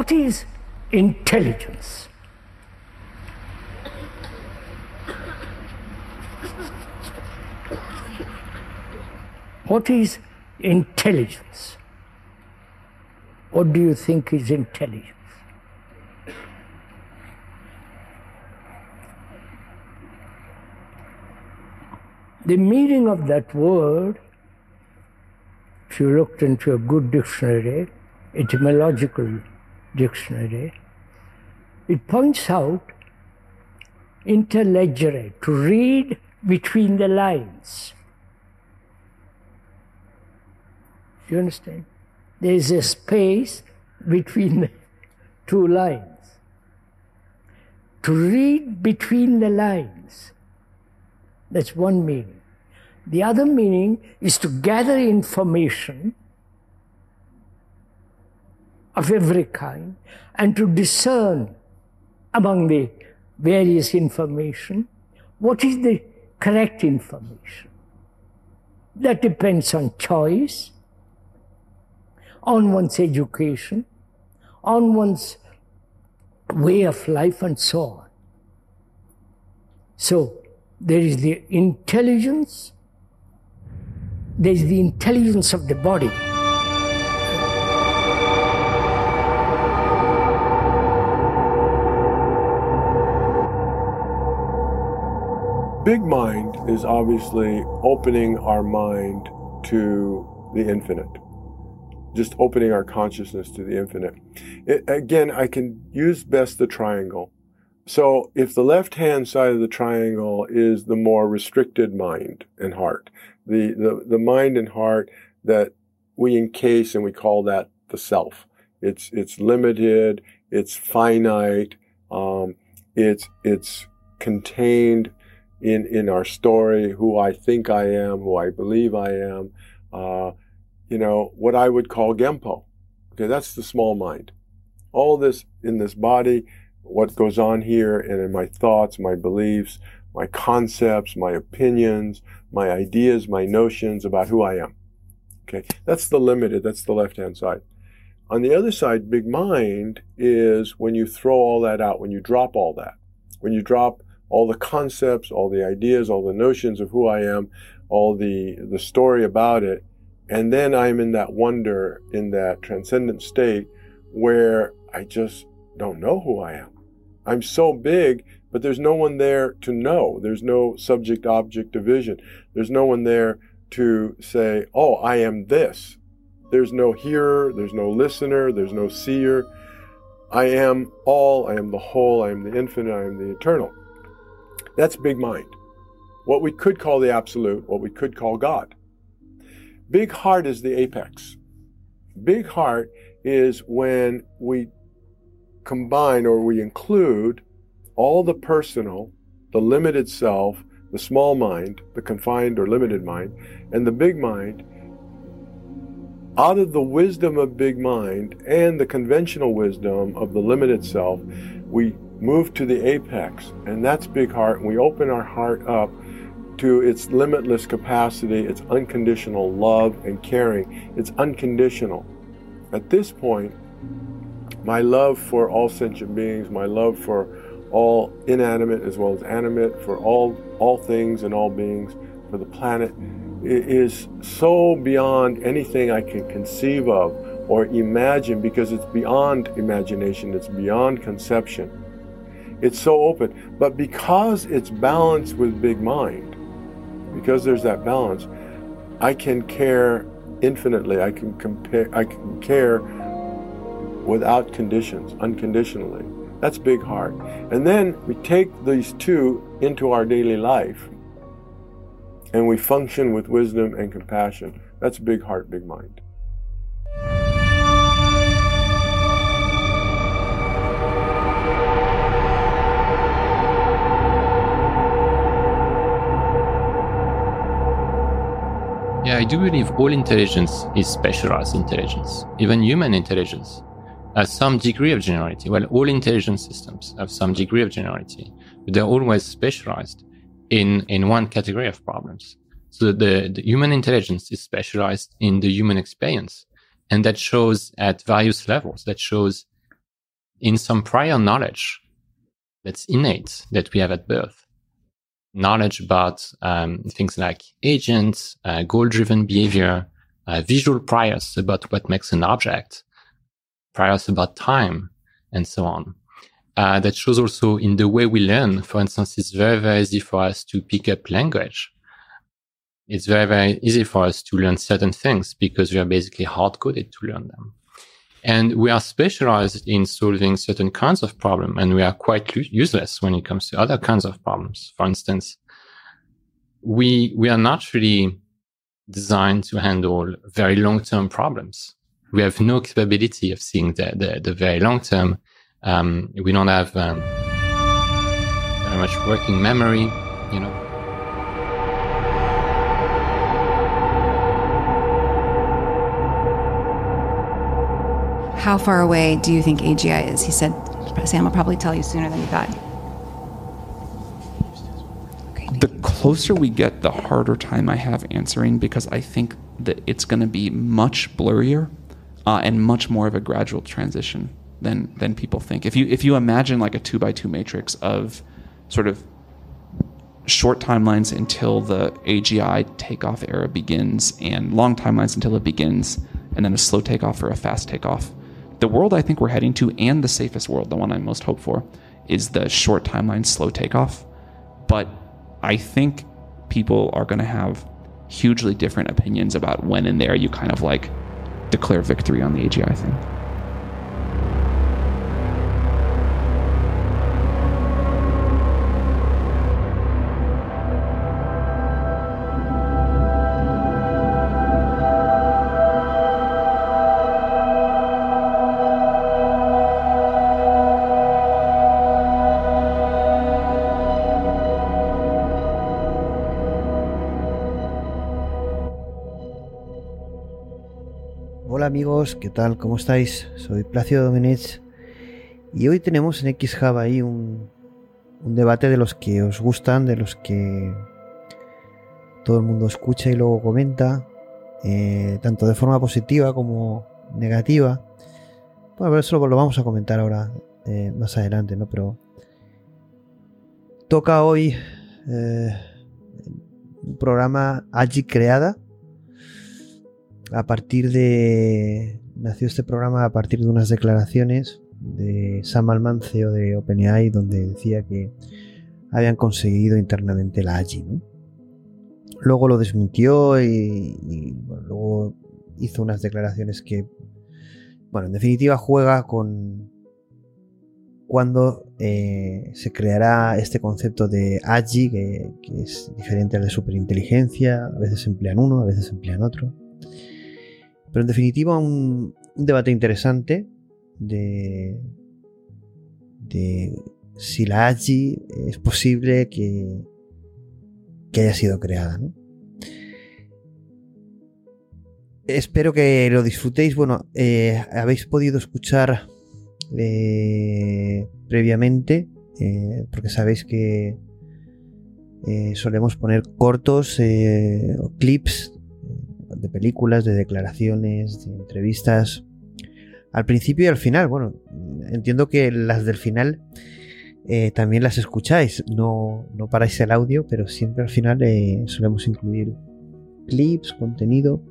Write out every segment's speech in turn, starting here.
What is intelligence? What is intelligence? What do you think is intelligence? The meaning of that word, if you looked into a good dictionary, etymological dictionary, it points out interleggere, to read between the lines. Do You understand? There is a space between the two lines. To read between the lines. That's one meaning. The other meaning is to gather information of every kind and to discern among the various information what is the correct information. That depends on choice, on one's education, on one's way of life, and so on. So, there is the intelligence, there is the intelligence of the body. Big mind is obviously opening our mind to the infinite, just opening our consciousness to the infinite. It, again, I can use best the triangle. So if the left hand side of the triangle is the more restricted mind and heart, the, the, the mind and heart that we encase and we call that the self. It's, it's limited, it's finite, um, it's, it's contained in, in our story, who I think I am, who I believe I am, uh, you know, what I would call Gempo. Okay, that's the small mind. All this in this body, what goes on here and in my thoughts, my beliefs, my concepts, my opinions, my ideas, my notions about who I am. Okay, that's the limited, that's the left hand side. On the other side, big mind is when you throw all that out, when you drop all that, when you drop all the concepts, all the ideas, all the notions of who I am, all the, the story about it. And then I'm in that wonder, in that transcendent state where I just don't know who I am. I'm so big, but there's no one there to know. There's no subject object division. There's no one there to say, oh, I am this. There's no hearer, there's no listener, there's no seer. I am all, I am the whole, I am the infinite, I am the eternal. That's big mind. What we could call the absolute, what we could call God. Big heart is the apex. Big heart is when we combine or we include all the personal, the limited self, the small mind, the confined or limited mind, and the big mind. Out of the wisdom of big mind and the conventional wisdom of the limited self, we move to the apex, and that's big heart. We open our heart up to its limitless capacity, its unconditional love and caring. It's unconditional. At this point, my love for all sentient beings, my love for all inanimate as well as animate, for all all things and all beings, for the planet, is so beyond anything I can conceive of or imagine because it's beyond imagination, it's beyond conception. It's so open. But because it's balanced with big mind, because there's that balance, I can care infinitely. I can compare I can care without conditions, unconditionally, That's big heart. And then we take these two into our daily life and we function with wisdom and compassion. That's big heart, big mind. Yeah, I do believe all intelligence is specialized intelligence, even human intelligence has some degree of generality. Well, all intelligence systems have some degree of generality, but they're always specialized in, in one category of problems. So the, the human intelligence is specialized in the human experience. And that shows at various levels. That shows in some prior knowledge that's innate that we have at birth. Knowledge about um, things like agents, uh, goal driven behavior, uh, visual priors about what makes an object, priors about time, and so on. Uh, that shows also in the way we learn. For instance, it's very, very easy for us to pick up language. It's very, very easy for us to learn certain things because we are basically hard coded to learn them. And we are specialized in solving certain kinds of problems and we are quite useless when it comes to other kinds of problems. For instance, we, we are not really designed to handle very long-term problems we have no capability of seeing the, the, the very long term. Um, we don't have um, very much working memory, you know. How far away do you think AGI is? He said Sam will probably tell you sooner than you thought. the closer we get, the harder time I have answering because I think that it's going to be much blurrier uh, and much more of a gradual transition than than people think. If you if you imagine like a two by two matrix of sort of short timelines until the AGI takeoff era begins, and long timelines until it begins, and then a slow takeoff or a fast takeoff. The world I think we're heading to, and the safest world, the one I most hope for, is the short timeline, slow takeoff. But I think people are going to have hugely different opinions about when and there you kind of like declare victory on the AGI thing. ¿Qué tal? ¿Cómo estáis? Soy Placio Domenech y hoy tenemos en XHub ahí un, un debate de los que os gustan, de los que todo el mundo escucha y luego comenta, eh, tanto de forma positiva como negativa. Bueno, pero eso lo, vamos a comentar ahora eh, más adelante, ¿no? Pero toca hoy eh, un programa allí creada a partir de. Nació este programa a partir de unas declaraciones de Sam Altman, CEO de OpenAI, donde decía que habían conseguido internamente la AGI. Luego lo desmintió y, luego hizo unas declaraciones que, bueno, en definitiva juega con cuando eh, se creará este concepto de AGI, que, que es diferente al de superinteligencia, a veces emplean uno, a veces emplean otro. Pero en definitiva, un, debate interesante de, de si la AGI es posible que, que haya sido creada. Espero que lo disfrutéis. Bueno, eh, habéis podido escuchar eh, previamente, eh, porque sabéis que solemos poner cortos o clips de películas, de declaraciones, de entrevistas, al principio y al final. Bueno, entiendo que las del final eh, también las escucháis, no, no paráis el audio, pero siempre al final eh, solemos incluir clips, contenido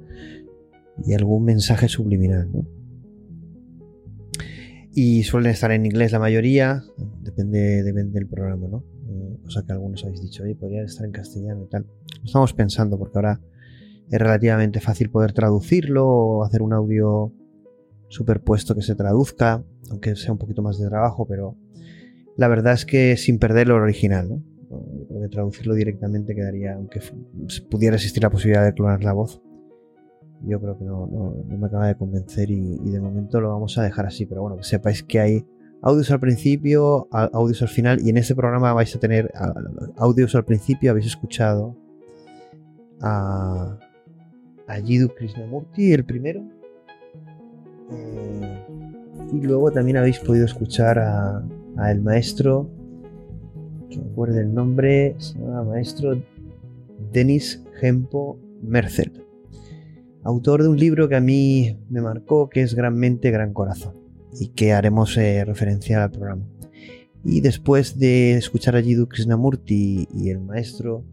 y algún mensaje subliminal. Y suelen estar en inglés la mayoría, depende, depende del programa, ¿no? Eh, cosa que algunos habéis dicho, oye, podrían estar en castellano y tal. estamos pensando porque ahora es relativamente fácil poder traducirlo o hacer un audio superpuesto que se traduzca, aunque sea un poquito más de trabajo, pero la verdad es que sin perder lo original, ¿no? Yo traducirlo directamente quedaría, aunque pudiera existir la posibilidad de clonar la voz, yo creo que no, me acaba de convencer y, de momento lo vamos a dejar así. Pero bueno, que sepáis que hay audios al principio, audios al final y en este programa vais a tener audios al principio, habéis escuchado a, a Jiddu Krishnamurti, el primero. Eh, y luego también habéis podido escuchar a, el maestro, que me acuerde el nombre, se llama maestro Denis Gempo Mercel autor de un libro que a mí me marcó, que es Gran Mente, Gran Corazón, y que haremos eh, referencia al programa. Y después de escuchar a Jiddu Krishnamurti y el maestro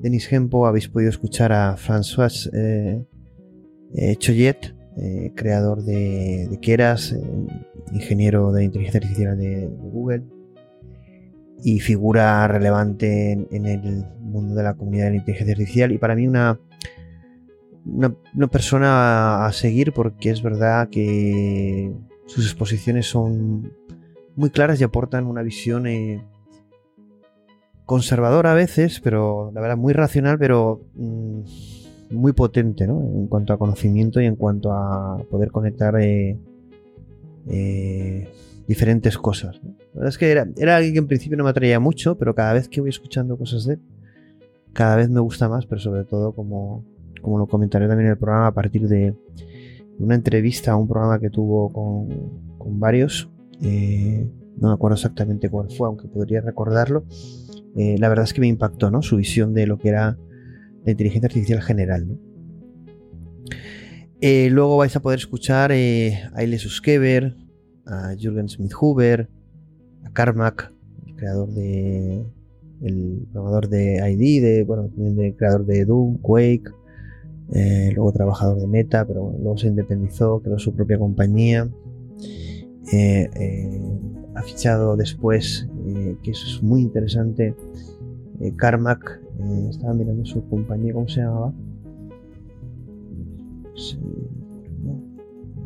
Denis Gempo, habéis podido escuchar a François eh, eh, Choyet, creador de, Keras, ingeniero de inteligencia artificial de, Google y figura relevante en, el mundo de la comunidad de la inteligencia artificial. Y para mí una, una, persona a seguir porque es verdad que sus exposiciones son muy claras y aportan una visión conservadora a veces, pero la verdad muy racional, pero mm, muy potente ¿no? en cuanto a conocimiento y en cuanto a poder conectar eh, eh, diferentes cosas. La verdad es que era, alguien que en principio no me atraía mucho, pero cada vez que voy escuchando cosas de él, cada vez me gusta más, pero sobre todo como, como lo comentaré también en el programa, a partir de una entrevista a un programa que tuvo con, varios. Eh, no me acuerdo exactamente cuál fue, aunque podría recordarlo. Eh, la verdad es que me impactó ¿no? su visión de lo que era la inteligencia artificial general. Eh, luego vais a poder escuchar a Ile Suskever, a Jürgen Smith-Huber, a Carmack, el creador de. el programador de ID, de, bueno, también el creador de Doom, Quake, eh, luego trabajador de Meta, pero luego se independizó, creó su propia compañía. Eh, eh, ha fichado después, que eso es muy interesante, Carmack, estaba mirando su compañía, ¿cómo se llamaba? Sí,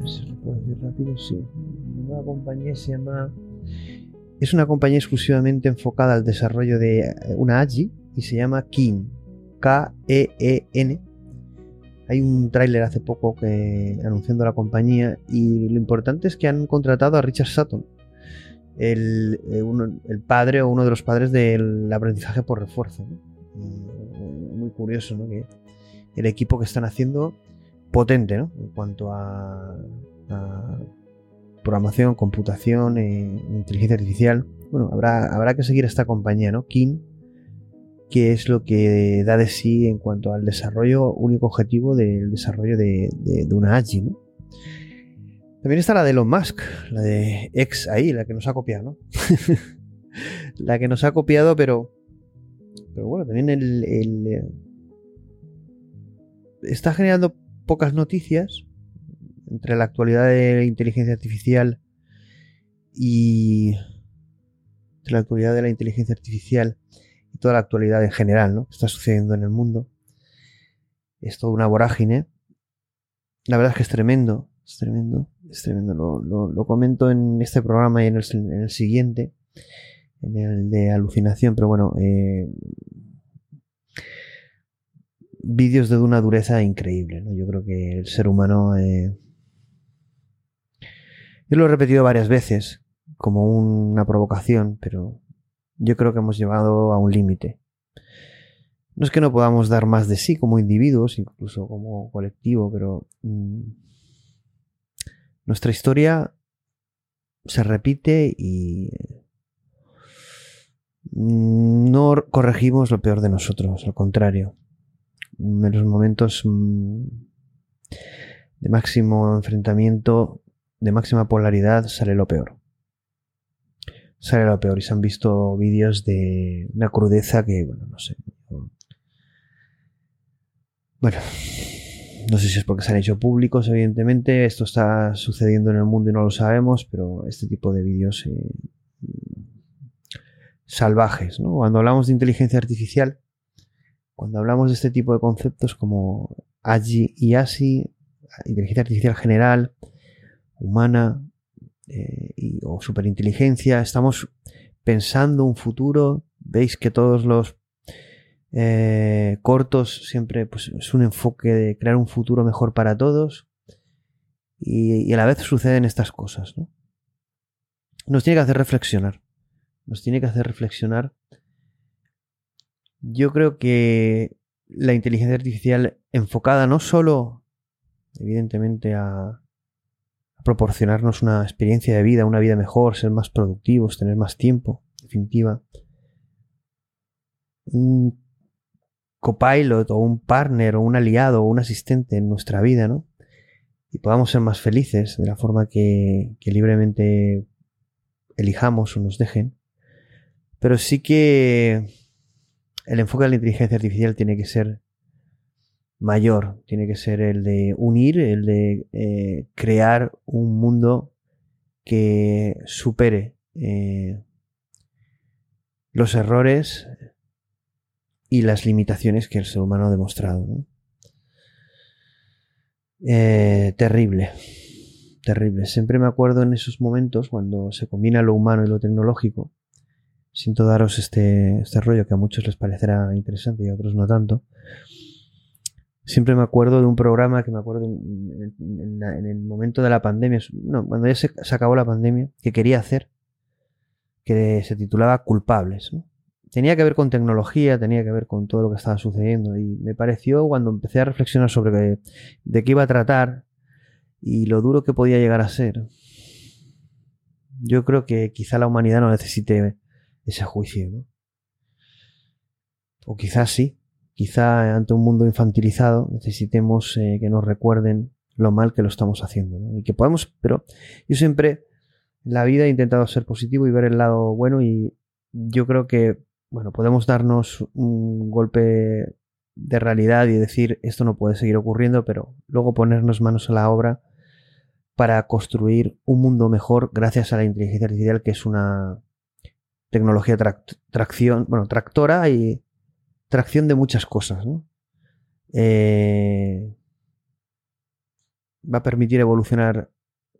ver si lo puedo decir rápido, sí. Nueva compañía se llama... Es una compañía exclusivamente enfocada al desarrollo de una AGI y se llama Keen, K-E-E-N, hay un tráiler hace poco que anunciando la compañía y lo importante es que han contratado a Richard Sutton, el, eh, el padre o uno de los padres del aprendizaje por refuerzo. Mm, muy curioso, ¿no? Que el equipo que están haciendo potente, ¿no? En cuanto a, programación, computación, eh, inteligencia artificial. Bueno, habrá, habrá que seguir esta compañía, ¿no? King qué es lo que da de sí en cuanto al desarrollo, único objetivo del desarrollo de, una AGI, ¿no? También está la de Elon Musk, la de X ahí, la que nos ha copiado, ¿no? la que nos ha copiado, pero. Pero bueno, también el, eh, está generando pocas noticias entre la actualidad de la inteligencia artificial y. Entre la actualidad de la inteligencia artificial y toda la actualidad en general, ¿no? Está sucediendo en el mundo. Es toda una vorágine. La verdad es que es tremendo, es tremendo, es tremendo. Lo, comento en este programa y en el, siguiente, en el de alucinación, pero bueno, eh, vídeos de una dureza increíble, ¿no? Yo creo que el ser humano... Eh, yo lo he repetido varias veces como una provocación, pero yo creo que hemos llegado a un límite. No es que no podamos dar más de sí como individuos, incluso como colectivo, pero mm, nuestra historia se repite y mm, no corregimos lo peor de nosotros, al contrario. En los momentos mm, de máximo enfrentamiento, de máxima polaridad, sale lo peor sale lo peor y se han visto vídeos de una crudeza que, bueno, no sé. Bueno, no sé si es porque se han hecho públicos, evidentemente. Esto está sucediendo en el mundo y no lo sabemos, pero este tipo de vídeos eh, salvajes, ¿no? Cuando hablamos de inteligencia artificial, cuando hablamos de este tipo de conceptos como AGI y ASI, inteligencia artificial general, humana, eh, o superinteligencia, estamos pensando un futuro. Veis que todos los eh, cortos siempre pues, es un enfoque de crear un futuro mejor para todos. Y, y a la vez suceden estas cosas, ¿no? Nos tiene que hacer reflexionar. Nos tiene que hacer reflexionar. Yo creo que la inteligencia artificial enfocada no solo, evidentemente, a, proporcionarnos una experiencia de vida, una vida mejor, ser más productivos, tener más tiempo, en definitiva. Un copilot o un partner o un aliado o un asistente en nuestra vida, ¿no? Y podamos ser más felices de la forma que, que libremente elijamos o nos dejen. Pero sí que el enfoque de la inteligencia artificial tiene que ser mayor, tiene que ser el de unir, el de eh, crear un mundo que supere eh, los errores y las limitaciones que el ser humano ha demostrado. Eh, terrible, terrible. Siempre me acuerdo en esos momentos cuando se combina lo humano y lo tecnológico. Siento daros este, este rollo que a muchos les parecerá interesante y a otros no tanto Siempre me acuerdo de un programa que me acuerdo en, el momento de la pandemia, no, cuando ya se, acabó la pandemia, que quería hacer, que se titulaba Culpables. Tenía que ver con tecnología, tenía que ver con todo lo que estaba sucediendo y me pareció cuando empecé a reflexionar sobre de qué iba a tratar y lo duro que podía llegar a ser. Yo creo que quizá la humanidad no necesite ese juicio, ¿no? O quizás sí, quizá ante un mundo infantilizado necesitemos eh, que nos recuerden lo mal que lo estamos haciendo. Y que podemos, pero yo siempre en la vida he intentado ser positivo y ver el lado bueno y yo creo que, bueno, podemos darnos un golpe de realidad y decir esto no puede seguir ocurriendo, pero luego ponernos manos a la obra para construir un mundo mejor gracias a la inteligencia artificial que es una tecnología tracción, bueno, tractora y tracción de muchas cosas. Eh, va a permitir evolucionar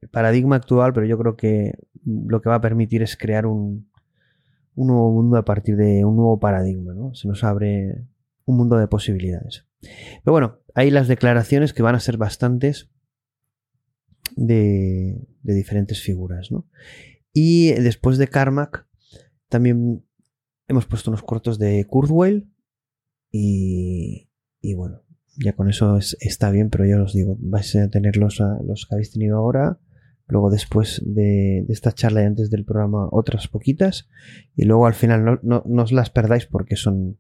el paradigma actual, pero yo creo que lo que va a permitir es crear un, nuevo mundo a partir de un nuevo paradigma. Se nos abre un mundo de posibilidades. Pero bueno, hay las declaraciones que van a ser bastantes de, diferentes figuras. Y después de Carmack, también hemos puesto unos cortos de Kurzweil, y, bueno, ya con eso está bien, pero ya os digo, vais a tener los, los que habéis tenido ahora, luego después de, esta charla y antes del programa otras poquitas, y luego al final no, no, os las perdáis porque son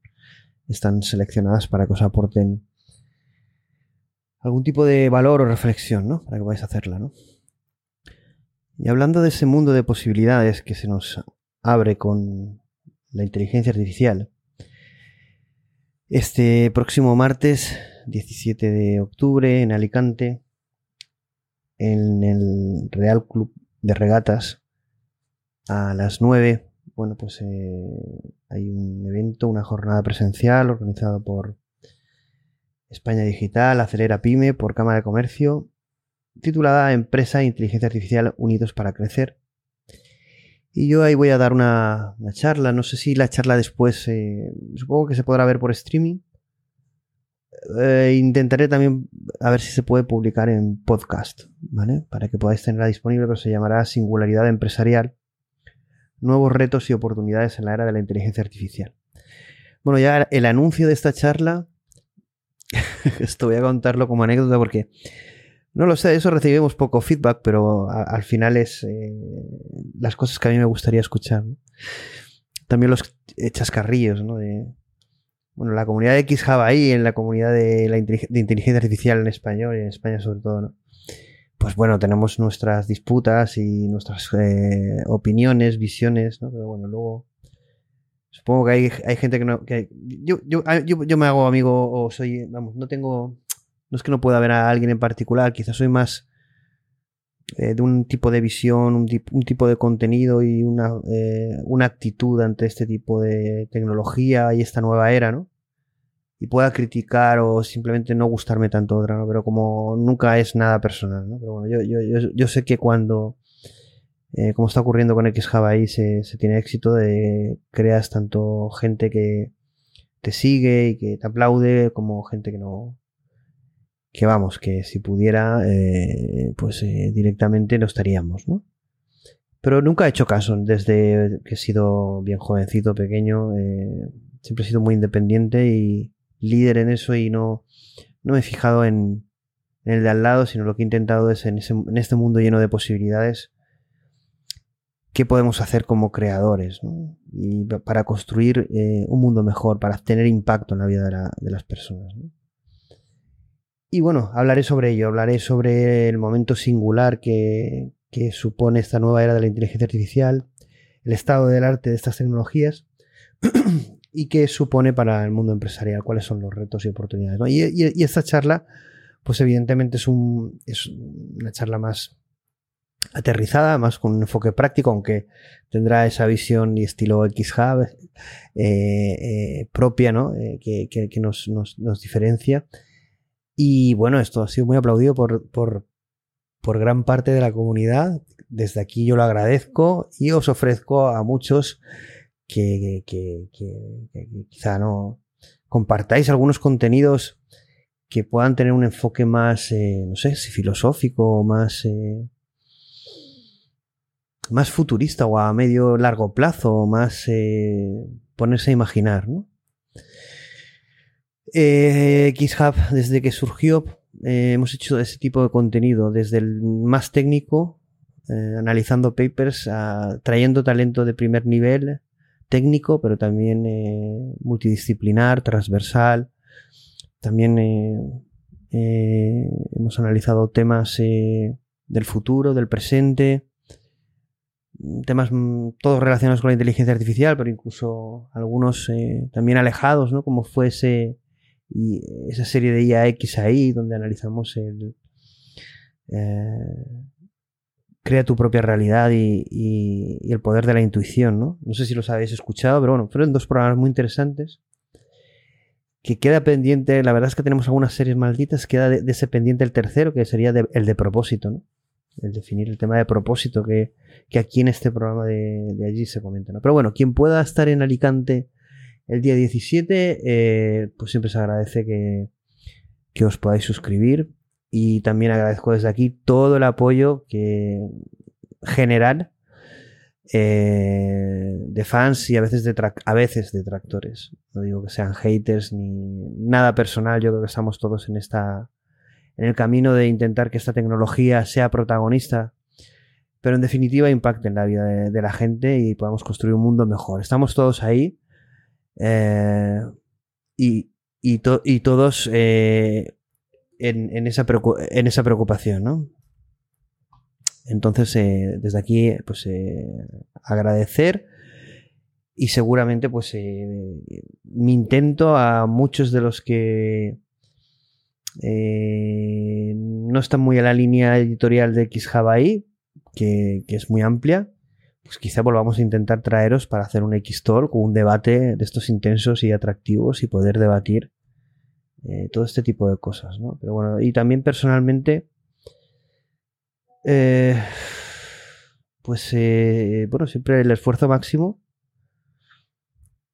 están seleccionadas para que os aporten algún tipo de valor o reflexión, ¿no? Para que podáis hacerla, ¿no? Y hablando de ese mundo de posibilidades que se nos abre con la inteligencia artificial, este próximo martes, 17 de octubre, en Alicante, en el Real Club de Regatas, a las 9, bueno, pues eh, hay un evento, una jornada presencial organizado por España Digital, Acelera Pyme, por Cámara de Comercio, titulada Empresa e Inteligencia Artificial Unidos para Crecer. Y yo ahí voy a dar una, charla. No sé si la charla después, eh, supongo que se podrá ver por streaming. Eh, intentaré también a ver si se puede publicar en podcast, ¿vale? Para que podáis tenerla disponible, pero se llamará Singularidad Empresarial. Nuevos retos y oportunidades en la era de la inteligencia artificial. Bueno, ya el anuncio de esta charla, esto voy a contarlo como anécdota porque no lo sé, eso recibimos poco feedback, pero al final es eh, las cosas que a mí me gustaría escuchar. También los chascarrillos, ¿no? De, bueno, la comunidad de XJava ahí, en la comunidad de, la inteligencia artificial en español y en España sobre todo, ¿no? Pues bueno, tenemos nuestras disputas y nuestras eh, opiniones, visiones, ¿no? Pero bueno, luego supongo que hay, hay gente que no... Que yo, yo, yo, yo me hago amigo o soy, vamos, no tengo no es que no pueda ver a alguien en particular, quizás soy más eh, de un tipo de visión, un, tipo de contenido y eh, una, actitud ante este tipo de tecnología y esta nueva era, ¿no? Y pueda criticar o simplemente no gustarme tanto otra, ¿no? Pero como nunca es nada personal, ¿no? Pero bueno, yo, yo, yo, sé que cuando eh, como está ocurriendo con XJava ahí, se, se tiene éxito de creas tanto gente que te sigue y que te aplaude como gente que no, que vamos, que si pudiera, eh, pues eh, directamente no estaríamos, ¿no? Pero nunca he hecho caso, desde que he sido bien jovencito, pequeño, eh, siempre he sido muy independiente y líder en eso y no, no me he fijado en, el de al lado, sino lo que he intentado es en, ese, en este mundo lleno de posibilidades, qué podemos hacer como creadores, ¿no? Y para construir un mundo mejor, para tener impacto en la vida de, de las personas, ¿no? Y bueno, hablaré sobre ello, hablaré sobre el momento singular que, supone esta nueva era de la inteligencia artificial, el estado del arte de estas tecnologías y qué supone para el mundo empresarial, cuáles son los retos y oportunidades. Y, esta charla, pues evidentemente es, un, una charla más aterrizada, más con un enfoque práctico, aunque tendrá esa visión y estilo XHub eh, eh, propia, ¿no? Eh, que, nos diferencia. Y bueno, esto ha sido muy aplaudido por, por, por, gran parte de la comunidad. Desde aquí yo lo agradezco y os ofrezco a muchos que, que, quizá no compartáis algunos contenidos que puedan tener un enfoque más, eh, no sé, si filosófico, más, eh, más futurista o a medio largo plazo, más eh, ponerse a imaginar, ¿no? Eh, XHub, desde que surgió, eh, hemos hecho ese tipo de contenido, desde el más técnico, eh, analizando papers, trayendo talento de primer nivel, técnico, pero también eh, multidisciplinar, transversal. También hemos analizado temas del futuro, del presente, temas mm, todos relacionados con la inteligencia artificial, pero incluso algunos también alejados, ¿no? Como fuese y esa serie de IAX ahí donde analizamos el eh, crea tu propia realidad y, el poder de la intuición, ¿no? No sé si los habéis escuchado, pero bueno, fueron dos programas muy interesantes que queda pendiente, la verdad es que tenemos algunas series malditas, queda de, ese pendiente el tercero, que sería el de propósito, ¿no? El definir el tema de propósito que, que aquí en este programa de, de allí se comenta, ¿no? Pero bueno, quien pueda estar en Alicante el día 17, eh, pues siempre se agradece que, que, os podáis suscribir y también agradezco desde aquí todo el apoyo que general eh, de fans y a veces de a veces detractores. No digo que sean haters ni nada personal, yo creo que estamos todos en esta en el camino de intentar que esta tecnología sea protagonista, pero en definitiva impacte en la vida de, de la gente y podamos construir un mundo mejor. Estamos todos ahí eh, y, y, y, todos eh, en, en, esa en, esa preocupación, ¿no? Entonces, eh, desde aquí, pues agradecer y seguramente, pues, mi intento a muchos de los que no están muy a la línea editorial de XJavaí, que, que es muy amplia, pues quizá volvamos a intentar traeros para hacer un X-Talk con un debate de estos intensos y atractivos y poder debatir eh, todo este tipo de cosas, ¿no? Pero bueno, y también personalmente, eh, pues, eh, bueno, siempre el esfuerzo máximo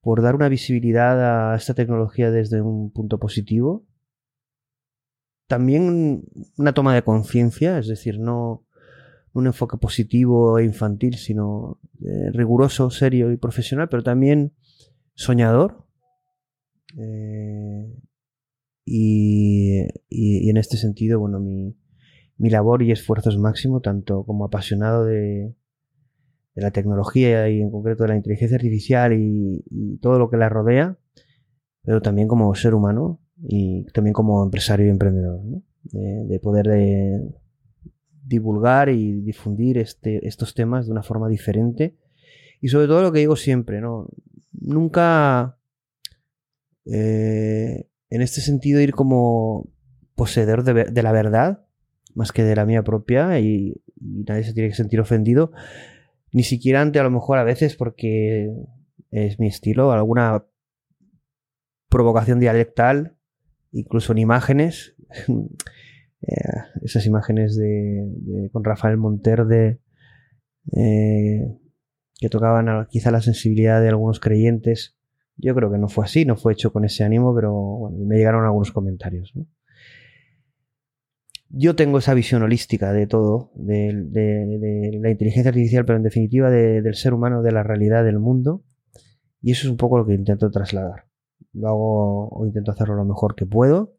por dar una visibilidad a esta tecnología desde un punto positivo. También una toma de conciencia, es decir, no un enfoque positivo e infantil, sino eh, riguroso, serio y profesional, pero también soñador. Eh, y, y, en este sentido, bueno, mi, mi, labor y esfuerzo es máximo, tanto como apasionado de, de, la tecnología y en concreto de la inteligencia artificial y, todo lo que la rodea, pero también como ser humano y también como empresario y emprendedor, ¿no? de, de, poder de, divulgar y difundir este, estos temas de una forma diferente. Y sobre todo lo que digo siempre, ¿no? Nunca eh, en este sentido ir como poseedor de, la verdad, más que de la mía propia, y, y, nadie se tiene que sentir ofendido, ni siquiera ante a lo mejor a veces porque es mi estilo, alguna provocación dialectal, incluso en imágenes. eh, esas imágenes de, con Rafael Monter de, eh, que tocaban quizá la sensibilidad de algunos creyentes. Yo creo que no fue así, no fue hecho con ese ánimo, pero bueno, me llegaron algunos comentarios. Yo tengo esa visión holística de todo, de, de- la inteligencia artificial, pero en definitiva de- del ser humano, de la realidad del mundo, y eso es un poco lo que intento trasladar. Lo hago o intento hacerlo lo mejor que puedo.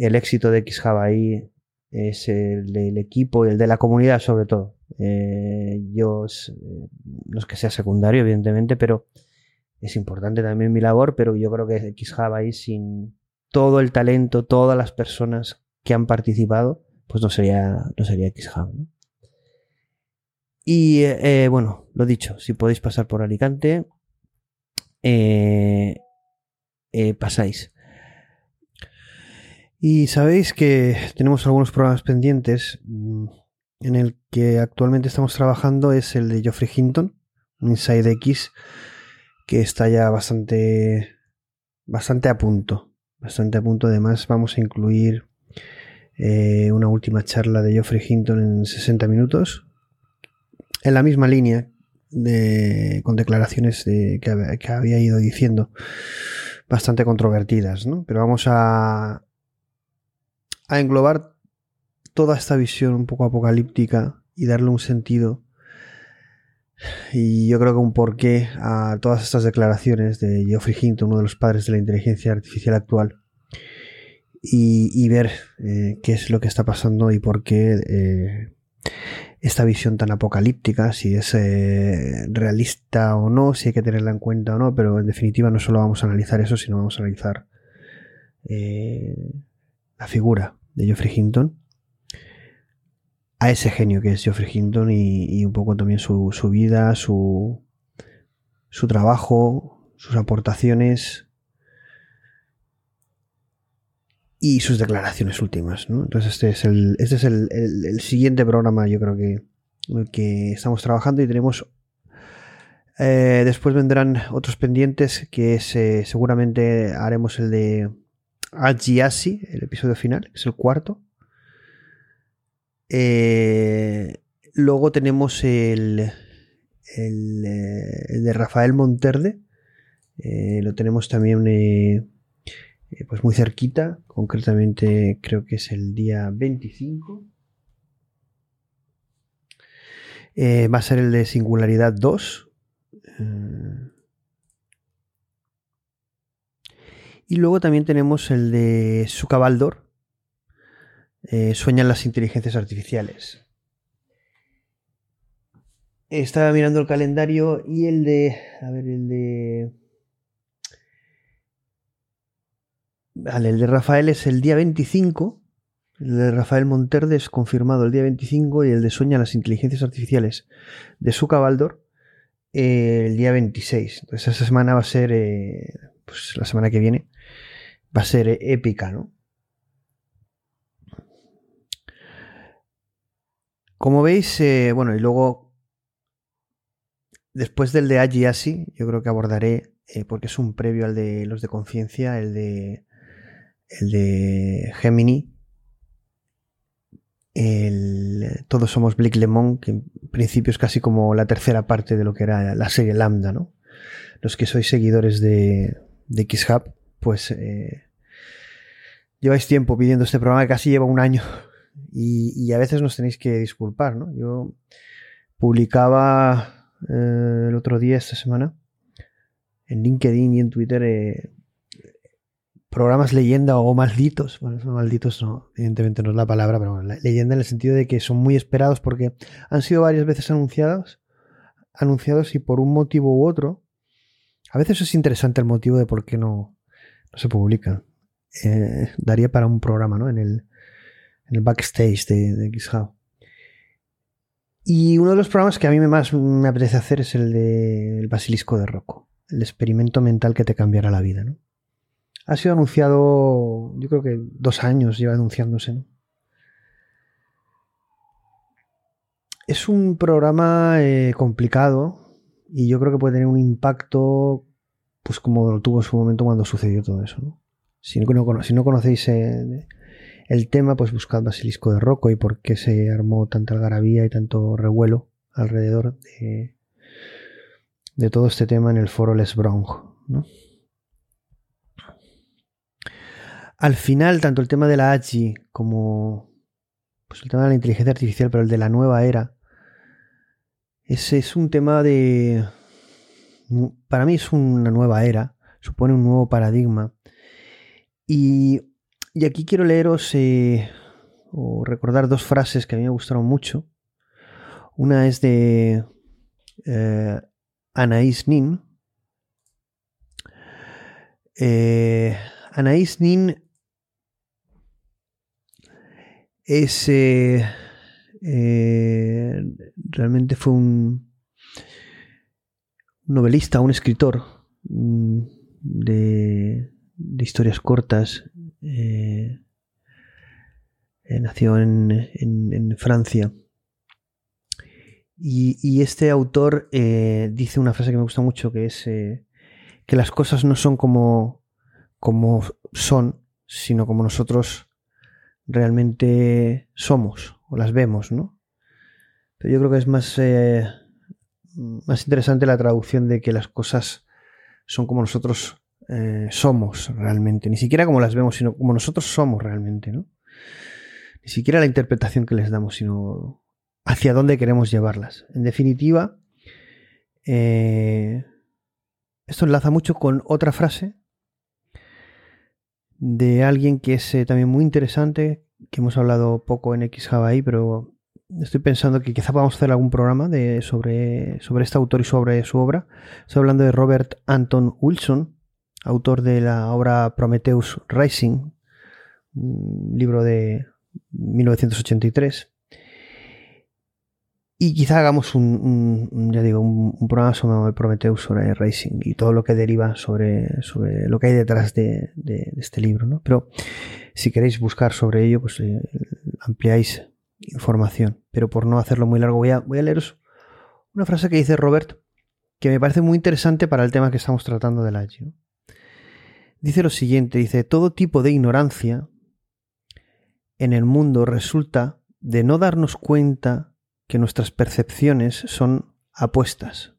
El éxito de ahí es el del equipo y el de la comunidad sobre todo. Eh, yo eh, no es que sea secundario, evidentemente, pero es importante también mi labor, pero yo creo que ahí sin todo el talento, todas las personas que han participado, pues no sería, no sería. Y eh, bueno, lo dicho, si podéis pasar por Alicante, pasáis. Y sabéis que tenemos algunos programas pendientes. mm, En el que actualmente estamos trabajando es el de Geoffrey Hinton, Inside X, que está ya bastante, bastante a punto. Bastante a punto. Además, vamos a incluir eh, una última charla de Geoffrey Hinton en 60 minutos. En la misma línea, de, con declaraciones de- que, que había ido diciendo, bastante controvertidas, ¿no? Pero vamos a, a englobar toda esta visión un poco apocalíptica y darle un sentido. Y yo creo que un porqué a todas estas declaraciones de Geoffrey Hinton, uno de los padres de la inteligencia artificial actual, y, y ver eh, qué es lo que está pasando y por qué eh, esta visión tan apocalíptica, si es eh, realista o no, si hay que tenerla en cuenta o no, pero en definitiva no solo vamos a analizar eso, sino vamos a analizar la figura de Geoffrey Hinton, a ese genio que es Geoffrey Hinton y, un poco también su, su vida, su, su trabajo, sus aportaciones y sus declaraciones últimas. ¿no? Entonces este es, el, este es el, el- siguiente programa yo creo que que estamos trabajando y tenemos... eh, después vendrán otros pendientes que eh, seguramente haremos el de Agiasi, el episodio final, que es el cuarto. Eh, luego tenemos el, el, eh, de Rafael Monterde. Eh, lo tenemos también pues muy cerquita. Concretamente creo que es el día 25. Eh, va a ser el de Singularidad 2. Eh, y luego también tenemos el de Suka Baldor, eh, sueñan las inteligencias artificiales. Estaba mirando el calendario y el de. A ver, el de. Vale, el de Rafael es el día 25. El de Rafael Monterde es confirmado el día 25 y el de Sueñan las inteligencias artificiales de Suka Baldor eh, el día 26. Entonces esa semana va a ser, eh, pues la semana que viene, va a ser épica, ¿no? Como veis, eh, bueno, y luego, después del de Agi Asi, yo creo que abordaré, eh, porque es un previo al de los de conciencia, el de, el de Gemini, el Todos somos Blake Lemon, que en principio es casi como la tercera parte de lo que era la serie Lambda, ¿no? Los que sois seguidores de, de XHub, pues eh, lleváis tiempo pidiendo este programa, que casi lleva un año y, a veces nos tenéis que disculpar, ¿no? Yo publicaba eh, el otro día, esta semana, en LinkedIn y en Twitter, eh, programas leyenda o malditos. Bueno, son malditos no, evidentemente no es la palabra, pero leyenda en el sentido de que son muy esperados porque han sido varias veces anunciados, anunciados y por un motivo u otro. A veces es interesante el motivo de por qué no, no se publican. Eh, daría para un programa, ¿no? En el, en el backstage de, de. Y uno de los programas que a mí más me apetece hacer es el de el Basilisco de Rocco, el experimento mental que te cambiará la vida, ¿no? Ha sido anunciado, yo creo que dos años lleva anunciándose, ¿no? Es un programa eh, complicado y yo creo que puede tener un impacto, pues como lo tuvo en su momento cuando sucedió todo eso, ¿no? Si no, conocéis eh, el tema, pues buscad Basilisco de Rocco y por qué se armó tanta algarabía y tanto revuelo alrededor de, de todo este tema en el foro Les Bronx. Al final, tanto el tema de la AGI como pues, el tema de la inteligencia artificial, pero el de la nueva era, ese es un tema de... Para mí es una nueva era, supone un nuevo paradigma. Y, aquí quiero leeros eh, o recordar dos frases que a mí me gustaron mucho. Una es de eh, Anaïs Nin. Eh, Anaïs Nin es eh, realmente fue un novelista, un escritor mm, de, historias cortas. nació en Francia y, este autor eh, dice una frase que me gusta mucho, que es eh, que las cosas no son como, como son, sino como nosotros realmente somos o las vemos, ¿no? Pero yo creo que es más, eh, más interesante la traducción de que las cosas son como nosotros somos realmente, ni siquiera como las vemos, sino como nosotros somos realmente, ¿no? Ni siquiera la interpretación que les damos, sino hacia dónde queremos llevarlas. En definitiva, eh, esto enlaza mucho con otra frase de alguien que es eh, también muy interesante, que hemos hablado poco en X Hawaii, pero estoy pensando que quizá podamos hacer algún programa sobre, sobre este autor y sobre su obra. Estoy hablando de Robert Anton Wilson, autor de la obra Prometheus Rising, un libro de 1983. Y quizá hagamos un, ya digo, un, programa sobre Prometheus, sobre Racing y todo lo que deriva sobre, sobre lo que hay detrás de, este libro. ¿no? Pero si queréis buscar sobre ello, pues eh, ampliáis información. Pero por no hacerlo muy largo, voy a, leeros una frase que dice Robert que me parece muy interesante para el tema que estamos tratando del año. Dice lo siguiente, dice, todo tipo de ignorancia en el mundo resulta de no darnos cuenta que nuestras percepciones son apuestas.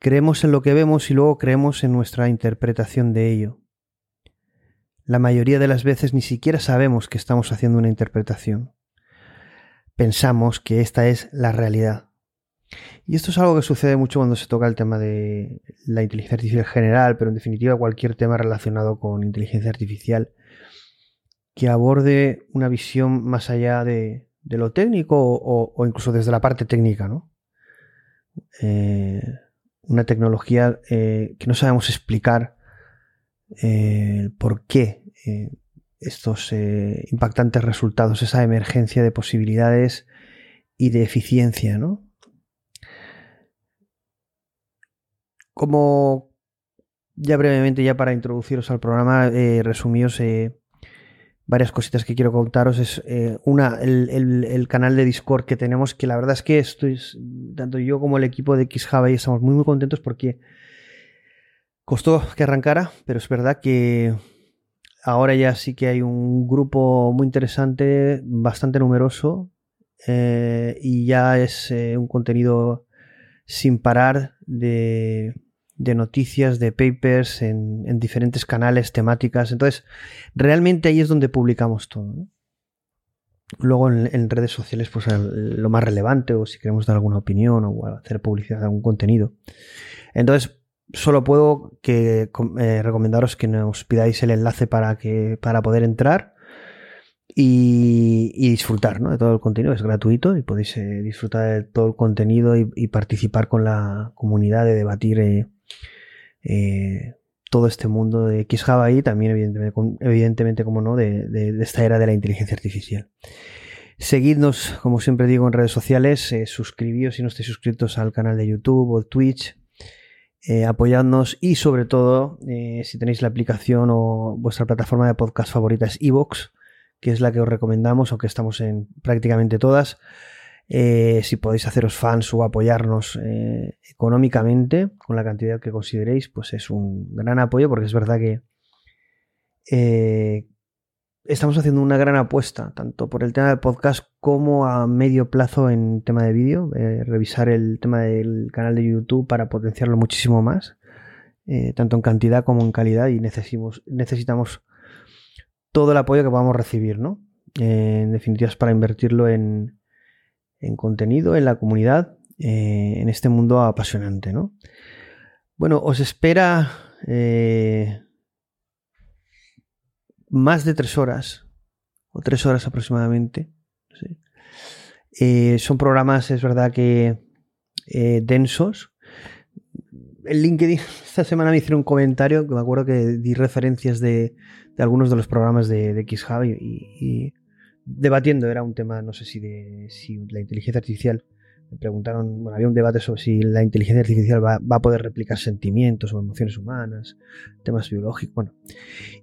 Creemos en lo que vemos y luego creemos en nuestra interpretación de ello. La mayoría de las veces ni siquiera sabemos que estamos haciendo una interpretación. Pensamos que esta es la realidad. Y esto es algo que sucede mucho cuando se toca el tema de la inteligencia artificial general, pero en definitiva cualquier tema relacionado con inteligencia artificial que aborde una visión más allá de, lo técnico o, incluso desde la parte técnica, ¿no? Eh, una tecnología eh, que no sabemos explicar eh, por qué estos impactantes resultados, esa emergencia de posibilidades y de eficiencia, ¿no? Como ya brevemente, ya para introduciros al programa, resumíos varias cositas que quiero contaros. Es eh, una, el, canal de Discord que tenemos, que la verdad es que estoy, tanto yo como el equipo de XJava estamos muy muy contentos porque costó que arrancara, pero es verdad que ahora ya sí que hay un grupo muy interesante, bastante numeroso, eh, y ya es eh, un contenido sin parar de de noticias, de papers en, diferentes canales, temáticas. Entonces, realmente ahí es donde publicamos todo. Luego en, redes sociales, pues lo más relevante, o si queremos dar alguna opinión o hacer publicidad de algún contenido. Entonces, solo puedo eh, recomendaros que nos pidáis el enlace para, que, para poder entrar y, disfrutar de todo el contenido. Es gratuito y podéis eh, disfrutar de todo el contenido y, participar con la comunidad de debatir. Eh, todo este mundo de XJava y también evidentemente, como no, de, esta era de la inteligencia artificial. Seguidnos, como siempre digo, en redes sociales, suscribíos si no estáis suscritos al canal de YouTube o Twitch, eh, apoyadnos y sobre todo, eh, si tenéis la aplicación o vuestra plataforma de podcast favorita es Evox, que es la que os recomendamos, aunque estamos en prácticamente todas, eh, si podéis haceros fans o apoyarnos económicamente con la cantidad que consideréis, pues es un gran apoyo porque es verdad que estamos haciendo una gran apuesta, tanto por el tema del podcast como a medio plazo en tema de vídeo, eh, revisar el tema del canal de YouTube para potenciarlo muchísimo más, eh, tanto en cantidad como en calidad, y necesitamos, necesitamos todo el apoyo que podamos recibir, ¿no? Eh, en definitiva, es para invertirlo en, en contenido, en la comunidad, en este mundo apasionante, ¿no? Bueno, os espera más de tres horas, o tres horas aproximadamente. Eh, son programas, es verdad que eh, densos. En LinkedIn esta semana me hicieron un comentario que me acuerdo que di referencias de, algunos de los programas de, de XHub y, debatiendo, era un tema, no sé si de si la inteligencia artificial me preguntaron, bueno, había un debate sobre si la inteligencia artificial va, a poder replicar sentimientos o emociones humanas, temas biológicos, bueno.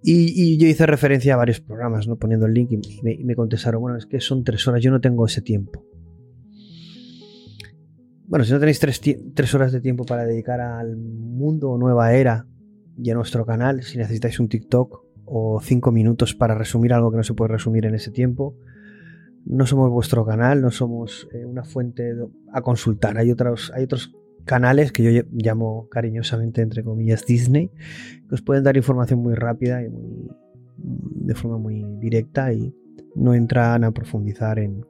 Y, yo hice referencia a varios programas, ¿no? Poniendo el link y me, y me, contestaron, bueno, es que son tres horas, yo no tengo ese tiempo. Bueno, si no tenéis tres, tres horas de tiempo para dedicar al mundo o nueva era y a nuestro canal, si necesitáis un TikTok o cinco minutos para resumir algo que no se puede resumir en ese tiempo, no somos vuestro canal, no somos eh, una fuente a consultar. Hay otros, hay otros canales que yo llamo cariñosamente, entre comillas, Disney, que os pueden dar información muy rápida y muy, de forma muy directa y no entran a profundizar en,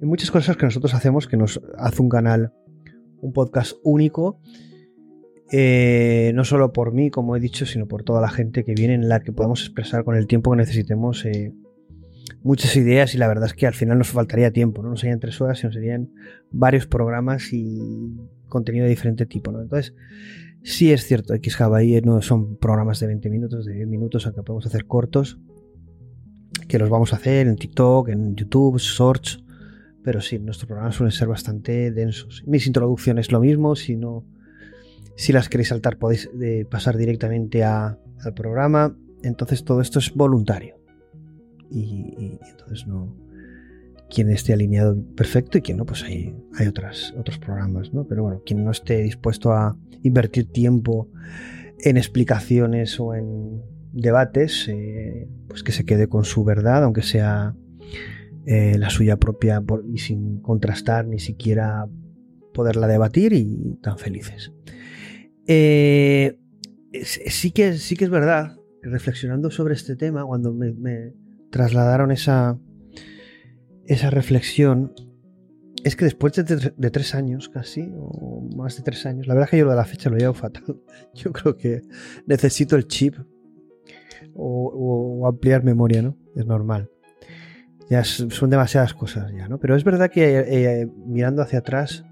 muchas cosas que nosotros hacemos que nos hace un canal, un podcast único. Eh, no solo por mí, como he dicho, sino por toda la gente que viene en la que podemos expresar con el tiempo que necesitemos eh, muchas ideas y la verdad es que al final nos faltaría tiempo, no, serían tres horas, sino serían varios programas y contenido de diferente tipo. ¿no? Entonces, sí es cierto, X Hawaii no son programas de 20 minutos, de 10 minutos, aunque podemos hacer cortos, que los vamos a hacer en TikTok, en YouTube, Shorts, pero sí, nuestros programas suelen ser bastante densos. Mis introducciones lo mismo, si no, si las queréis saltar podéis eh, pasar directamente a, al programa. Entonces todo esto es voluntario y, entonces no quien esté alineado perfecto y quien no, pues hay, hay otras, otros programas, ¿no? Pero bueno, quien no esté dispuesto a invertir tiempo en explicaciones o en debates, eh, pues que se quede con su verdad, aunque sea eh, la suya propia y sin contrastar ni siquiera poderla debatir y tan felices. Eh, sí, que, sí que es verdad, reflexionando sobre este tema, cuando me trasladaron esa, esa reflexión es que después de, tres años casi, o más de tres años, la verdad es que yo lo de la fecha lo llevo fatal. Yo creo que necesito el chip o, ampliar memoria, ¿no? Es normal. Ya son demasiadas cosas ya, ¿no? Pero es verdad que eh, mirando hacia atrás,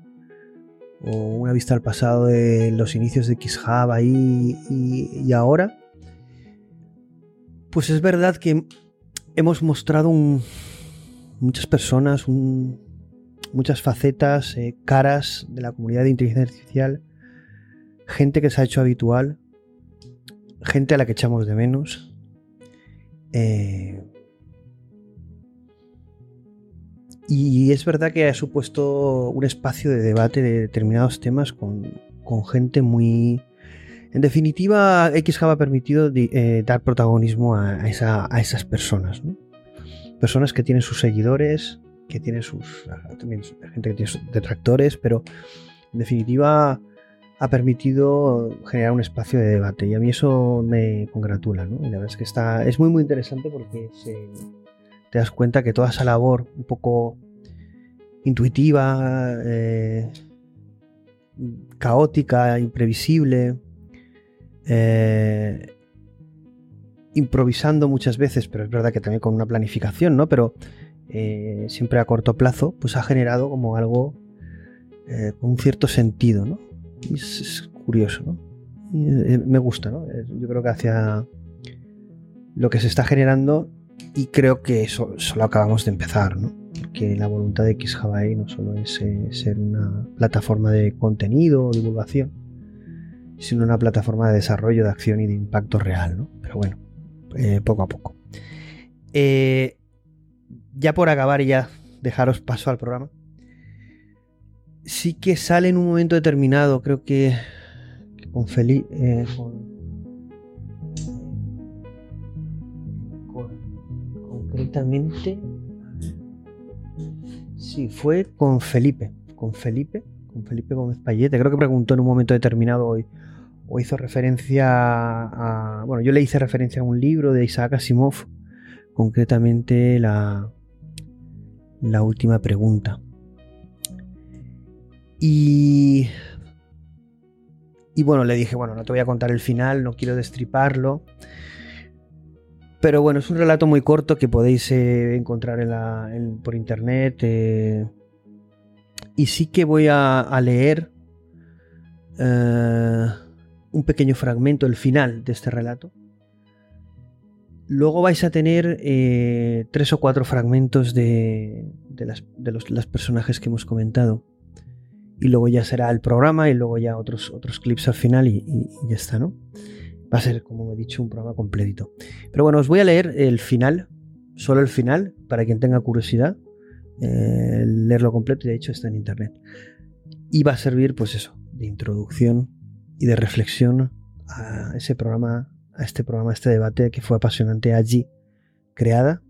o una vista al pasado de los inicios de XHub ahí y ahora, pues es verdad que hemos mostrado muchas personas, muchas facetas, eh, caras de la comunidad de inteligencia artificial, gente que se ha hecho habitual, gente a la que echamos de menos. Eh, y es verdad que ha supuesto un espacio de debate de determinados temas con, gente muy, en definitiva, XHub ha permitido eh, dar protagonismo a, esas personas. Personas que tienen sus seguidores, que tienen sus. También gente que tiene sus detractores, pero en definitiva ha permitido generar un espacio de debate y a mí eso me congratula. ¿no? Y la verdad es que está, es muy, muy interesante porque te das cuenta que toda esa labor un poco intuitiva, eh, caótica, imprevisible, eh, improvisando muchas veces, pero es verdad que también con una planificación, ¿no? Pero eh, siempre a corto plazo, pues ha generado como algo eh, con un cierto sentido, ¿no? Es, curioso, ¿no? me gusta, ¿no? Yo creo que hacia lo que se está generando y creo que eso solo acabamos de empezar, ¿no? Que la voluntad de XHawaii no solo es ser una plataforma de contenido o divulgación, sino una plataforma de desarrollo, de acción y de impacto real, ¿no? Pero bueno, eh, poco a poco. Eh, ya por acabar y ya dejaros paso al programa. Sí que sale en un momento determinado, creo que, con Felipe. Eh, con, concretamente. Sí, fue con Felipe. Con Felipe, con Felipe Gómez Payete. Creo que preguntó en un momento determinado hoy. O hizo referencia a. Bueno, yo le hice referencia a un libro de Isaac Asimov. Concretamente la. La última pregunta. Y. Y bueno, le dije, bueno, no te voy a contar el final, no quiero destriparlo. Pero bueno, es un relato muy corto que podéis eh, encontrar por internet. eh, y sí que voy a, leer eh, un pequeño fragmento, el final de este relato. Luego vais a tener eh, tres o cuatro fragmentos de, las, los personajes que hemos comentado. Y luego ya será el programa y luego ya otros, otros clips al final y, y- y ya está, ¿no? Va a ser, como he dicho, un programa completito. Pero bueno, os voy a leer el final, solo el final, para quien tenga curiosidad, eh, leerlo completo y de hecho está en internet. Y va a servir, pues eso, de introducción y de reflexión a ese programa, a este programa, a este debate que fue apasionante allí, creada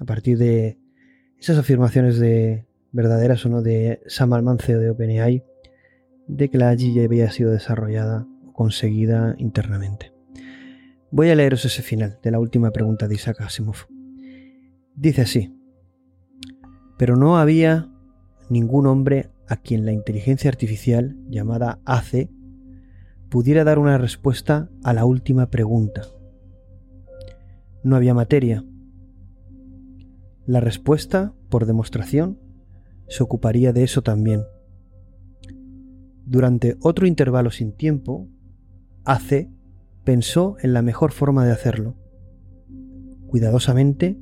a partir de esas afirmaciones de verdaderas o no de Sam Altman, CEO de OpenAI, de que la AGI ya había sido desarrollada o conseguida internamente. Voy a leeros ese final de la última pregunta de Isaac Asimov. Dice así, pero no había ningún hombre a quien la inteligencia artificial llamada AC pudiera dar una respuesta a la última pregunta. No había materia. La respuesta, por demostración, se ocuparía de eso también. Durante otro intervalo sin tiempo, AC pensó en la mejor forma de hacerlo. Cuidadosamente,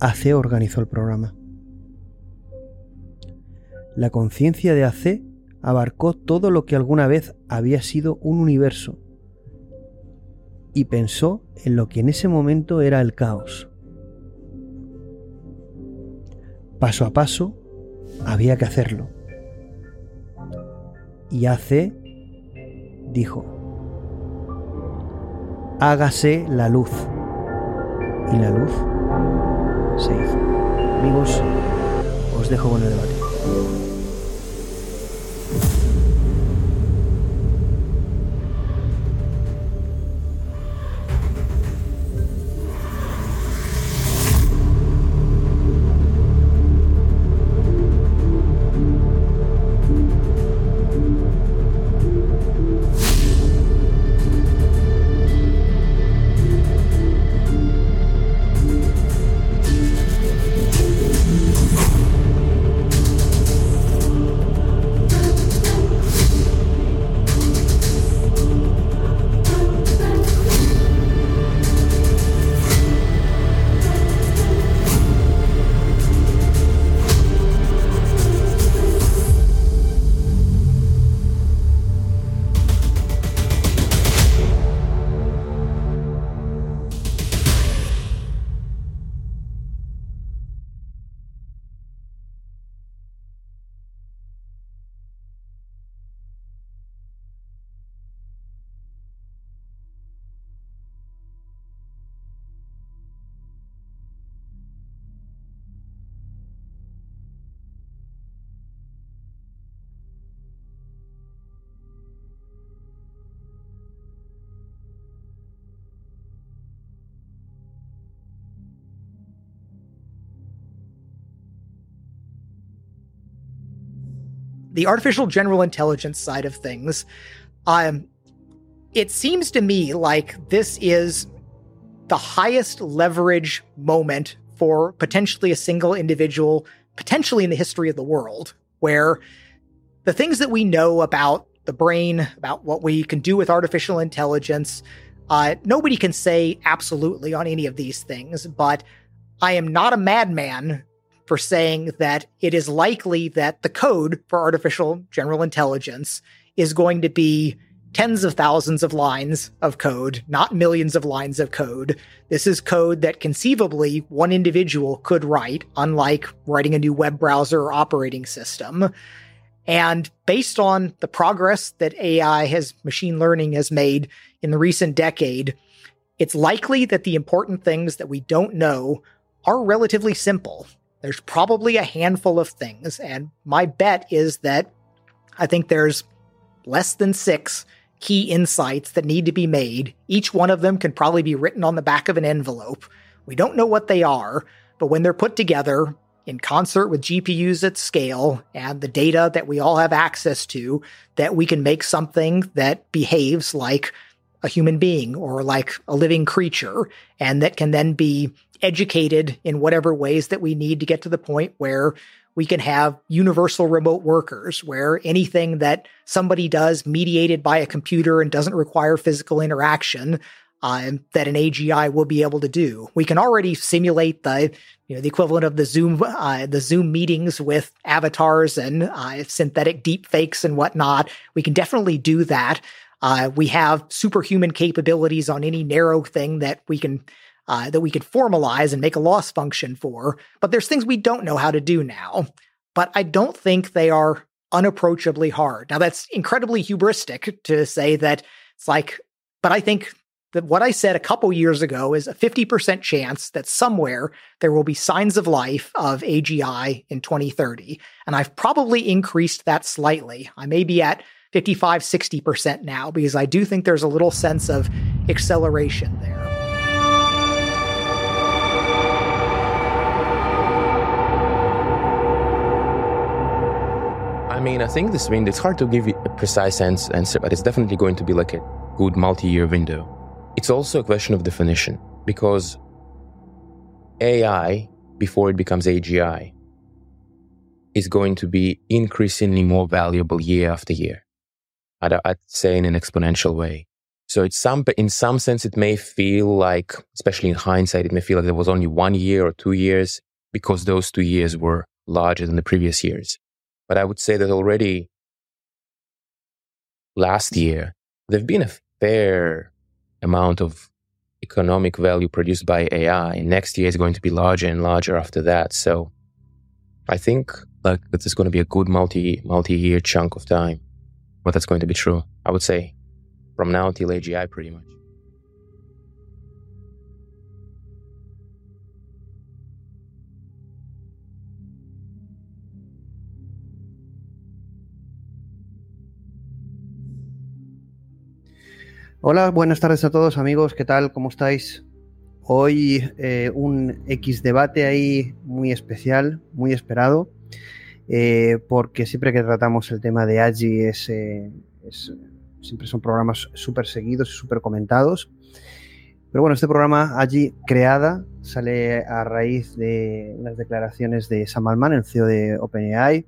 AC organizó el programa. La conciencia de AC abarcó todo lo que alguna vez había sido un universo y pensó en lo que en ese momento era el caos. Paso a paso, había que hacerlo. Y AC dijo, hágase la luz. Y la luz se hizo. Amigos, os dejo con el debate. The artificial general intelligence side of things, um, it seems to me like this is the highest leverage moment for potentially a single individual, potentially in the history of the world, where the things that we know about the brain, about what we can do with artificial intelligence, uh, nobody can say absolutely on any of these things, but I am not a madman for saying that it is likely that the code for artificial general intelligence is going to be tens of thousands of lines of code, not millions of lines of code. This is code that conceivably one individual could write, unlike writing a new web browser or operating system. And based on the progress that AI has, machine learning has made in the recent decade, it's likely that the important things that we don't know are relatively simple. There's probably a handful of things, and my bet is that I think there's less than six key insights that need to be made. Each one of them can probably be written on the back of an envelope. We don't know what they are, but when they're put together in concert with GPUs at scale and the data that we all have access to, that we can make something that behaves like a human being or like a living creature and that can then be educated in whatever ways that we need to get to the point where we can have universal remote workers where anything that somebody does mediated by a computer and doesn't require physical interaction um, that an AGI will be able to do. We can already simulate the you know the equivalent of the Zoom uh, the Zoom meetings with avatars and uh, synthetic deep fakes and whatnot. We can definitely do that. Uh, we have superhuman capabilities on any narrow thing that we can uh, that we could formalize and make a loss function for. But there's things we don't know how to do now. But I don't think they are unapproachably hard. Now that's incredibly hubristic to say that it's like, but I think that what I said a couple years ago is a 50% chance that somewhere there will be signs of life of AGI in 2030. And I've probably increased that slightly. I may be at 55, 60% now because I do think there's a little sense of acceleration there. I mean, I think this window, it's hard to give you a precise answer, but it's definitely going to be like a good multi year window. It's also a question of definition because AI, before it becomes AGI, is going to be increasingly more valuable year after year. I'd, I'd say in an exponential way. So it's some, in some sense, it may feel like, especially in hindsight, it may feel like there was only one year or two years because those two years were larger than the previous years. But I would say that already last year, there've been a fair amount of economic value produced by AI. And next year is going to be larger and larger after that. So I think like this is going to be a good multi multi year chunk of time. But that's going to be true. I would say from now till AGI pretty much. Hola, buenas tardes a todos amigos, ¿qué tal? ¿Cómo estáis? Hoy eh, un X debate ahí muy especial, muy esperado, eh, porque siempre que tratamos el tema de AGI es, eh, es siempre son programas súper seguidos y súper comentados. Pero bueno, este programa AGI creada sale a raíz de las declaraciones de Sam Altman, el CEO de OpenAI,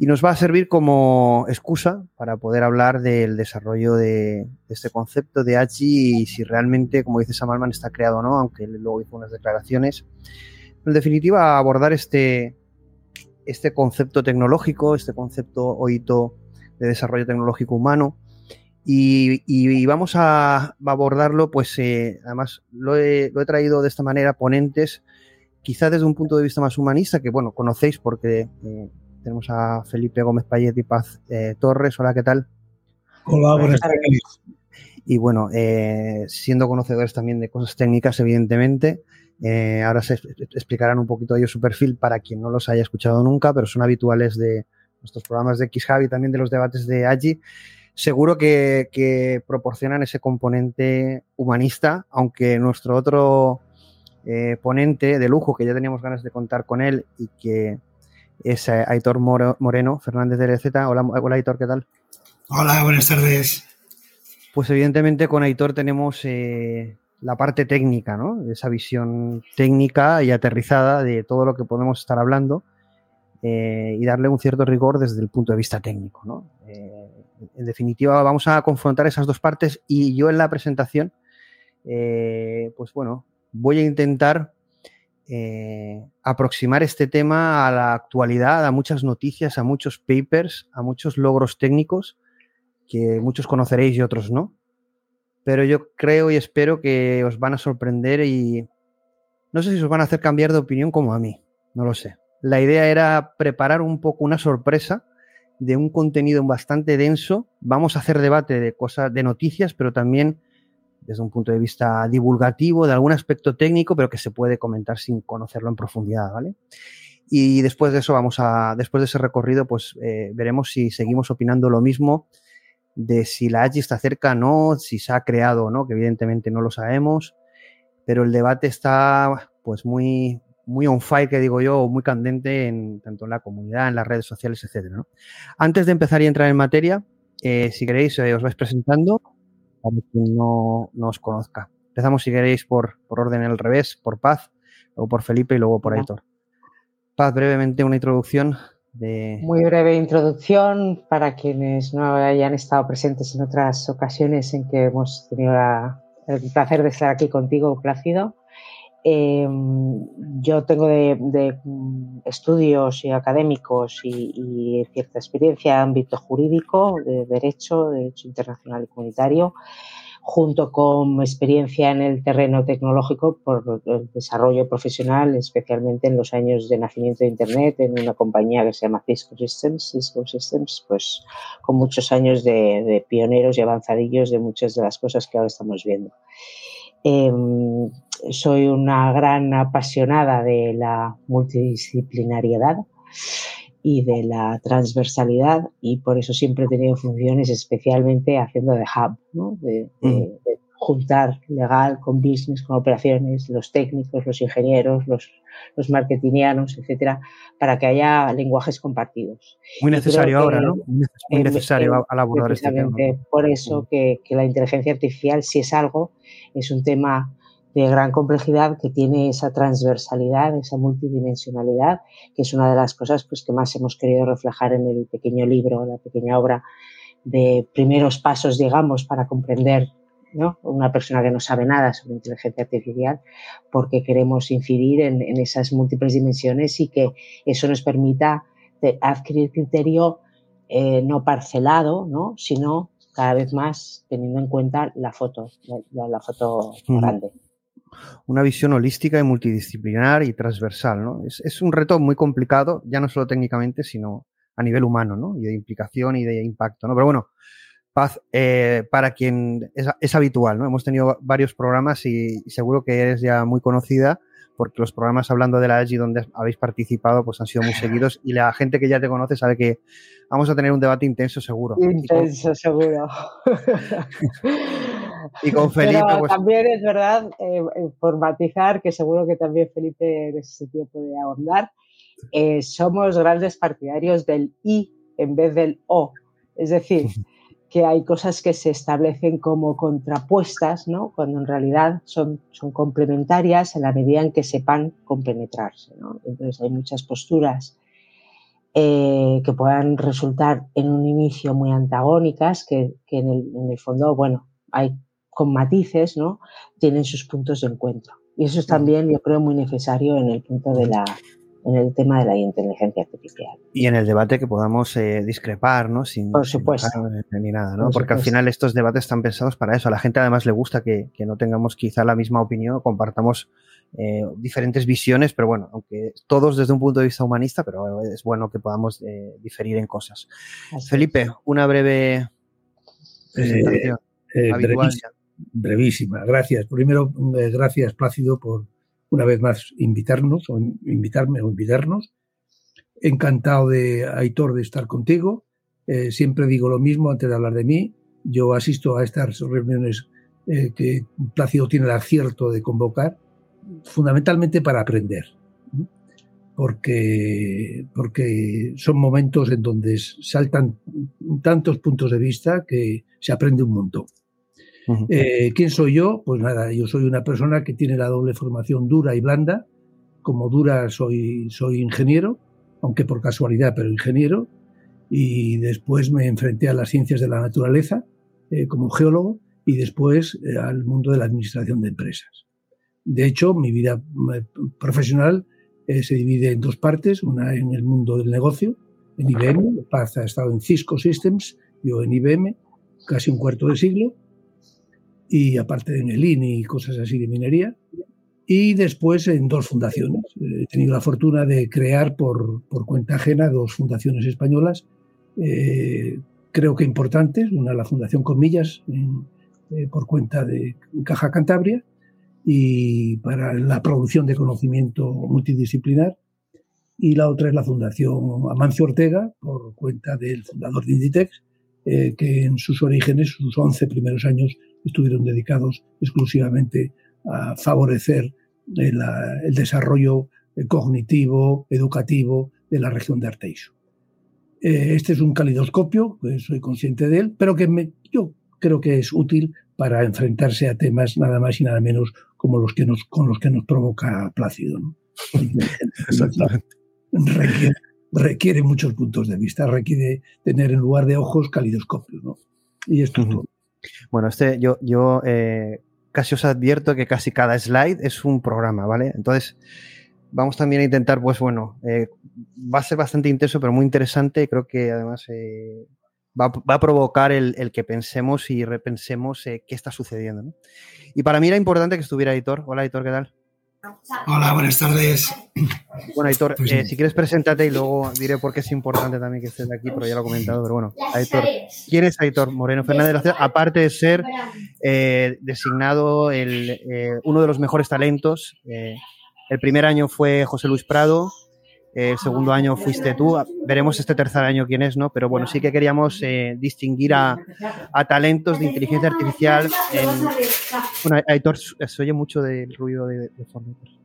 y nos va a servir como excusa para poder hablar del desarrollo de, este concepto de AGI y si realmente, como dice Sam Altman, está creado o no, aunque luego hizo unas declaraciones. En definitiva, abordar este, este concepto tecnológico, este concepto o hito de desarrollo tecnológico humano. Y, vamos a, abordarlo, pues eh, además lo he, traído de esta manera, ponentes, quizá desde un punto de vista más humanista, que bueno, conocéis porque eh, tenemos a Felipe Gómez Payet y Paz eh, Torres. Hola, ¿qué tal? Hola, buenas tardes. Y bueno, siendo conocedores también de cosas técnicas, evidentemente, eh, ahora se explicarán un poquito ellos su perfil para quien no los haya escuchado nunca, pero son habituales de nuestros programas de XHAV y también de los debates de AGI. Seguro que, que proporcionan ese componente humanista, aunque nuestro otro ponente de lujo, que ya teníamos ganas de contar con él y que es eh, Aitor Moreno, Fernández de LZ. Hola, hola Aitor, ¿qué tal? Hola, buenas tardes. Pues evidentemente con Aitor tenemos eh, la parte técnica, ¿no? Esa visión técnica y aterrizada de todo lo que podemos estar hablando eh, y darle un cierto rigor desde el punto de vista técnico, ¿no? en definitiva, vamos a confrontar esas dos partes y yo en la presentación, pues bueno, voy a intentar eh, aproximar este tema a la actualidad, a muchas noticias, a muchos papers, a muchos logros técnicos que muchos conoceréis y otros no. Pero yo creo y espero que os van a sorprender y no sé si os van a hacer cambiar de opinión como a mí, no lo sé. La idea era preparar un poco una sorpresa de un contenido bastante denso. Vamos a hacer debate de cosas, de noticias, pero también desde un punto de vista divulgativo, de algún aspecto técnico, pero que se puede comentar sin conocerlo en profundidad, ¿vale? Y después de eso vamos a, después de ese recorrido, pues eh, veremos si seguimos opinando lo mismo de si la AGI está cerca o no, si se ha creado o no, que evidentemente no lo sabemos, pero el debate está pues muy, muy on fire, que digo yo, muy candente en, tanto en la comunidad, en las redes sociales, etcétera. ¿no? Antes de empezar y entrar en materia, eh, si queréis, eh, os vais presentando para quien no, no, os conozca. Empezamos, si queréis, por, por orden al revés, por Paz, luego por Felipe y luego por Aitor. Paz, brevemente una introducción Muy breve introducción para quienes no hayan estado presentes en otras ocasiones en que hemos tenido el placer de estar aquí contigo, Plácido. Eh, yo tengo de, de, estudios académicos y, y, cierta experiencia en ámbito jurídico, de derecho, de derecho internacional y comunitario, junto con experiencia en el terreno tecnológico por el desarrollo profesional, especialmente en los años de nacimiento de Internet, en una compañía que se llama Cisco Systems, Cisco Systems, pues con muchos años de, pioneros y avanzadillos de muchas de las cosas que ahora estamos viendo. Eh, soy una gran apasionada de la multidisciplinariedad y de la transversalidad y por eso siempre he tenido funciones especialmente haciendo de hub, ¿no? de, de, de, juntar legal con business, con operaciones, los técnicos, los ingenieros, los, los marketingianos, etcétera, para que haya lenguajes compartidos. Muy necesario ahora, ¿no? Muy necesario en, al abordar este tema. Por eso que, que la inteligencia artificial, si es algo, es un tema de gran complejidad que tiene esa transversalidad, esa multidimensionalidad, que es una de las cosas pues, que más hemos querido reflejar en el pequeño libro, la pequeña obra de primeros pasos, digamos, para comprender ¿no? una persona que no sabe nada sobre inteligencia artificial, porque queremos incidir en, en esas múltiples dimensiones y que eso nos permita adquirir criterio eh, no parcelado, ¿no? sino cada vez más teniendo en cuenta la foto, la, la foto mm. Una visión holística y multidisciplinar y transversal. ¿no? Es, es, un reto muy complicado, ya no solo técnicamente, sino a nivel humano, ¿no? Y de implicación y de impacto, ¿no? Pero bueno, Paz, eh, para quien es, es, habitual, ¿no? Hemos tenido varios programas y, y, seguro que eres ya muy conocida porque los programas hablando de la AGI donde habéis participado pues han sido muy seguidos y la gente que ya te conoce sabe que vamos a tener un debate intenso seguro. Intenso, seguro. y con Felipe. Pero pues... también es verdad, eh, por matizar, que seguro que también Felipe en ese sentido puede ahondar, eh, somos grandes partidarios del I en vez del O. Es decir, que hay cosas que se establecen como contrapuestas, ¿no? cuando en realidad son, son complementarias en la medida en que sepan compenetrarse. ¿no? Entonces hay muchas posturas eh, que puedan resultar en un inicio muy antagónicas, que, que en, el, en, el, fondo, bueno, hay con matices, ¿no? tienen sus puntos de encuentro. Y eso es también, yo creo, muy necesario en el punto de la, en el tema de la inteligencia artificial. Y en el debate que podamos eh, discrepar, ¿no? Sin, Por supuesto. Sin ni nada, ¿no? Por Porque supuesto. al final estos debates están pensados para eso. A la gente además le gusta que, que no tengamos quizá la misma opinión, compartamos eh, diferentes visiones, pero bueno, aunque todos desde un punto de vista humanista, pero es bueno que podamos eh, diferir en cosas. Así Felipe, es. una breve presentación. brevísima, brevísima, gracias. Primero, gracias Plácido por una vez más invitarnos o invitarme o invitarnos. Encantado de Aitor de estar contigo. Eh, siempre digo lo mismo antes de hablar de mí. Yo asisto a estas reuniones eh, que Plácido tiene el acierto de convocar, fundamentalmente para aprender. Porque, porque son momentos en donde saltan tantos puntos de vista que se aprende un montón. Eh, ¿Quién soy yo? Pues nada, yo soy una persona que tiene la doble formación dura y blanda. Como dura soy, soy ingeniero, aunque por casualidad, pero ingeniero. Y después me enfrenté a las ciencias de la naturaleza eh, como geólogo y después eh, al mundo de la administración de empresas. De hecho, mi vida eh, profesional eh, se divide en dos partes, una en el mundo del negocio, en IBM, Paz ha estado en Cisco Systems, yo en IBM, casi un cuarto de siglo, y aparte en el INI y cosas así de minería. Y después en dos fundaciones. He tenido la fortuna de crear por, por cuenta ajena dos fundaciones españolas, eh, creo que importantes. Una, la Fundación Comillas, en, por cuenta de Caja Cantabria y para la producción de conocimiento multidisciplinar. Y la otra es la Fundación Amancio Ortega, por cuenta del fundador de Inditex, eh, que en sus orígenes, sus 11 primeros años, estuvieron dedicados exclusivamente a favorecer el, el desarrollo cognitivo, educativo de la región de Arteixo. Eh, este es un calidoscopio, pues soy consciente de él, pero que me, yo creo que es útil para enfrentarse a temas nada más y nada menos como los que nos, con los que nos provoca Plácido. ¿no? Exactamente. Requiere, requiere, muchos puntos de vista, requiere tener en lugar de ojos calidoscopios. ¿no? Y esto es todo. Bueno, este, yo, yo eh, casi os advierto que casi cada slide es un programa, ¿vale? Entonces, vamos también a intentar, pues bueno, eh, va a ser bastante intenso, pero muy interesante. Creo que además eh, va, a provocar el, que pensemos y repensemos qué está sucediendo. Y para mí era importante que estuviera Editor. Hola, Editor, ¿qué tal? Hola, buenas tardes. Bueno, Aitor, pues eh, si quieres preséntate y luego diré por qué es importante también que estés aquí, pero ya lo he comentado, pero bueno, Aitor, ¿quién es Aitor Moreno Fernández Aparte de ser eh, designado el, eh, uno de los mejores talentos, el primer año fue José Luis Prado, el segundo año fuiste tú. Veremos este tercer año quién es, ¿no? Pero bueno, sí que queríamos eh, distinguir a, talentos de inteligencia artificial. En, bueno, Aitor, se oye mucho del ruido de.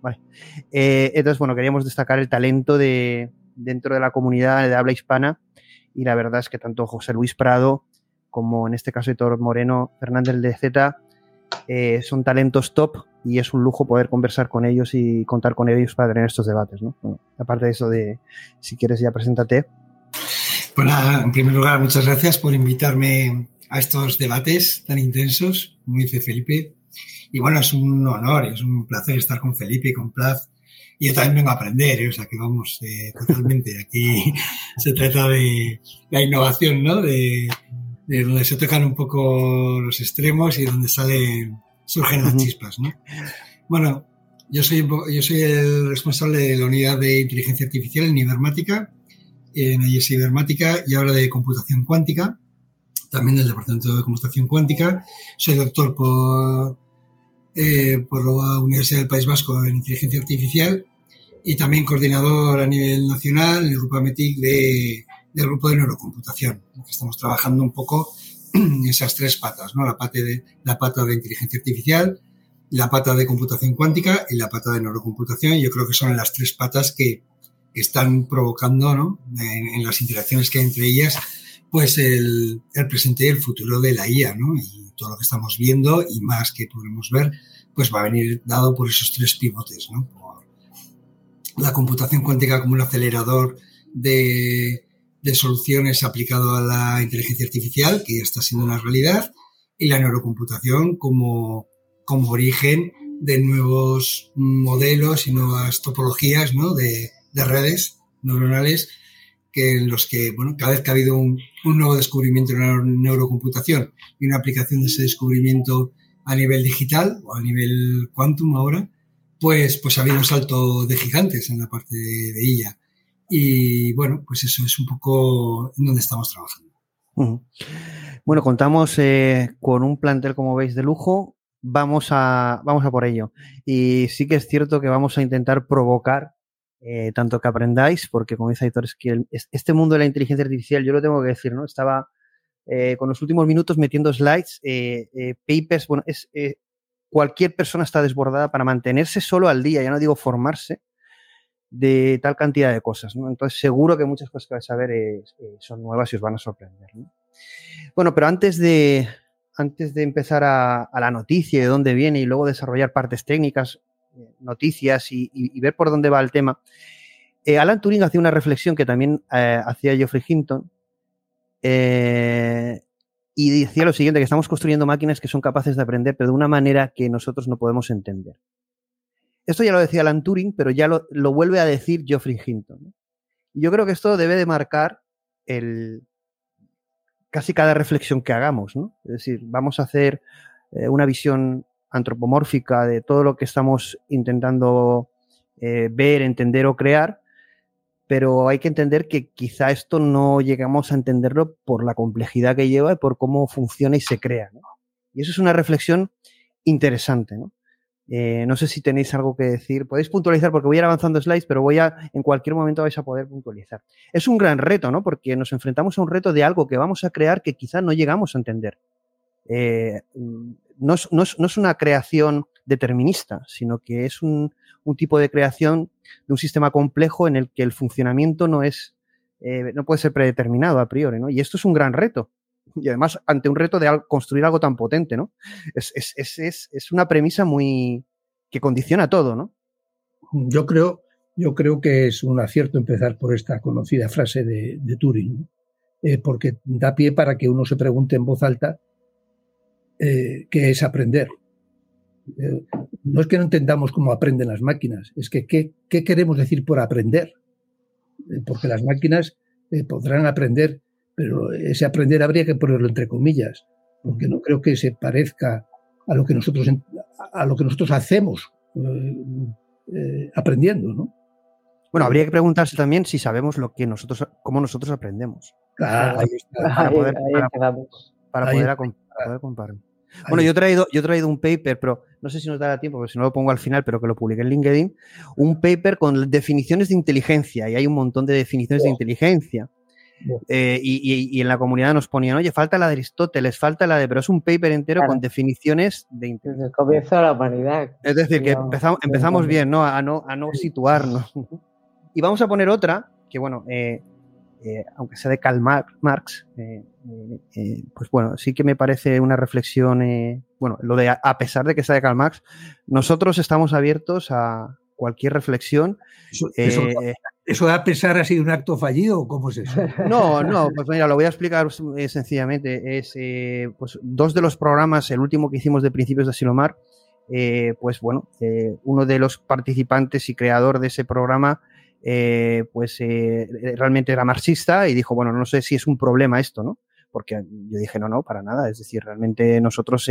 Vale. Eh, entonces, bueno, queríamos destacar el talento de, dentro de la comunidad de habla hispana. Y la verdad es que tanto José Luis Prado como en este caso Aitor Moreno Fernández de Z eh, son talentos top y es un lujo poder conversar con ellos y contar con ellos para tener estos debates. ¿no? aparte de eso, de si quieres ya preséntate. Pues en primer lugar, muchas gracias por invitarme a estos debates tan intensos, como dice Felipe. Y bueno, es un honor, es un placer estar con Felipe y con Plaz. Y yo también vengo a aprender, ¿eh? o sea que vamos, eh, totalmente. Aquí se trata de la innovación, ¿no? De, de donde se tocan un poco los extremos y donde salen, surgen las chispas, ¿no? Bueno, yo soy, yo soy el responsable de la unidad de inteligencia artificial en Ibermática, en IES Ibermática y ahora de computación cuántica, también del Departamento de Computación Cuántica. Soy doctor por, eh, por la Universidad del País Vasco en inteligencia artificial y también coordinador a nivel nacional en el grupo AMETIC de del grupo de neurocomputación, que estamos trabajando un poco esas tres patas, ¿no? La, pata de, la pata de inteligencia artificial, la pata de computación cuántica y la pata de neurocomputación. Yo creo que son las tres patas que, están provocando, ¿no? En, las interacciones que hay entre ellas, pues el, presente y el futuro de la IA, ¿no? Y todo lo que estamos viendo y más que podremos ver, pues va a venir dado por esos tres pivotes, ¿no? La computación cuántica como un acelerador de, de soluciones aplicado a la inteligencia artificial, que ya está siendo una realidad, y la neurocomputación como, como origen de nuevos modelos y nuevas topologías ¿no? de, de, redes neuronales que en los que, bueno, cada vez que ha habido un, nuevo descubrimiento en la neurocomputación y una aplicación de ese descubrimiento a nivel digital o a nivel quantum ahora, pues, pues ha habido un salto de gigantes en la parte de, de ella. Y bueno, pues eso es un poco en donde estamos trabajando. Bueno, contamos eh, con un plantel, como veis, de lujo. Vamos a, vamos a por ello. Y sí que es cierto que vamos a intentar provocar eh, tanto que aprendáis, porque como dice Aitor, es que este mundo de la inteligencia artificial, yo lo tengo que decir, ¿no? Estaba eh, con los últimos minutos metiendo slides, papers, bueno, es, cualquier persona está desbordada para mantenerse solo al día, ya no digo formarse, de tal cantidad de cosas. ¿no? Entonces, seguro que muchas cosas que vais a ver eh, son nuevas y os van a sorprender. Bueno, pero antes de, antes de empezar a, la noticia, de dónde viene y luego desarrollar partes técnicas, eh, noticias y, ver por dónde va el tema, eh, Alan Turing hacía una reflexión que también hacía Geoffrey Hinton y decía lo siguiente, que estamos construyendo máquinas que son capaces de aprender, pero de una manera que nosotros no podemos entender. Esto ya lo decía Alan Turing, pero ya lo, vuelve a decir Geoffrey Hinton. Yo creo que esto debe de marcar el, casi cada reflexión que hagamos. ¿no? Es decir, vamos a hacer eh, una visión antropomórfica de todo lo que estamos intentando eh, ver, entender o crear, pero hay que entender que quizá esto no llegamos a entenderlo por la complejidad que lleva y por cómo funciona y se crea. Y eso es una reflexión interesante, ¿no? Eh, no sé si tenéis algo que decir. Podéis puntualizar porque voy a ir avanzando slides, pero voy a, en cualquier momento vais a poder puntualizar. Es un gran reto, ¿no? Porque nos enfrentamos a un reto de algo que vamos a crear que quizás no llegamos a entender. Eh, no, es, no, es, una creación determinista, sino que es un, un, tipo de creación de un sistema complejo en el que el funcionamiento no es, eh, no puede ser predeterminado a priori, ¿no? Y esto es un gran reto y además ante un reto de construir algo tan potente, ¿no? Es, es, es, es una premisa muy que condiciona todo, ¿no? Yo creo, yo creo que es un acierto empezar por esta conocida frase de, de Turing, eh, porque da pie para que uno se pregunte en voz alta eh, qué es aprender. Eh, no es que no entendamos cómo aprenden las máquinas, es que qué, qué queremos decir por aprender. Porque las máquinas podrán aprender pero ese aprender habría que ponerlo entre comillas, porque no creo que se parezca a lo que nosotros, a lo que nosotros hacemos eh, eh, aprendiendo, ¿no? Bueno, habría que preguntarse también si sabemos lo que nosotros, cómo nosotros aprendemos. Claro, para, poder, para, poder, comparar. Bueno, yo he, traído, yo he traído un paper, pero no sé si nos dará tiempo, porque si no lo pongo al final, pero que lo publiqué en LinkedIn, un paper con definiciones de inteligencia, y hay un montón de definiciones de inteligencia. Eh, y, en la comunidad nos ponían, oye, falta la de Aristóteles, falta la de, pero es un paper entero con definiciones de Desde el comienzo de la humanidad. Es decir, que empezamos, empezamos bien, ¿no? A, ¿no? a no situarnos. Y vamos a poner otra, que bueno, eh, eh, aunque sea de Karl Marx, pues bueno, sí que me parece una reflexión, bueno, lo de a pesar de que sea de Karl Marx, nosotros estamos abiertos a cualquier reflexión. ¿Eso a pesar ha sido un acto fallido o cómo es eso? No, no, pues mira, lo voy a explicar eh, sencillamente. Es eh, pues dos de los programas, el último que hicimos de Principios de Silomar, eh, pues bueno, uno de los participantes y creador de ese programa, pues realmente era marxista y dijo, bueno, no sé si es un problema esto, ¿no? Porque yo dije, no, no, para nada. Es decir, realmente nosotros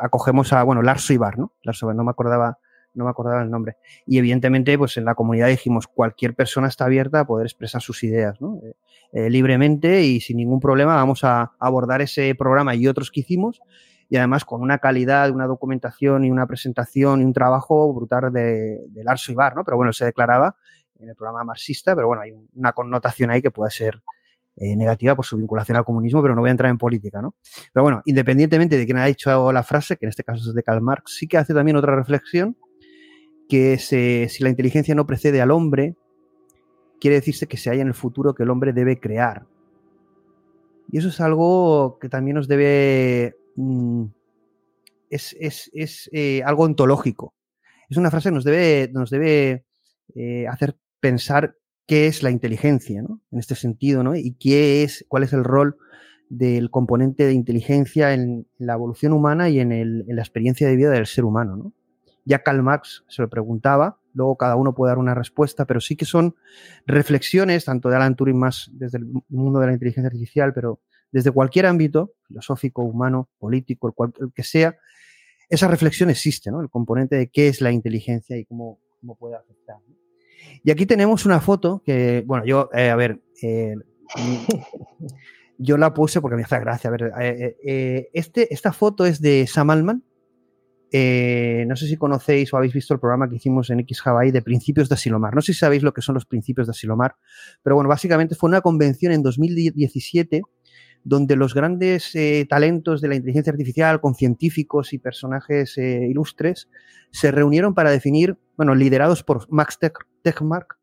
acogemos a, bueno, Lars Ibar, ¿no? Lars Ibar, no me acordaba no me acordaba el nombre. Y evidentemente, pues en la comunidad dijimos, cualquier persona está abierta a poder expresar sus ideas, ¿no? Eh, eh, libremente y sin ningún problema vamos a abordar ese programa y otros que hicimos y además con una calidad, una documentación y una presentación y un trabajo brutal de, de Larso Ibar, ¿no? Pero bueno, se declaraba en el programa marxista, pero bueno, hay una connotación ahí que puede ser eh, negativa por su vinculación al comunismo, pero no voy a entrar en política, ¿no? Pero bueno, independientemente de quién ha dicho la frase, que en este caso es de Karl Marx, sí que hace también otra reflexión que si la inteligencia no precede al hombre, quiere decirse que se halla en el futuro que el hombre debe crear. Y eso es algo que también nos debe... Mm, es, eh, algo ontológico. Es una frase que nos debe, nos debe eh, hacer pensar qué es la inteligencia, ¿no? En este sentido, ¿no? Y qué es, cuál es el rol del componente de inteligencia en la evolución humana y en, en la experiencia de vida del ser humano, ¿no? Ya Karl Marx se lo preguntaba, luego cada uno puede dar una respuesta, pero sí que son reflexiones, tanto de Alan Turing más desde el mundo de la inteligencia artificial, pero desde cualquier ámbito, filosófico, humano, político, el, que sea, esa reflexión existe, ¿no? El componente de qué es la inteligencia y cómo, cómo puede afectar. Y aquí tenemos una foto que, bueno, yo, eh, a ver, eh, yo la puse porque me hace gracia. A ver, eh, este, esta foto es de Sam Altman, eh, no sé si conocéis o habéis visto el programa que hicimos en X Hawaii de principios de Asilomar. No sé si sabéis lo que son los principios de Asilomar, pero bueno, básicamente fue una convención en 2017 donde los grandes eh, talentos de la inteligencia artificial, con científicos y personajes eh, ilustres, se reunieron para definir, bueno, liderados por Max Tegmark,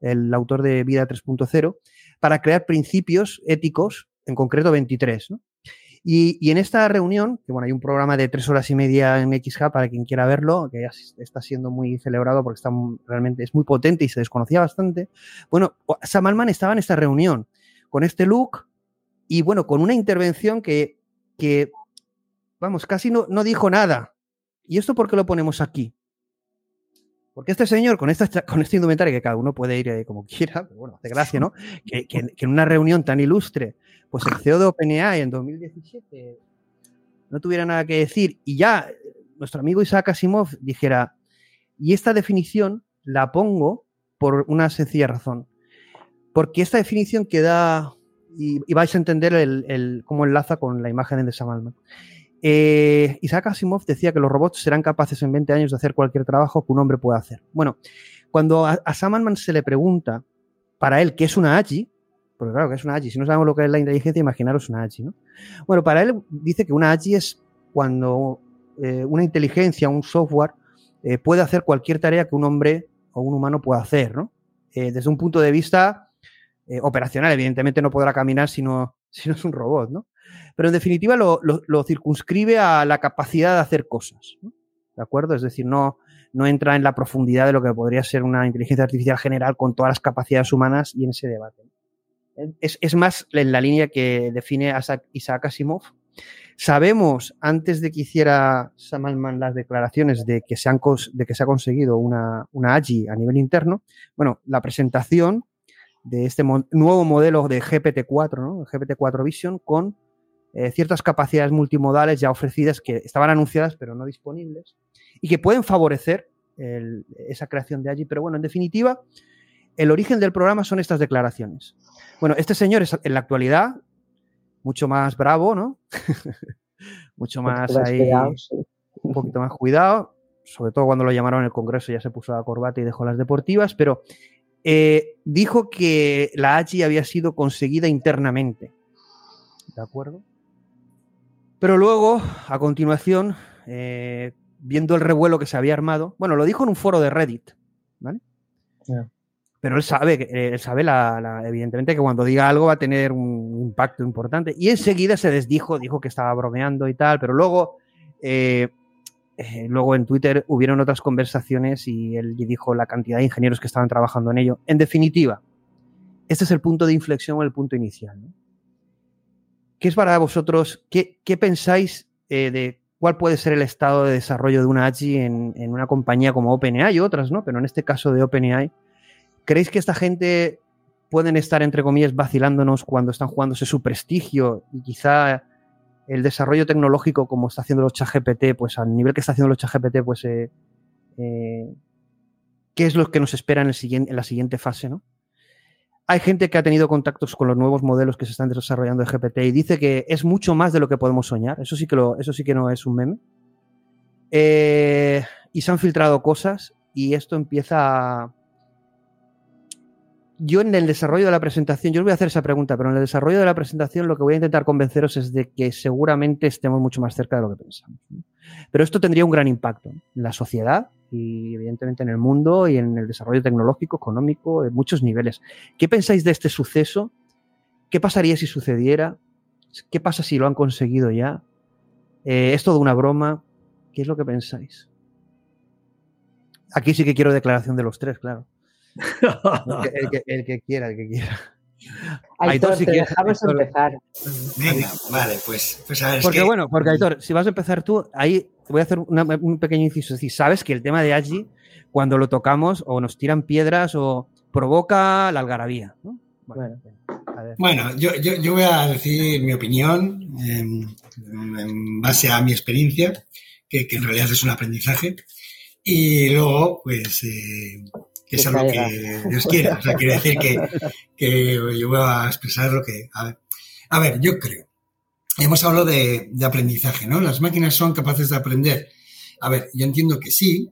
el autor de Vida 3.0, para crear principios éticos, en concreto 23, ¿no? Y, en esta reunión, que bueno, hay un programa de tres horas y media en XHub para quien quiera verlo, que ya está siendo muy celebrado porque está realmente es muy potente y se desconocía bastante. Bueno, Sam Altman estaba en esta reunión con este look y bueno, con una intervención que, que vamos, casi no, no dijo nada. ¿Y esto por qué lo ponemos aquí? Porque este señor, con, esta, con este indumentario, que cada uno puede ir eh, como quiera, pero bueno, hace gracia, ¿no? Que, que, en una reunión tan ilustre pues el CEO de OpenAI en 2017 no tuviera nada que decir y ya nuestro amigo Isaac Asimov dijera, y esta definición la pongo por una sencilla razón, porque esta definición que da y, vais a entender el, cómo enlaza con la imagen de Sam Altman. Eh, Isaac Asimov decía que los robots serán capaces en 20 años de hacer cualquier trabajo que un hombre pueda hacer. Bueno, cuando a, Altman se le pregunta para él qué es una AGI, porque claro que es una AGI, si no sabemos lo que es la inteligencia, imaginaros una AGI, ¿no? Bueno, para él dice que una AGI es cuando eh, una inteligencia, un software, eh, puede hacer cualquier tarea que un hombre o un humano pueda hacer, ¿no? desde un punto de vista eh, operacional. Evidentemente no podrá caminar si no, si no es un robot, ¿no? Pero en definitiva lo, circunscribe a la capacidad de hacer cosas, ¿De acuerdo? Es decir, no, no entra en la profundidad de lo que podría ser una inteligencia artificial general con todas las capacidades humanas y en ese debate. Es, más en la línea que define Isaac Asimov. Sabemos, antes de que hiciera Sam Altman las declaraciones de que se, han, de que se ha conseguido una, una AGI a nivel interno, bueno, la presentación de este nuevo modelo de GPT-4, ¿no? GPT-4 Vision, con eh, ciertas capacidades multimodales ya ofrecidas que estaban anunciadas pero no disponibles y que pueden favorecer esa creación de allí. Pero bueno, en definitiva, el origen del programa son estas declaraciones. Bueno, este señor es en la actualidad mucho más bravo, ¿no? mucho más ahí, un poquito más cuidado, sobre todo cuando lo llamaron en el Congreso ya se puso la corbata y dejó las deportivas, pero eh, dijo que la AGI había sido conseguida internamente. ¿De acuerdo? Pero luego, a continuación, eh, viendo el revuelo que se había armado, bueno, lo dijo en un foro de Reddit, ¿vale? Pero él sabe, él sabe la, evidentemente que cuando diga algo va a tener un impacto importante. Y enseguida se desdijo, dijo que estaba bromeando y tal, pero luego eh, eh, luego en Twitter hubieron otras conversaciones y él dijo la cantidad de ingenieros que estaban trabajando en ello. En definitiva, este es el punto de inflexión o el punto inicial. ¿Qué es para vosotros, qué, pensáis eh, de cuál puede ser el estado de desarrollo de una AGI en, en, una compañía como OpenAI y otras, ¿no? Pero en este caso de OpenAI, ¿creéis que esta gente pueden estar, entre comillas, vacilándonos cuando están jugándose su prestigio y quizá el desarrollo tecnológico como está haciendo los ChatGPT, pues al nivel que está haciendo los ChatGPT, pues eh, eh, qué es lo que nos espera en, el siguiente, en la siguiente fase, ¿no? Hay gente que ha tenido contactos con los nuevos modelos que se están desarrollando de GPT y dice que es mucho más de lo que podemos soñar. Eso sí que, lo, eso sí que no es un meme. Eh, y se han filtrado cosas y esto empieza a, yo en el desarrollo de la presentación, yo os voy a hacer esa pregunta, pero en el desarrollo de la presentación lo que voy a intentar convenceros es de que seguramente estemos mucho más cerca de lo que pensamos. Pero esto tendría un gran impacto en la sociedad y evidentemente en el mundo y en el desarrollo tecnológico, económico, en muchos niveles. ¿Qué pensáis de este suceso? ¿Qué pasaría si sucediera? ¿Qué pasa si lo han conseguido ya? Eh, ¿Es todo una broma? ¿Qué es lo que pensáis? Aquí sí que quiero declaración de los tres, claro el, que, el, que, quiera, el que quiera. Aitor, si te dejamos empezar. Venga, vale, pues, pues a ver. Porque bueno, porque Aitor, si vas a empezar tú, ahí voy a hacer un pequeño inciso. Es decir, sabes que el tema de Agi, cuando lo tocamos, o nos tiran piedras o provoca la algarabía. Bueno, bueno yo, yo, yo, voy a decir mi opinión en, base a mi experiencia, que, que, en realidad es un aprendizaje. Y luego, pues, eh, que es algo que Dios quiera. O sea, quiere decir que, yo voy a expresar lo que... A ver, yo creo. Hemos hablado de, aprendizaje, ¿no? Las máquinas son capaces de aprender. A ver, yo entiendo que sí,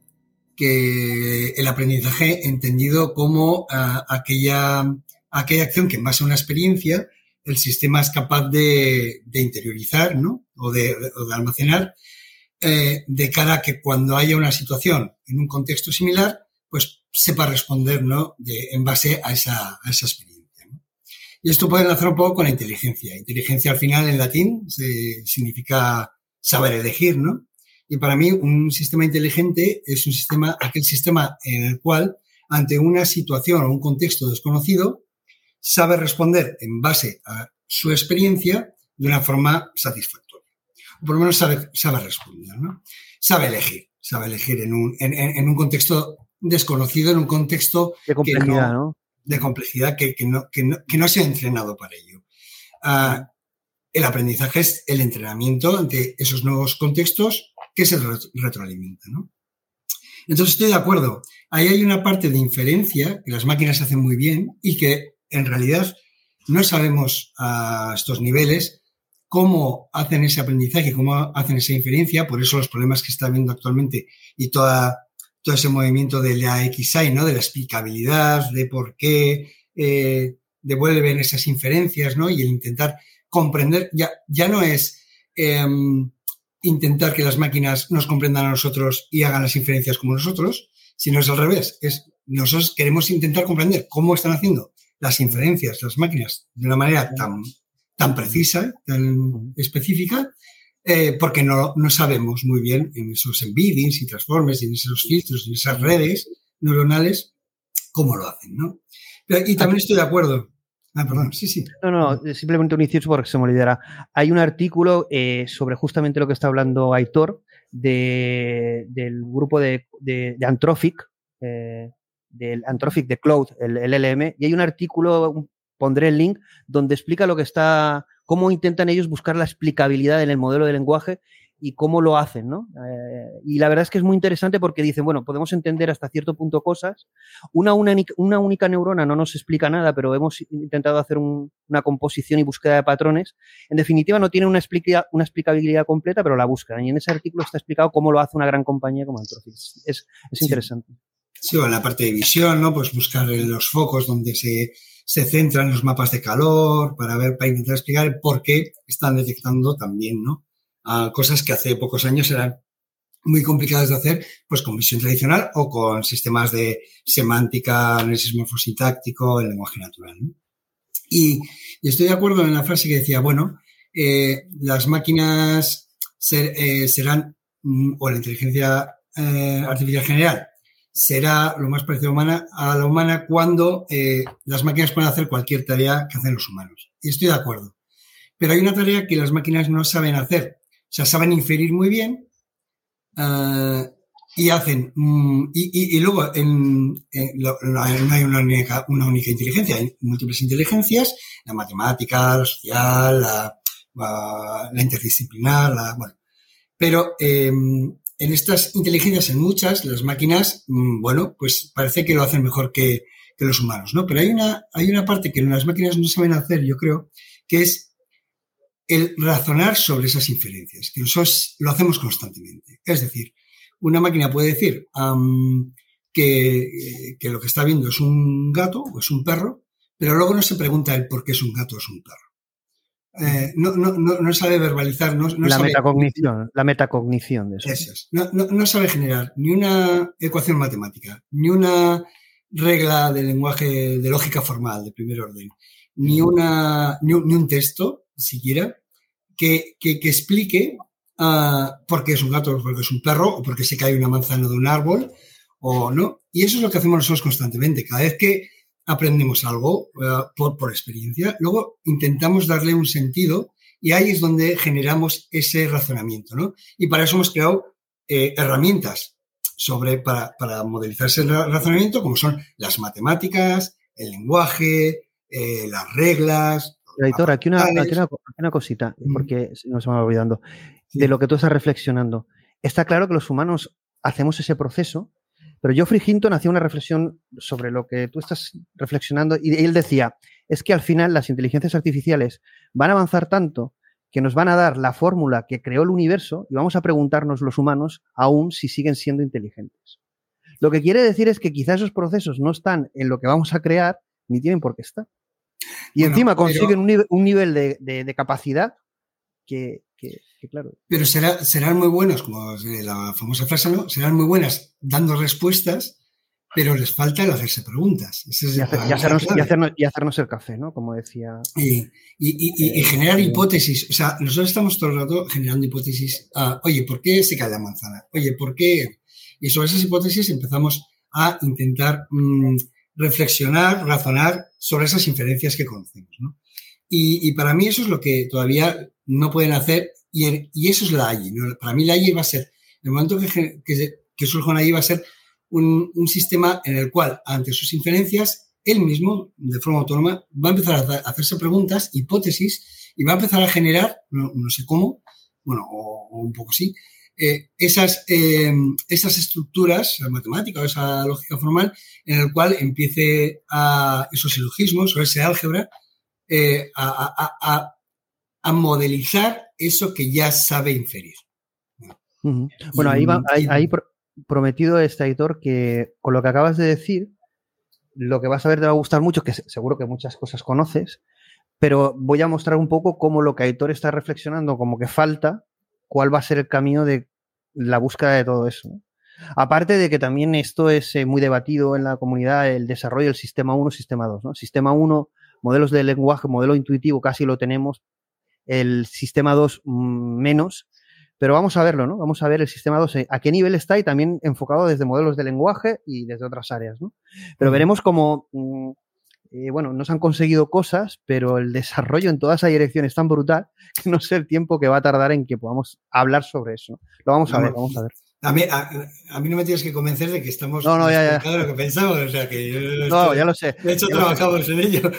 que el aprendizaje entendido como ah, aquella, aquella acción que en base a una experiencia el sistema es capaz de, interiorizar, ¿no? O de, almacenar eh, de cara a que cuando haya una situación en un contexto similar, pues sepa responder ¿no? De, en base a esa, a esa experiencia. Y esto puede enlazar un poco con la inteligencia. Inteligencia al final en latín se, significa saber elegir, ¿no? Y para mí un sistema inteligente es un sistema, aquel sistema en el cual ante una situación o un contexto desconocido sabe responder en base a su experiencia de una forma satisfactoria. Por lo menos sabe, sabe responder, ¿no? Sabe elegir, sabe elegir en un, en, en un contexto desconocido en un contexto de complejidad, que no, De complejidad que, no, que, no, se ha entrenado para ello. Ah, el aprendizaje es el entrenamiento ante esos nuevos contextos que se retroalimentan. ¿no? Entonces estoy de acuerdo. Ahí hay una parte de inferencia que las máquinas hacen muy bien y que en realidad no sabemos a estos niveles cómo hacen ese aprendizaje, cómo hacen esa inferencia, por eso los problemas que está viendo actualmente y toda, todo ese movimiento de la XI, ¿no? De la explicabilidad, de por qué eh, devuelven esas inferencias, ¿no? Y el intentar comprender, ya, ya no es em, intentar que las máquinas nos comprendan a nosotros y hagan las inferencias como nosotros, sino es al revés, es nosotros queremos intentar comprender cómo están haciendo las inferencias, las máquinas, de una manera tan, tan precisa, tan específica, eh, porque no, no, sabemos muy bien en esos embeddings y transformers, en esos filtros, en esas redes neuronales, cómo lo hacen, ¿no? y también estoy de acuerdo. Ah, perdón, sí, sí. No, no, simplemente un inciso porque se me olvidará. Hay un artículo eh, sobre justamente lo que está hablando Aitor de, del grupo de, de, de Anthropic, eh, del Anthropic de Cloud, el, LLM, y hay un artículo, pondré el link, donde explica lo que está, cómo intentan ellos buscar la explicabilidad en el modelo de lenguaje y cómo lo hacen, ¿no? Eh, y la verdad es que es muy interesante porque dicen, bueno, podemos entender hasta cierto punto cosas. Una, una, una única neurona no nos explica nada, pero hemos intentado hacer una composición y búsqueda de patrones. En definitiva, no tiene una, explica, una explicabilidad completa, pero la buscan. Y en ese artículo está explicado cómo lo hace una gran compañía como Anthropic. Es, es sí. interesante. Sí, o en la parte de visión, ¿no? Pues buscar los focos donde se, se centran los mapas de calor para ver, para intentar explicar por qué están detectando también, ¿no? a cosas que hace pocos años eran muy complicadas de hacer, pues con visión tradicional o con sistemas de semántica, análisis morfosintáctico, el lenguaje natural. ¿no? Y, y, estoy de acuerdo en la frase que decía, bueno, eh, las máquinas ser, eh, serán, mm, o la inteligencia eh, artificial general, será lo más parecido humana, a la humana cuando eh, las máquinas pueden hacer cualquier tarea que hacen los humanos. Y estoy de acuerdo. Pero hay una tarea que las máquinas no saben hacer, o sea, saben inferir muy bien uh, y hacen. Um, y, luego en, en, no hay una única, inteligencia, hay múltiples inteligencias: la matemática, la social, la, la, interdisciplinar, la. Bueno. Pero eh, en estas inteligencias, en muchas, las máquinas, mm, bueno, pues parece que lo hacen mejor que, los humanos, ¿no? Pero hay una, hay una parte que las máquinas no saben hacer, yo creo, que es el razonar sobre esas inferencias, que nosotros lo hacemos constantemente. Es decir, una máquina puede decir que, que, lo que está viendo es un gato o es un perro, pero luego no se pregunta el por qué es un gato o es un perro. Eh, no, no, no, sabe verbalizar, no, la sabe, metacognición, la metacognición de eso. eso es. no, sabe generar ni una ecuación matemática, ni una regla de lenguaje de lógica formal de primer orden, ni, una, ni, un, ni un texto siquiera que, que, que explique uh, por qué es un gato, o porque es un perro, o porque se cae una manzana de un árbol, o no. Y eso es lo que hacemos nosotros constantemente. Cada vez que aprendemos algo uh, por, por experiencia, luego intentamos darle un sentido y ahí es donde generamos ese razonamiento, ¿no? Y para eso hemos creado eh, herramientas sobre, para, para modelizar ese razonamiento, como son las matemáticas, el lenguaje, eh, las reglas, Editor, aquí una, aquí una, una cosita, porque nos vamos olvidando. De lo que tú estás reflexionando. Está claro que los humanos hacemos ese proceso, pero Geoffrey Hinton hacía una reflexión sobre lo que tú estás reflexionando y él decía, es que al final las inteligencias artificiales van a avanzar tanto que nos van a dar la fórmula que creó el universo y vamos a preguntarnos los humanos aún si siguen siendo inteligentes. Lo que quiere decir es que quizás esos procesos no están en lo que vamos a crear ni tienen por qué estar. Y bueno, encima consiguen pero, un, nivel, de capacidad que, que, que, claro. Pero será, serán muy buenos, como la famosa frase, ¿no? Serán muy buenas dando respuestas, pero les falta el hacerse preguntas. Ese es y, hacer, y, hacernos, y, hacernos, y, hacernos, el café, ¿no? Como decía. Y, y generar eh, hipótesis. O sea, nosotros estamos todo el rato generando hipótesis. Oye, ¿por qué se cae la manzana? Oye, ¿por qué? Y sobre esas hipótesis empezamos a intentar mmm, reflexionar, razonar sobre esas inferencias que conocemos. ¿no? Y, y, para mí eso es lo que todavía no pueden hacer y, eso es la AI. Para mí la AI va a ser, en el momento que, que, que una AI va a ser un, sistema en el cual, ante sus inferencias, él mismo, de forma autónoma, va a empezar a hacerse preguntas, hipótesis, y va a empezar a generar, no, sé cómo, bueno, o, un poco sí, eh, esas, eh, esas estructuras, la matemática o esa lógica formal, en el cual empiece a esos silogismos o ese álgebra eh, a, modelizar eso que ya sabe inferir. Bueno, ahí, va, ahí, prometido este editor que con lo que acabas de decir, lo que vas a ver te va a gustar mucho, que seguro que muchas cosas conoces, pero voy a mostrar un poco cómo lo que Aitor está reflexionando, como que falta, cuál va a ser el camino de la búsqueda de todo eso. Aparte de que también esto es eh, muy debatido en la comunidad, el desarrollo del sistema 1, sistema 2. ¿no? Sistema 1, modelos de lenguaje, modelo intuitivo, casi lo tenemos. El sistema 2 mm, menos, pero vamos a verlo, ¿no? Vamos a ver el sistema 2, eh, a qué nivel está y también enfocado desde modelos de lenguaje y desde otras áreas, ¿no? Pero veremos cómo, mm, eh, bueno, no se han conseguido cosas, pero el desarrollo en toda esa dirección es tan brutal que no sé el tiempo que va a tardar en que podamos hablar sobre eso. Lo vamos a ver, vamos a ver. A mí, a, mí, no me tienes que convencer de que estamos no, no, ya, ya. lo que pensamos, o sea que yo no, ya lo sé. De hecho, trabajamos en ello.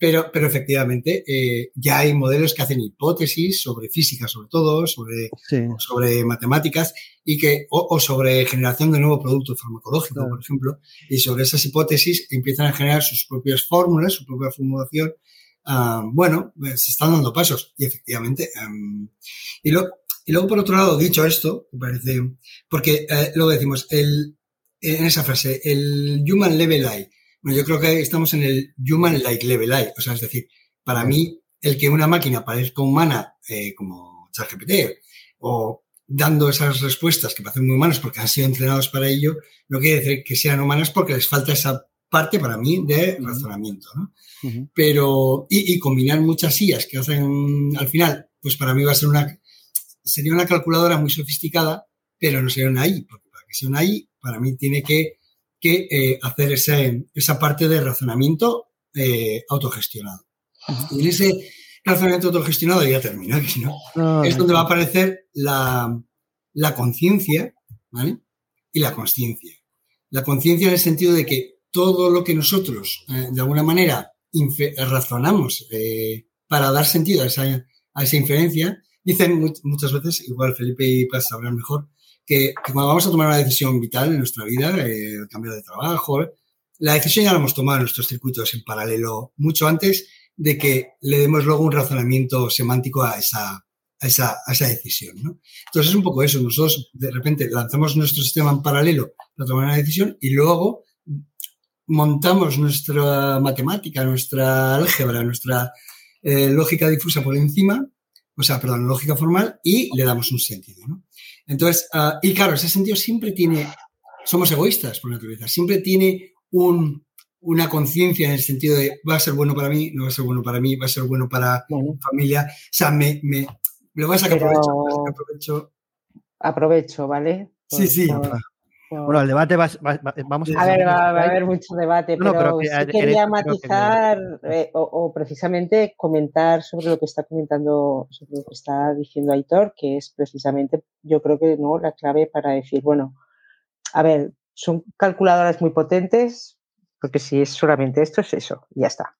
Pero, pero efectivamente, eh, ya hay modelos que hacen hipótesis sobre física, sobre todo, sobre, sobre matemáticas, y que, o, sobre generación de nuevo producto farmacológico, por ejemplo, y sobre esas hipótesis empiezan a generar sus propias fórmulas, su propia formulación. Ah, bueno, pues, se están dando pasos, y efectivamente. y, lo, y luego, por otro lado, dicho esto, me parece, porque eh, luego decimos, el, en esa frase, el human level eye bueno, yo creo que estamos en el human like level I. O sea, es decir, para mí, el que una máquina parezca humana, eh, como ChatGPT, o dando esas respuestas que parecen muy humanas porque han sido entrenados para ello, no quiere decir que sean humanas porque les falta esa parte para mí de razonamiento, ¿no? Pero, y, combinar muchas IAs que hacen, al final, pues para mí va a ser una, sería una calculadora muy sofisticada, pero no sería una I, porque para que sea una I, para mí tiene que que eh, hacer esa parte de razonamiento eh, autogestionado. Y en ese razonamiento autogestionado, ya termino aquí, ¿no? es donde va a aparecer la, conciencia ¿vale? y la consciencia. La conciencia en el sentido de que todo lo que nosotros, eh, de alguna manera, razonamos para dar sentido a esa, a esa inferencia, dicen muchas veces, igual Felipe y Paz sabrán mejor, que, cuando vamos a tomar una decisión vital en nuestra vida, eh, el cambio de trabajo, la decisión ya la hemos tomado en nuestros circuitos en paralelo mucho antes de que le demos luego un razonamiento semántico a esa, a esa, a esa decisión. ¿no? Entonces es un poco eso, nosotros de repente lanzamos nuestro sistema en paralelo para tomar una decisión y luego montamos nuestra matemática, nuestra álgebra, nuestra eh, lógica difusa por encima, o sea, perdón, lógica formal y le damos un sentido. Entonces, uh, y claro, ese sentido siempre tiene, somos egoístas por naturaleza, siempre tiene un, una conciencia en el sentido de va a ser bueno para mí, no va a ser bueno para mí, va a ser bueno para mi familia. O sea, me, me, lo voy a sacar aprovecho, aprovecho. Aprovecho, ¿vale? sí, sí. Bueno, el debate va, vamos a... A ver, va, a haber mucho debate, pero, sí quería matizar eh, o, precisamente comentar sobre lo que está comentando, sobre lo que está diciendo Aitor, que es precisamente, yo creo que no la clave para decir, bueno, a ver, son calculadoras muy potentes, porque si es solamente esto, es eso, ya está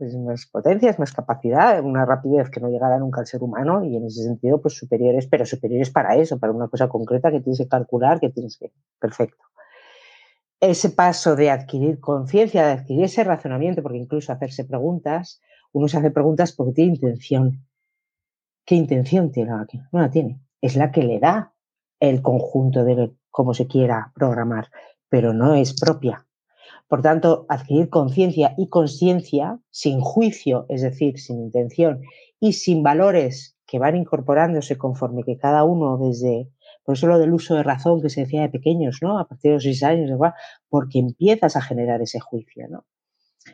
pues más potencia, es más capacidad, una rapidez que no llegará nunca al ser humano y en ese sentido pues superiores, pero superiores para eso, para una cosa concreta que tienes que calcular, que tienes que... Perfecto. Ese paso de adquirir conciencia, de adquirir ese razonamiento, porque incluso hacerse preguntas, uno se hace preguntas porque tiene intención. ¿Qué intención tiene aquí? No la tiene. Es la que le da el conjunto de cómo se quiera programar, pero no es propia. Por tanto, adquirir conciencia y conciencia sin juicio, es decir, sin intención y sin valores que van incorporándose conforme que cada uno desde, por eso lo del uso de razón que se decía de pequeños, ¿no? A partir de los seis años, porque empiezas a generar ese juicio, ¿no?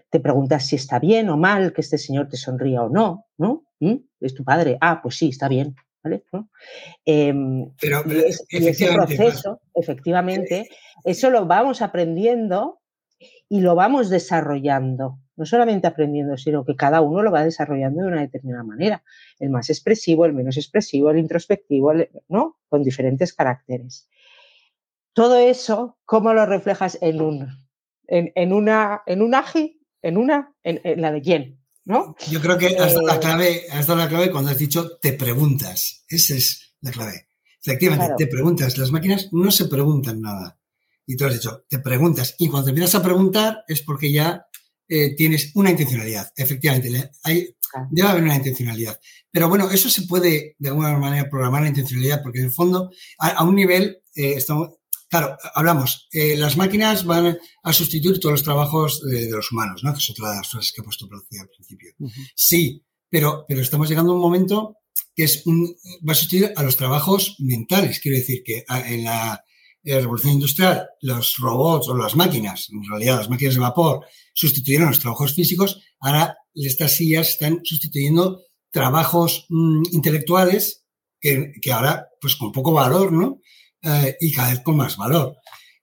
Te preguntas si está bien o mal que este señor te sonría o no, ¿no? ¿Mm? Es tu padre. Ah, pues sí, está bien. ¿Vale? Em, pero, y, ese proceso, efectivamente, eso lo vamos aprendiendo y lo vamos desarrollando, no solamente aprendiendo, sino que cada uno lo va desarrollando de una determinada manera, el más expresivo, el menos expresivo, el introspectivo, ¿no? Con diferentes caracteres. Todo eso, ¿cómo lo reflejas en un, en, una, en un agi, en una, en, la de quién? ¿No? Yo creo que has dado, la eh, clave, has dado la clave cuando has dicho te preguntas. Esa es la clave. Efectivamente, te preguntas. Las máquinas no se preguntan nada y tú has dicho, te preguntas. Y cuando te empiezas a preguntar es porque ya eh, tienes una intencionalidad. Efectivamente, hay, debe haber una intencionalidad. Pero bueno, eso se puede de alguna manera programar la intencionalidad, porque en el fondo, a, un nivel, eh, estamos, claro, hablamos, eh, las máquinas van a sustituir todos los trabajos de, los humanos, ¿no? Que es otra de las cosas que he puesto al principio. Sí, pero, pero estamos llegando a un momento que es un, va a sustituir a los trabajos mentales. Quiero decir que en la, revolución industrial los robots o las máquinas, en realidad las máquinas de vapor, sustituyeron los trabajos físicos, ahora estas sillas están sustituyendo trabajos mm, intelectuales que, que, ahora, pues con poco valor, ¿no? Eh, y cada vez con más valor.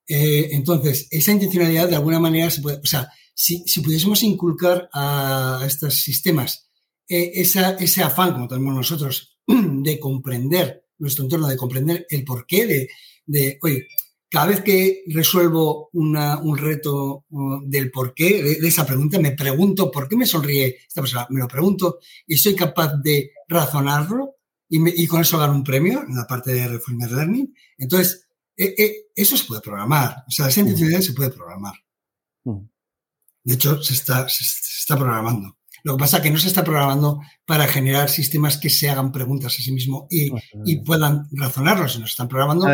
Eh, entonces, esa intencionalidad de alguna manera se puede, o sea, si, si pudiésemos inculcar a estos sistemas eh, esa, ese afán, como tenemos nosotros, de comprender nuestro entorno, de comprender el porqué de, de oye, cada vez que resuelvo una, un reto del porqué de, esa pregunta, me pregunto por qué me sonríe esta persona, me lo pregunto y soy capaz de razonarlo y, con eso gano un premio en la parte de Reformer Learning. Entonces, eh, eh, eso se puede programar, o sea, esa intencionalidad se puede programar. De hecho, se está, se está programando. Lo que pasa es que no se está programando para generar sistemas que se hagan preguntas a sí mismo y, y puedan razonarlos, sino se están programando.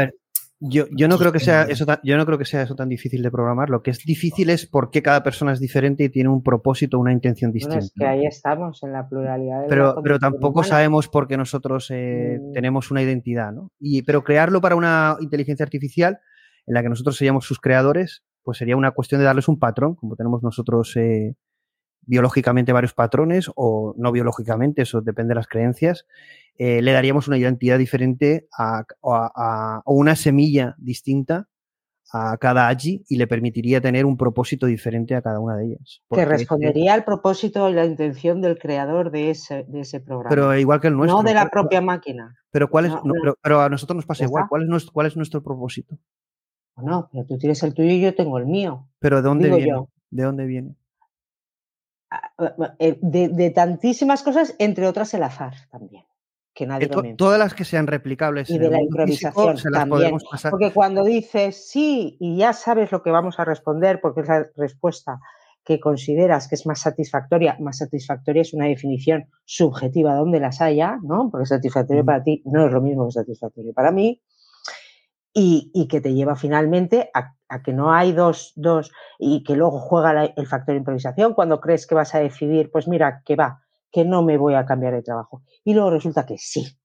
Yo, yo, no creo que sea eso tan, yo no creo que sea eso tan difícil de programar. Lo que es difícil es por qué cada persona es diferente y tiene un propósito, una intención distinta. es que ahí estamos, en la pluralidad. De pero, pero tampoco sabemos por qué nosotros eh, mm. tenemos una identidad, ¿no? Y, pero crearlo para una inteligencia artificial en la que nosotros seríamos sus creadores, pues sería una cuestión de darles un patrón, como tenemos nosotros eh, biológicamente varios patrones o no biológicamente, eso depende de las creencias, eh, le daríamos una identidad diferente a, o una semilla distinta a cada Agi y le permitiría tener un propósito diferente a cada una de ellas. Que respondería al propósito y la intención del creador de ese, de ese programa. Pero igual que el nuestro. No de la propia máquina. Pero, ¿cuál es, pero, a nosotros nos pasa igual. ¿Cuál es, nuestro, ¿Cuál es nuestro propósito? No, pero tú tienes el tuyo y yo tengo el mío. Pero ¿de dónde viene? ¿De dónde viene? Eh, de, tantísimas cosas, entre otras el azar también. Que nadie todas las que sean replicables. Y de la improvisación también. Porque cuando dices sí y ya sabes lo que vamos a responder, porque es la respuesta que consideras que es más satisfactoria, más satisfactoria es una definición subjetiva donde las haya, ¿no? Porque satisfactorio para ti no es lo mismo que satisfactorio para mí, y, que te lleva finalmente a, que no hay dos, dos, y que luego juega el factor de improvisación cuando crees que vas a decidir, pues mira, que va, que no me voy a cambiar de trabajo. Y luego resulta que sí,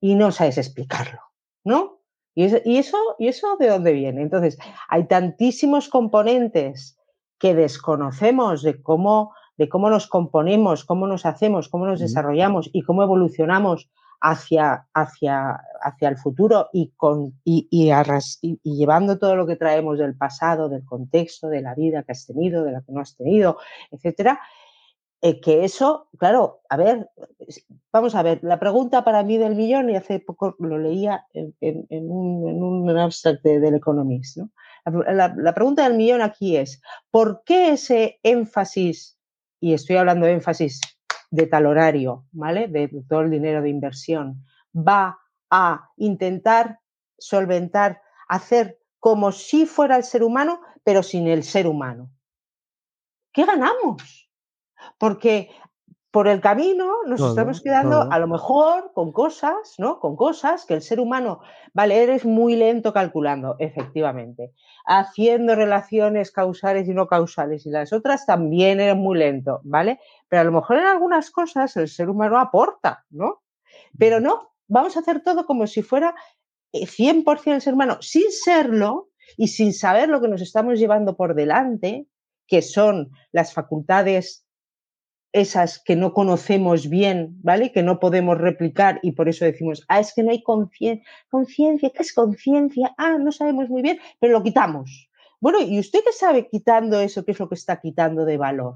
y no sabes explicarlo, ¿no? Y eso, y eso, y eso de dónde viene. Entonces, hay tantísimos componentes que desconocemos de cómo, de cómo nos componemos, cómo nos hacemos, cómo nos desarrollamos y cómo evolucionamos hacia, hacia, hacia el futuro y, con, y, y, llevando todo lo que traemos del pasado, del contexto, de la vida que has tenido, de la que no has tenido, etcétera, eh, que eso, claro, a ver, vamos a ver, la pregunta para mí del millón, y hace poco lo leía en, un, en un, abstract del Economist, ¿no? La, la, pregunta del millón aquí es, ¿por qué ese énfasis, y estoy hablando de énfasis de tal horario, ¿vale? De todo el dinero de inversión, va a intentar solventar, hacer como si fuera el ser humano, pero sin el ser humano. ¿Qué ganamos? Porque por el camino nos estamos quedando a lo mejor con cosas, ¿no? Con cosas que el ser humano, vale, eres muy lento calculando, efectivamente, haciendo relaciones causales y no causales, y las otras también eres muy lento, ¿vale? Pero a lo mejor en algunas cosas el ser humano aporta, ¿no? Pero no, vamos a hacer todo como si fuera 100% eh, el ser humano, sin serlo y sin saber lo que nos estamos llevando por delante, que son las facultades esas que no conocemos bien, ¿vale? Que no podemos replicar y por eso decimos, ah, es que no hay conciencia, ¿qué es conciencia? Ah, no sabemos muy bien, pero lo quitamos. Bueno, ¿y usted qué sabe quitando eso? ¿Qué es lo que está quitando de valor?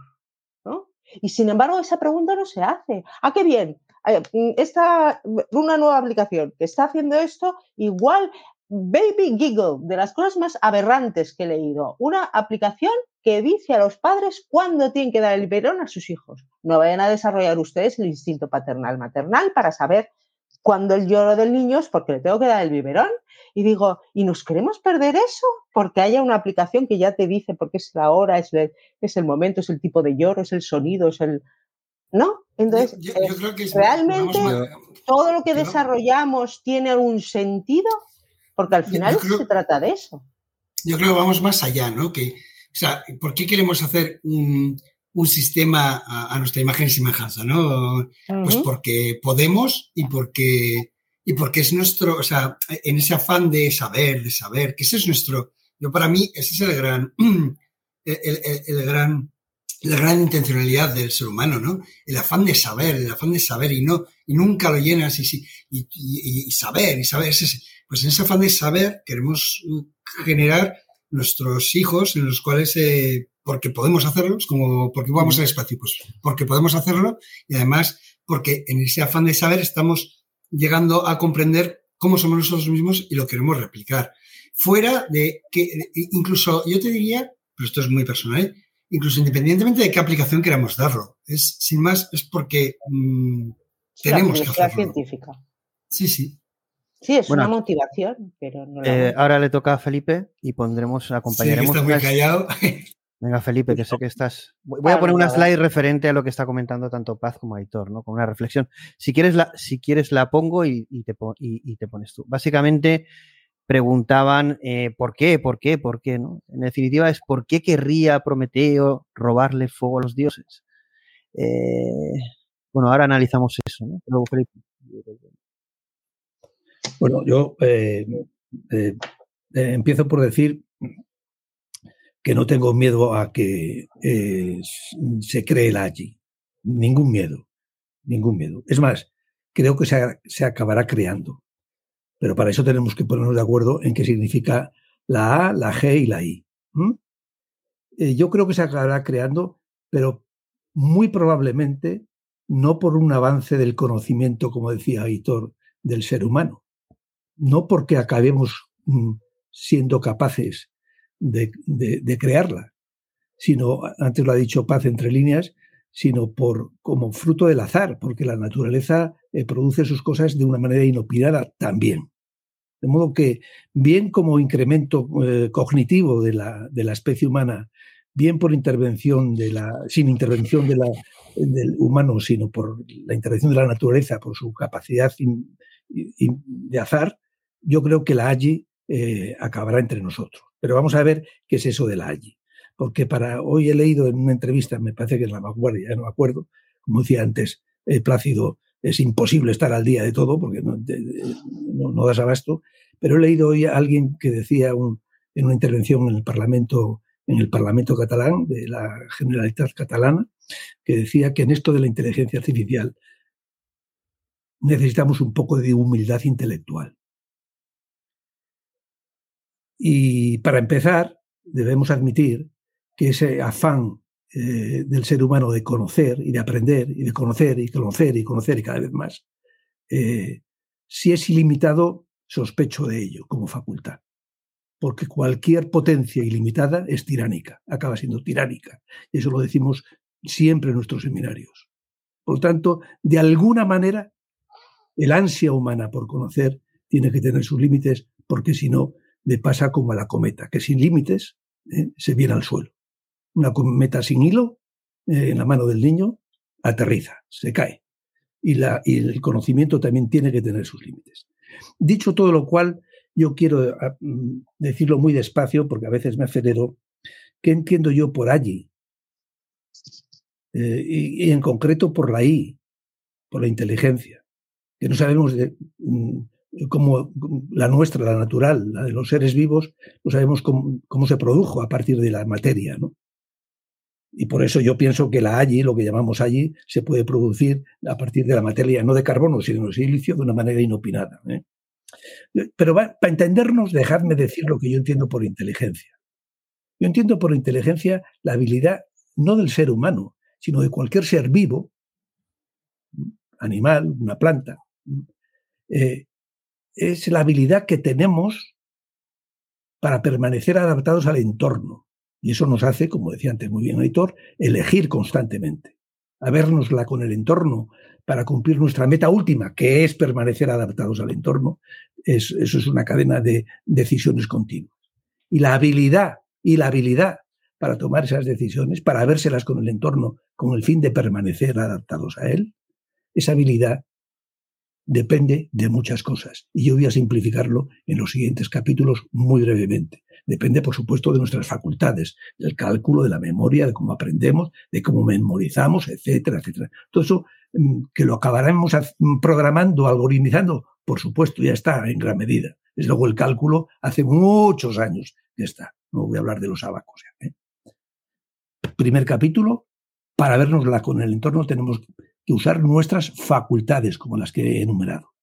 ¿No? Y sin embargo, esa pregunta no se hace. Ah, qué bien. Mm, esta, una nueva aplicación que está haciendo esto, igual Baby Giggle, de las cosas más aberrantes que he leído. Una aplicación que dice a los padres cuándo tienen que dar el biberón a sus hijos. No vayan a desarrollar ustedes el instinto paternal maternal para saber cuando el lloro del niño es porque le tengo que dar el biberón. Y digo, ¿y nos queremos perder eso? Porque haya una aplicación que ya te dice por qué es la hora, es el, es el momento, es el tipo de lloro, es el sonido, es el... ¿No? Entonces, Yo- yo creo que es- realmente todo lo que desarrollamos tiene algún sentido, porque al final creo- se trata de eso. Yo creo que vamos más allá, ¿no? Que, o sea, ¿por qué queremos hacer un, un sistema a, a nuestra imagen y semejanza, ¿no? Pues porque podemos y porque, y porque es nuestro, o sea, en ese afán de saber, de saber, que ese es nuestro, yo para mí ese es el gran, el, el- el gran, la gran intencionalidad del ser humano, ¿no? El afán de saber, el afán de saber y no, y nunca lo llenas y, y, y- y saber, y saber, pues en ese afán de saber queremos mm, generar nuestros hijos en los cuales, eh, porque podemos hacerlo, es como, porque vamos al espacio, pues porque podemos hacerlo y además porque en ese afán de saber estamos llegando a comprender cómo somos nosotros mismos y lo queremos replicar. Fuera de que, incluso yo te diría, pero esto es muy personal. Incluso independientemente de qué aplicación queramos darlo, es sin más, es porque mm, tenemos que hacerlo. científica. Sí, sí. Sí, es Bueno, una motivación, pero no la Eh, ahora le toca a Felipe y pondremos, acompañaremos. está muy unas- callado. Venga, Felipe, que sé que estás. Voy a poner una claro. slide referente a lo que está comentando tanto Paz como Aitor, ¿no? Con una reflexión. Si quieres la, si quieres la pongo y, y te, pon- y, y te pones tú. Básicamente preguntaban eh, por qué, por qué, por qué, ¿no? En definitiva es por qué querría Prometeo robarle fuego a los dioses. Eh, bueno, ahora analizamos eso, ¿no? Bueno, yo eh, empiezo por decir que no tengo miedo a que se cree la allí. Ningún miedo, ningún miedo. Es más, creo que se, se acabará creando. Pero para eso tenemos que ponernos de acuerdo en qué significa la A, la G y la I. Eh, yo creo que se acabará creando, pero muy probablemente no por un avance del conocimiento, como decía Aitor, del ser humano, no porque acabemos mm, siendo capaces de- de crearla, sino, antes lo ha dicho Paz entre líneas, sino por como fruto del azar, porque la naturaleza eh, produce sus cosas de una manera inopinada también. De modo que, bien como incremento eh, cognitivo de la, de la especie humana, bien por intervención de la, sin intervención del humano, sino por la intervención de la naturaleza, por su capacidad de azar, yo creo que la AGI eh, acabará entre nosotros. Pero vamos a ver qué es eso de la AGI. Porque para hoy he leído en una entrevista, me parece que en la vanguardia, ya no me acuerdo, como decía antes, eh, Plácido, es imposible estar al día de todo porque no, no- no das abasto, pero he leído hoy a alguien que decía un- en una intervención en el Parlamento, en el Parlamento catalán, de la Generalitat catalana, que decía que en esto de la inteligencia artificial necesitamos un poco de humildad intelectual. Y para empezar, debemos admitir que ese afán eh, del ser humano de conocer y de aprender y de conocer y conocer y conocer y cada vez más, eh, si es ilimitado, sospecho de ello como facultad. Porque cualquier potencia ilimitada es tiránica, acaba siendo tiránica. Y eso lo decimos siempre en nuestros seminarios. Por lo tanto, de alguna manera, el ansia humana por conocer tiene que tener sus límites, porque si no, le pasa como a la cometa, que sin límites eh, se viene al suelo. Una cometa sin hilo eh, en la mano del niño aterriza, se cae. Y, la, y el conocimiento también tiene que tener sus límites. Dicho todo lo cual, yo quiero ah, mm, decirlo muy despacio, porque a veces me acelero, ¿qué entiendo yo por allí? Eh, y, en concreto por la I, por la inteligencia, que no sabemos mm, cómo la nuestra, la natural, la de los seres vivos, no sabemos cómo, cómo se produjo a partir de la materia, ¿no? Y por eso yo pienso que la allí, lo que llamamos allí, se puede producir a partir de la materia, no de carbono, sino de silicio, de una manera inopinada. ¿eh? Pero para entendernos, dejadme decir lo que yo entiendo por inteligencia. Yo entiendo por inteligencia la habilidad no del ser humano, sino de cualquier ser vivo, animal, una planta. eh, es la habilidad que tenemos para permanecer adaptados al entorno. Y eso nos hace, como decía antes muy bien Aitor, elegir constantemente. a vernosla con el entorno para cumplir nuestra meta última, que es permanecer adaptados al entorno, eso es una cadena de decisiones continuas. Y la habilidad, y la habilidad para tomar esas decisiones, para vérselas con el entorno con el fin de permanecer adaptados a él, esa habilidad depende de muchas cosas. Y yo voy a simplificarlo en los siguientes capítulos muy brevemente. Depende, por supuesto, de nuestras facultades, del cálculo, de la memoria, de cómo aprendemos, de cómo memorizamos, etcétera, etcétera. Todo eso mm, que lo acabaremos programando, algoritmizando, por supuesto, ya está en gran medida. Desde luego el cálculo hace muchos años que está. No voy a hablar de los abacos. ¿eh? Primer capítulo, para vernosla con el entorno tenemos que usar nuestras facultades, como las que he enumerado.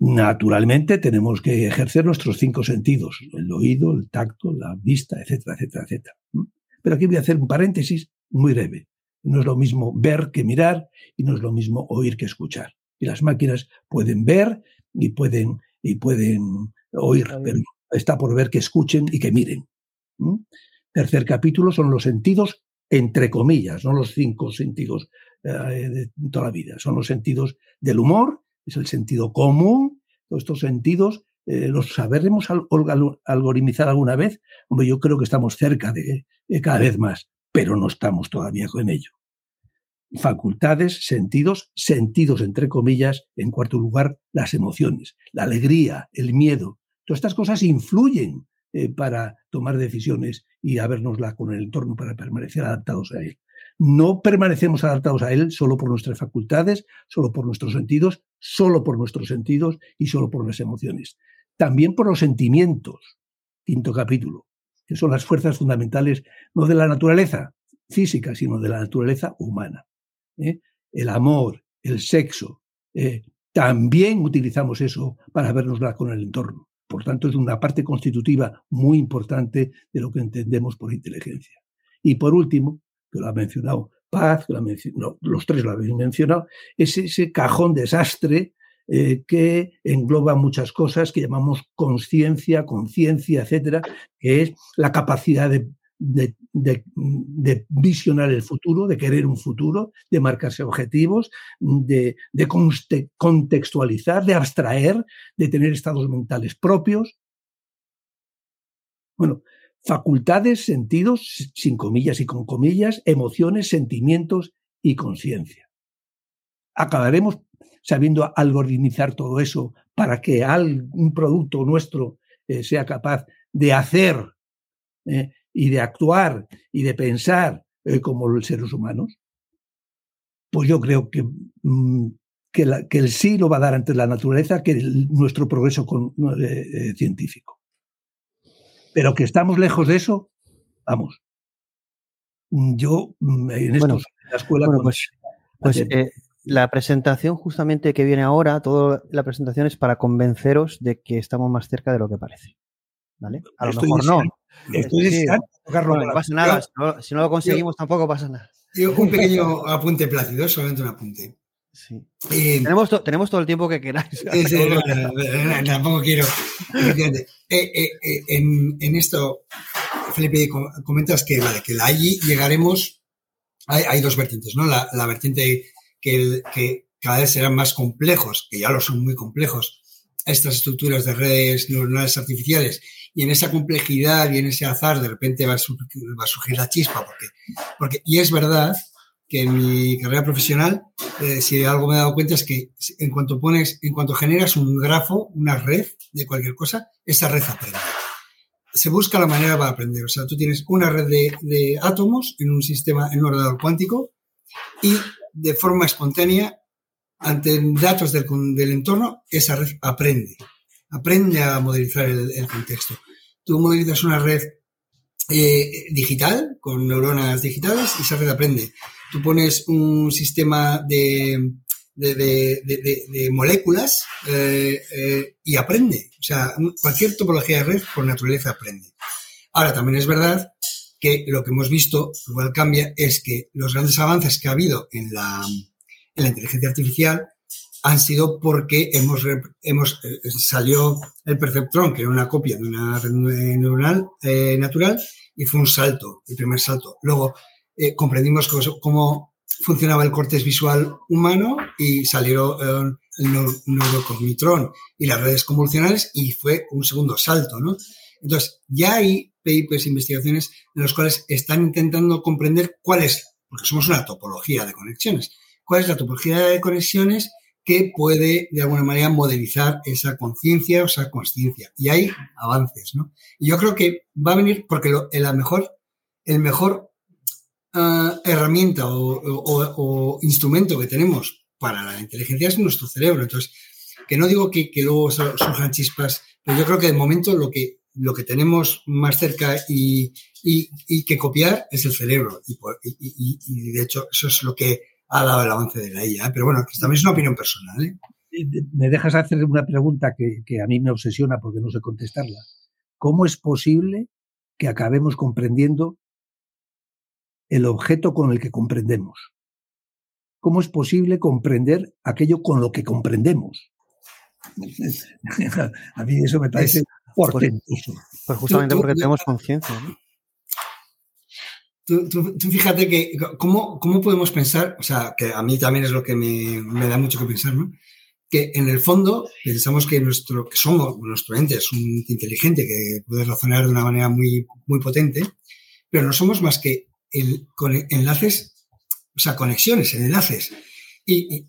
Naturalmente tenemos que ejercer nuestros cinco sentidos, el oído, el tacto, la vista, etcétera, etcétera, etcétera. Pero aquí voy a hacer un paréntesis muy breve. No es lo mismo ver que mirar y no es lo mismo oír que escuchar. Y las máquinas pueden ver y pueden, y pueden oír, pero está por ver que escuchen y que miren. Tercer capítulo son los sentidos entre comillas, no los cinco sentidos eh, de toda la vida. Son los sentidos del humor, es el sentido común, todos estos sentidos eh, los sabremos algoritmizar alguna vez. Hombre, yo creo que estamos cerca de, cada vez más, pero no estamos todavía con ello. Facultades, sentidos, sentidos entre comillas. En cuarto lugar, las emociones, la alegría, el miedo. Todas estas cosas influyen eh, para tomar decisiones y habernosla con el entorno para permanecer adaptados a él. No permanecemos adaptados a él solo por nuestras facultades, solo por nuestros sentidos, solo por nuestros sentidos y solo por las emociones. También por los sentimientos. Quinto capítulo, que son las fuerzas fundamentales no de la naturaleza física, sino de la naturaleza humana. ¿eh? El amor, el sexo. Eh, también utilizamos eso para vernosla con el entorno. Por tanto, es una parte constitutiva muy importante de lo que entendemos por inteligencia. Y por último, que lo ha mencionado Paz, los tres lo habéis mencionado, es ese cajón desastre eh, que engloba muchas cosas que llamamos conciencia, conciencia, etcétera, que es la capacidad de, visionar el futuro, de querer un futuro, de marcarse objetivos, de, contextualizar, de abstraer, de tener estados mentales propios. Bueno, facultades, sentidos, sin comillas y con comillas, emociones, sentimientos y conciencia. Acabaremos sabiendo algoritmizar todo eso para que un producto nuestro eh, sea capaz de hacer eh, y de actuar y de pensar eh, como los seres humanos. Pues yo creo que, mm, que, el sí lo va a dar ante la naturaleza que nuestro progreso científico. Pero que estamos lejos de eso, vamos. Yo mm, en esto la escuela. pues, pues eh, la presentación justamente que viene ahora, toda la presentación es para convenceros de que estamos más cerca de lo que parece. ¿Vale? A lo mejor no. Estoy no pasa nada. Si no, lo conseguimos, tampoco pasa nada. un pequeño apunte plácido, solamente un apunte. Eh, tenemos, tenemos todo el tiempo que queráis. tampoco quiero. Eh, eh, en, esto, Felipe, comentas que, vale, que la allí llegaremos. Hay, dos vertientes, ¿no? La, vertiente que, que, cada vez serán más complejos, que ya lo son muy complejos, estas estructuras de redes neuronales artificiales, y en esa complejidad y en ese azar, de repente va a surgir, va a surgir la chispa, porque, porque, y es verdad que en mi carrera profesional, eh, si algo me he dado cuenta es que en cuanto pones, en cuanto generas un grafo, una red de cualquier cosa, esa red aprende. Se busca la manera para aprender. O sea, tú tienes una red de, átomos en un sistema, en un ordenador cuántico y de forma espontánea, ante datos del, entorno, esa red aprende. Aprende a modelizar el, el contexto. Tú modelizas una red eh, digital, con neuronas digitales, y esa red aprende. Tú pones un sistema de, de, moléculas eh, eh, y aprende. O sea, cualquier topología de red por naturaleza aprende. Ahora, también es verdad que lo que hemos visto, igual cambia, es que los grandes avances que ha habido en la, en la inteligencia artificial han sido porque hemos, hemos salió el perceptrón, que era una copia de una red neuronal natural, y fue un salto, el primer salto. Luego, eh, comprendimos cómo funcionaba el cortes visual humano y salieron el neurocognitrón y las redes convolucionales y fue un segundo salto, ¿no? Entonces, ya hay papers, investigaciones en los cuales están intentando comprender cuál es, porque somos una topología de conexiones, cuál es la topología de conexiones que puede de alguna manera modelizar esa conciencia o esa consciencia. Y hay avances, ¿no? Y yo creo que va a venir porque la mejor, el mejor ah, herramienta o, instrumento que tenemos para la inteligencia es nuestro cerebro. Entonces, que no digo que, luego surjan chispas, pero yo creo que de momento lo que lo que tenemos más cerca y, que copiar es el cerebro. Y, de hecho, eso es lo que ha dado el avance de la IA. Pero bueno, también es una opinión personal. ¿eh? Me dejas hacer una pregunta que a mí me obsesiona porque no sé contestarla. ¿Cómo es posible que acabemos comprendiendo el objeto con el que comprendemos? ¿Cómo es posible comprender aquello con lo que comprendemos? a mí eso me parece pues, pues, justamente porque tenemos conciencia. Tú, fíjate que ¿cómo, cómo podemos pensar, o sea, que a mí también es lo que me, me, da mucho que pensar, ¿no? Que en el fondo pensamos que nuestro, que somos, nuestro ente es un inteligente que puede razonar de una manera muy, muy potente, pero no somos más que con enlaces, o sea, conexiones, enlaces. Y,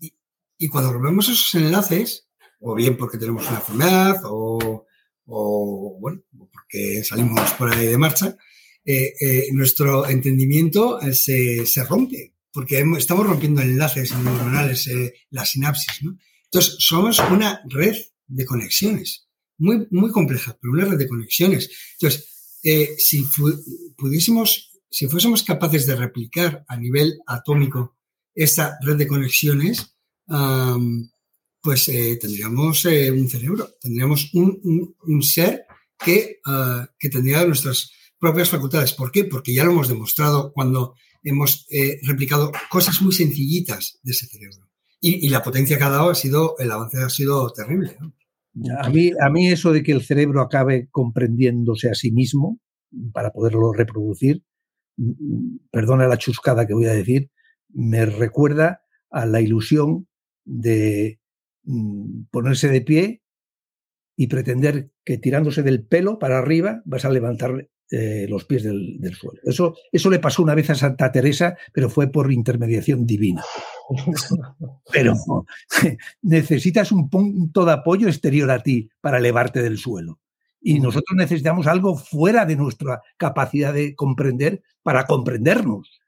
y, cuando rompemos esos enlaces, o bien porque tenemos una enfermedad, o, o bueno, porque salimos por ahí de marcha, eh, eh, nuestro entendimiento eh, se, se, rompe, porque estamos rompiendo enlaces neuronales, la sinapsis. Entonces, somos una red de conexiones, muy, muy compleja, pero una red de conexiones. Entonces, si pudiésemos, si fuésemos capaces de replicar a nivel atómico esa red de conexiones, pues eh, tendríamos eh, un cerebro, tendríamos un, un, ser que, uh, que, tendría nuestras propias facultades. ¿Por qué? Porque ya lo hemos demostrado cuando hemos eh, replicado cosas muy sencillitas de ese cerebro. Y, y, la potencia que ha dado ha sido, el avance ha sido terrible. ¿no? A mí, a mí eso de que el cerebro acabe comprendiéndose a sí mismo para poderlo reproducir, perdona la chuscada que voy a decir, me recuerda a la ilusión de Mm, ponerse de pie y pretender que tirándose del pelo para arriba vas a levantar eh, los pies del, suelo. Eso, eso le pasó una vez a Santa Teresa, pero fue por intermediación divina. pero necesitas un punto de apoyo exterior a ti para elevarte del suelo. Y nosotros necesitamos algo fuera de nuestra capacidad de comprender para comprendernos.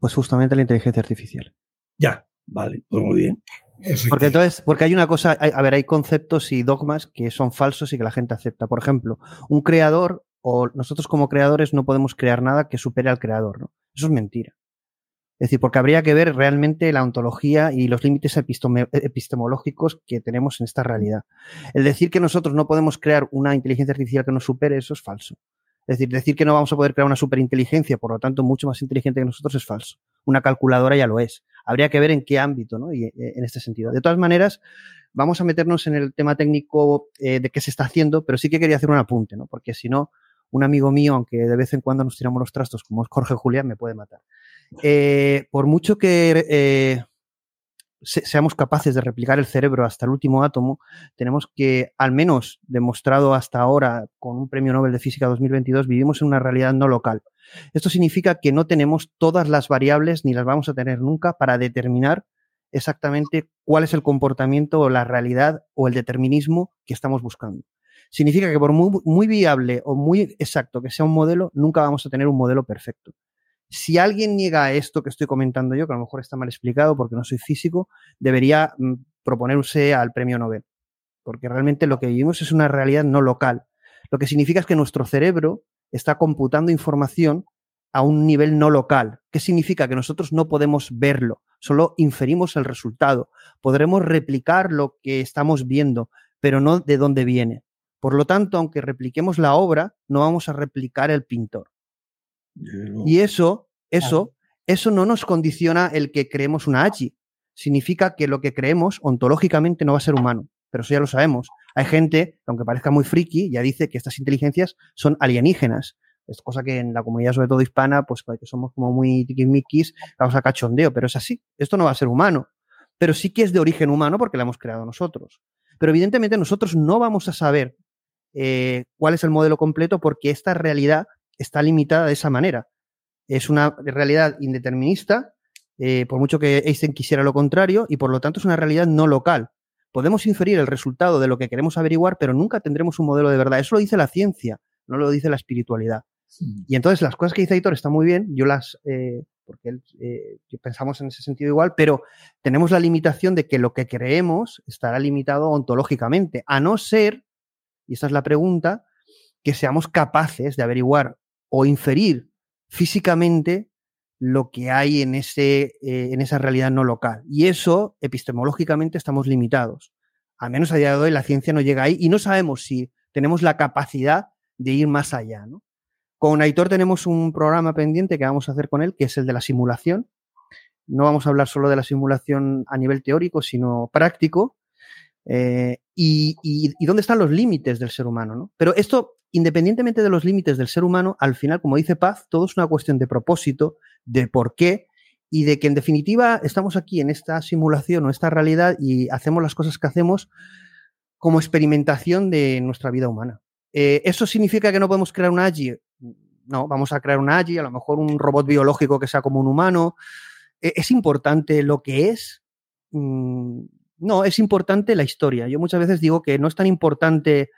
Pues justamente la inteligencia artificial. Ya, vale, pues muy bien. Porque entonces, porque hay una cosa, a ver, hay conceptos y dogmas que son falsos y que la gente acepta. Por ejemplo, un creador o nosotros como creadores no podemos crear nada que supere al creador, ¿no? Eso es mentira. Es decir, porque habría que ver realmente la ontología y los límites epistemológicos que tenemos en esta realidad. El decir que nosotros no podemos crear una inteligencia artificial que nos supere, eso es falso. Es decir, decir que no vamos a poder crear una superinteligencia, por lo tanto, mucho más inteligente que nosotros es falso. Una calculadora ya lo es. Habría que ver en qué ámbito, ¿no? Y eh, en este sentido. De todas maneras, vamos a meternos en el tema técnico eh, de qué se está haciendo, pero sí que quería hacer un apunte, ¿no? Porque si no, un amigo mío, aunque de vez en cuando nos tiramos los trastos, como es Jorge Julián, me puede matar. Eh, por mucho que seamos capaces de replicar el cerebro hasta el último átomo, tenemos que, al menos demostrado hasta ahora con un premio Nobel de Física 2022, vivimos en una realidad no local. Esto significa que no tenemos todas las variables ni las vamos a tener nunca para determinar exactamente cuál es el comportamiento o la realidad o el determinismo que estamos buscando. Significa que por muy viable o muy exacto que sea un modelo, nunca vamos a tener un modelo perfecto. Si alguien niega esto que estoy comentando yo, que a lo mejor está mal explicado porque no soy físico, debería mm, proponerse al premio Nobel. Porque realmente lo que vivimos es una realidad no local. Lo que significa es que nuestro cerebro está computando información a un nivel no local. ¿Qué significa? Que nosotros no podemos verlo, solo inferimos el resultado. Podremos replicar lo que estamos viendo, pero no de dónde viene. Por lo tanto, aunque repliquemos la obra, no vamos a replicar el pintor. Y eso, eso, eso no nos condiciona el que creemos una AGI. Significa que lo que creemos ontológicamente no va a ser humano. Pero eso ya lo sabemos. Hay gente, aunque parezca muy friki, ya dice que estas inteligencias son alienígenas. Es cosa que en la comunidad, sobre todo hispana, pues que somos como muy tiquismiquis, causa cachondeo, pero es así. Esto no va a ser humano, pero sí que es de origen humano porque la hemos creado nosotros. Pero evidentemente nosotros no vamos a saber eh, cuál es el modelo completo porque esta realidad está limitada de esa manera. Es una realidad indeterminista, eh, por mucho que Einstein quisiera lo contrario, y por lo tanto es una realidad no local. Podemos inferir el resultado de lo que queremos averiguar, pero nunca tendremos un modelo de verdad. Eso lo dice la ciencia, no lo dice la espiritualidad. Y entonces las cosas que dice Aitor están muy bien, yo las, eh, porque eh, pensamos en ese sentido igual, pero tenemos la limitación de que lo que creemos estará limitado ontológicamente, a no ser, y esta es la pregunta, que seamos capaces de averiguar o inferir físicamente lo que hay en, ese, eh, en esa realidad no local. Y eso, epistemológicamente, estamos limitados. Al menos a día de hoy la ciencia no llega ahí y no sabemos si tenemos la capacidad de ir más allá. Con Aitor tenemos un programa pendiente que vamos a hacer con él, que es el de la simulación. No vamos a hablar solo de la simulación a nivel teórico, sino práctico. Eh, y, y, dónde están los límites del ser humano. ¿no? Pero esto, independientemente de los límites del ser humano, al final, como dice Paz, todo es una cuestión de propósito, de por qué y de que en definitiva estamos aquí en esta simulación o esta realidad y hacemos las cosas que hacemos como experimentación de nuestra vida humana. Eh, ¿Eso significa que no podemos crear un AGI? No, vamos a crear un AGI, a lo mejor un robot biológico que sea como un humano. Eh, ¿Es importante lo que es? Mm, no, es importante la historia. Yo muchas veces digo que no es tan importante,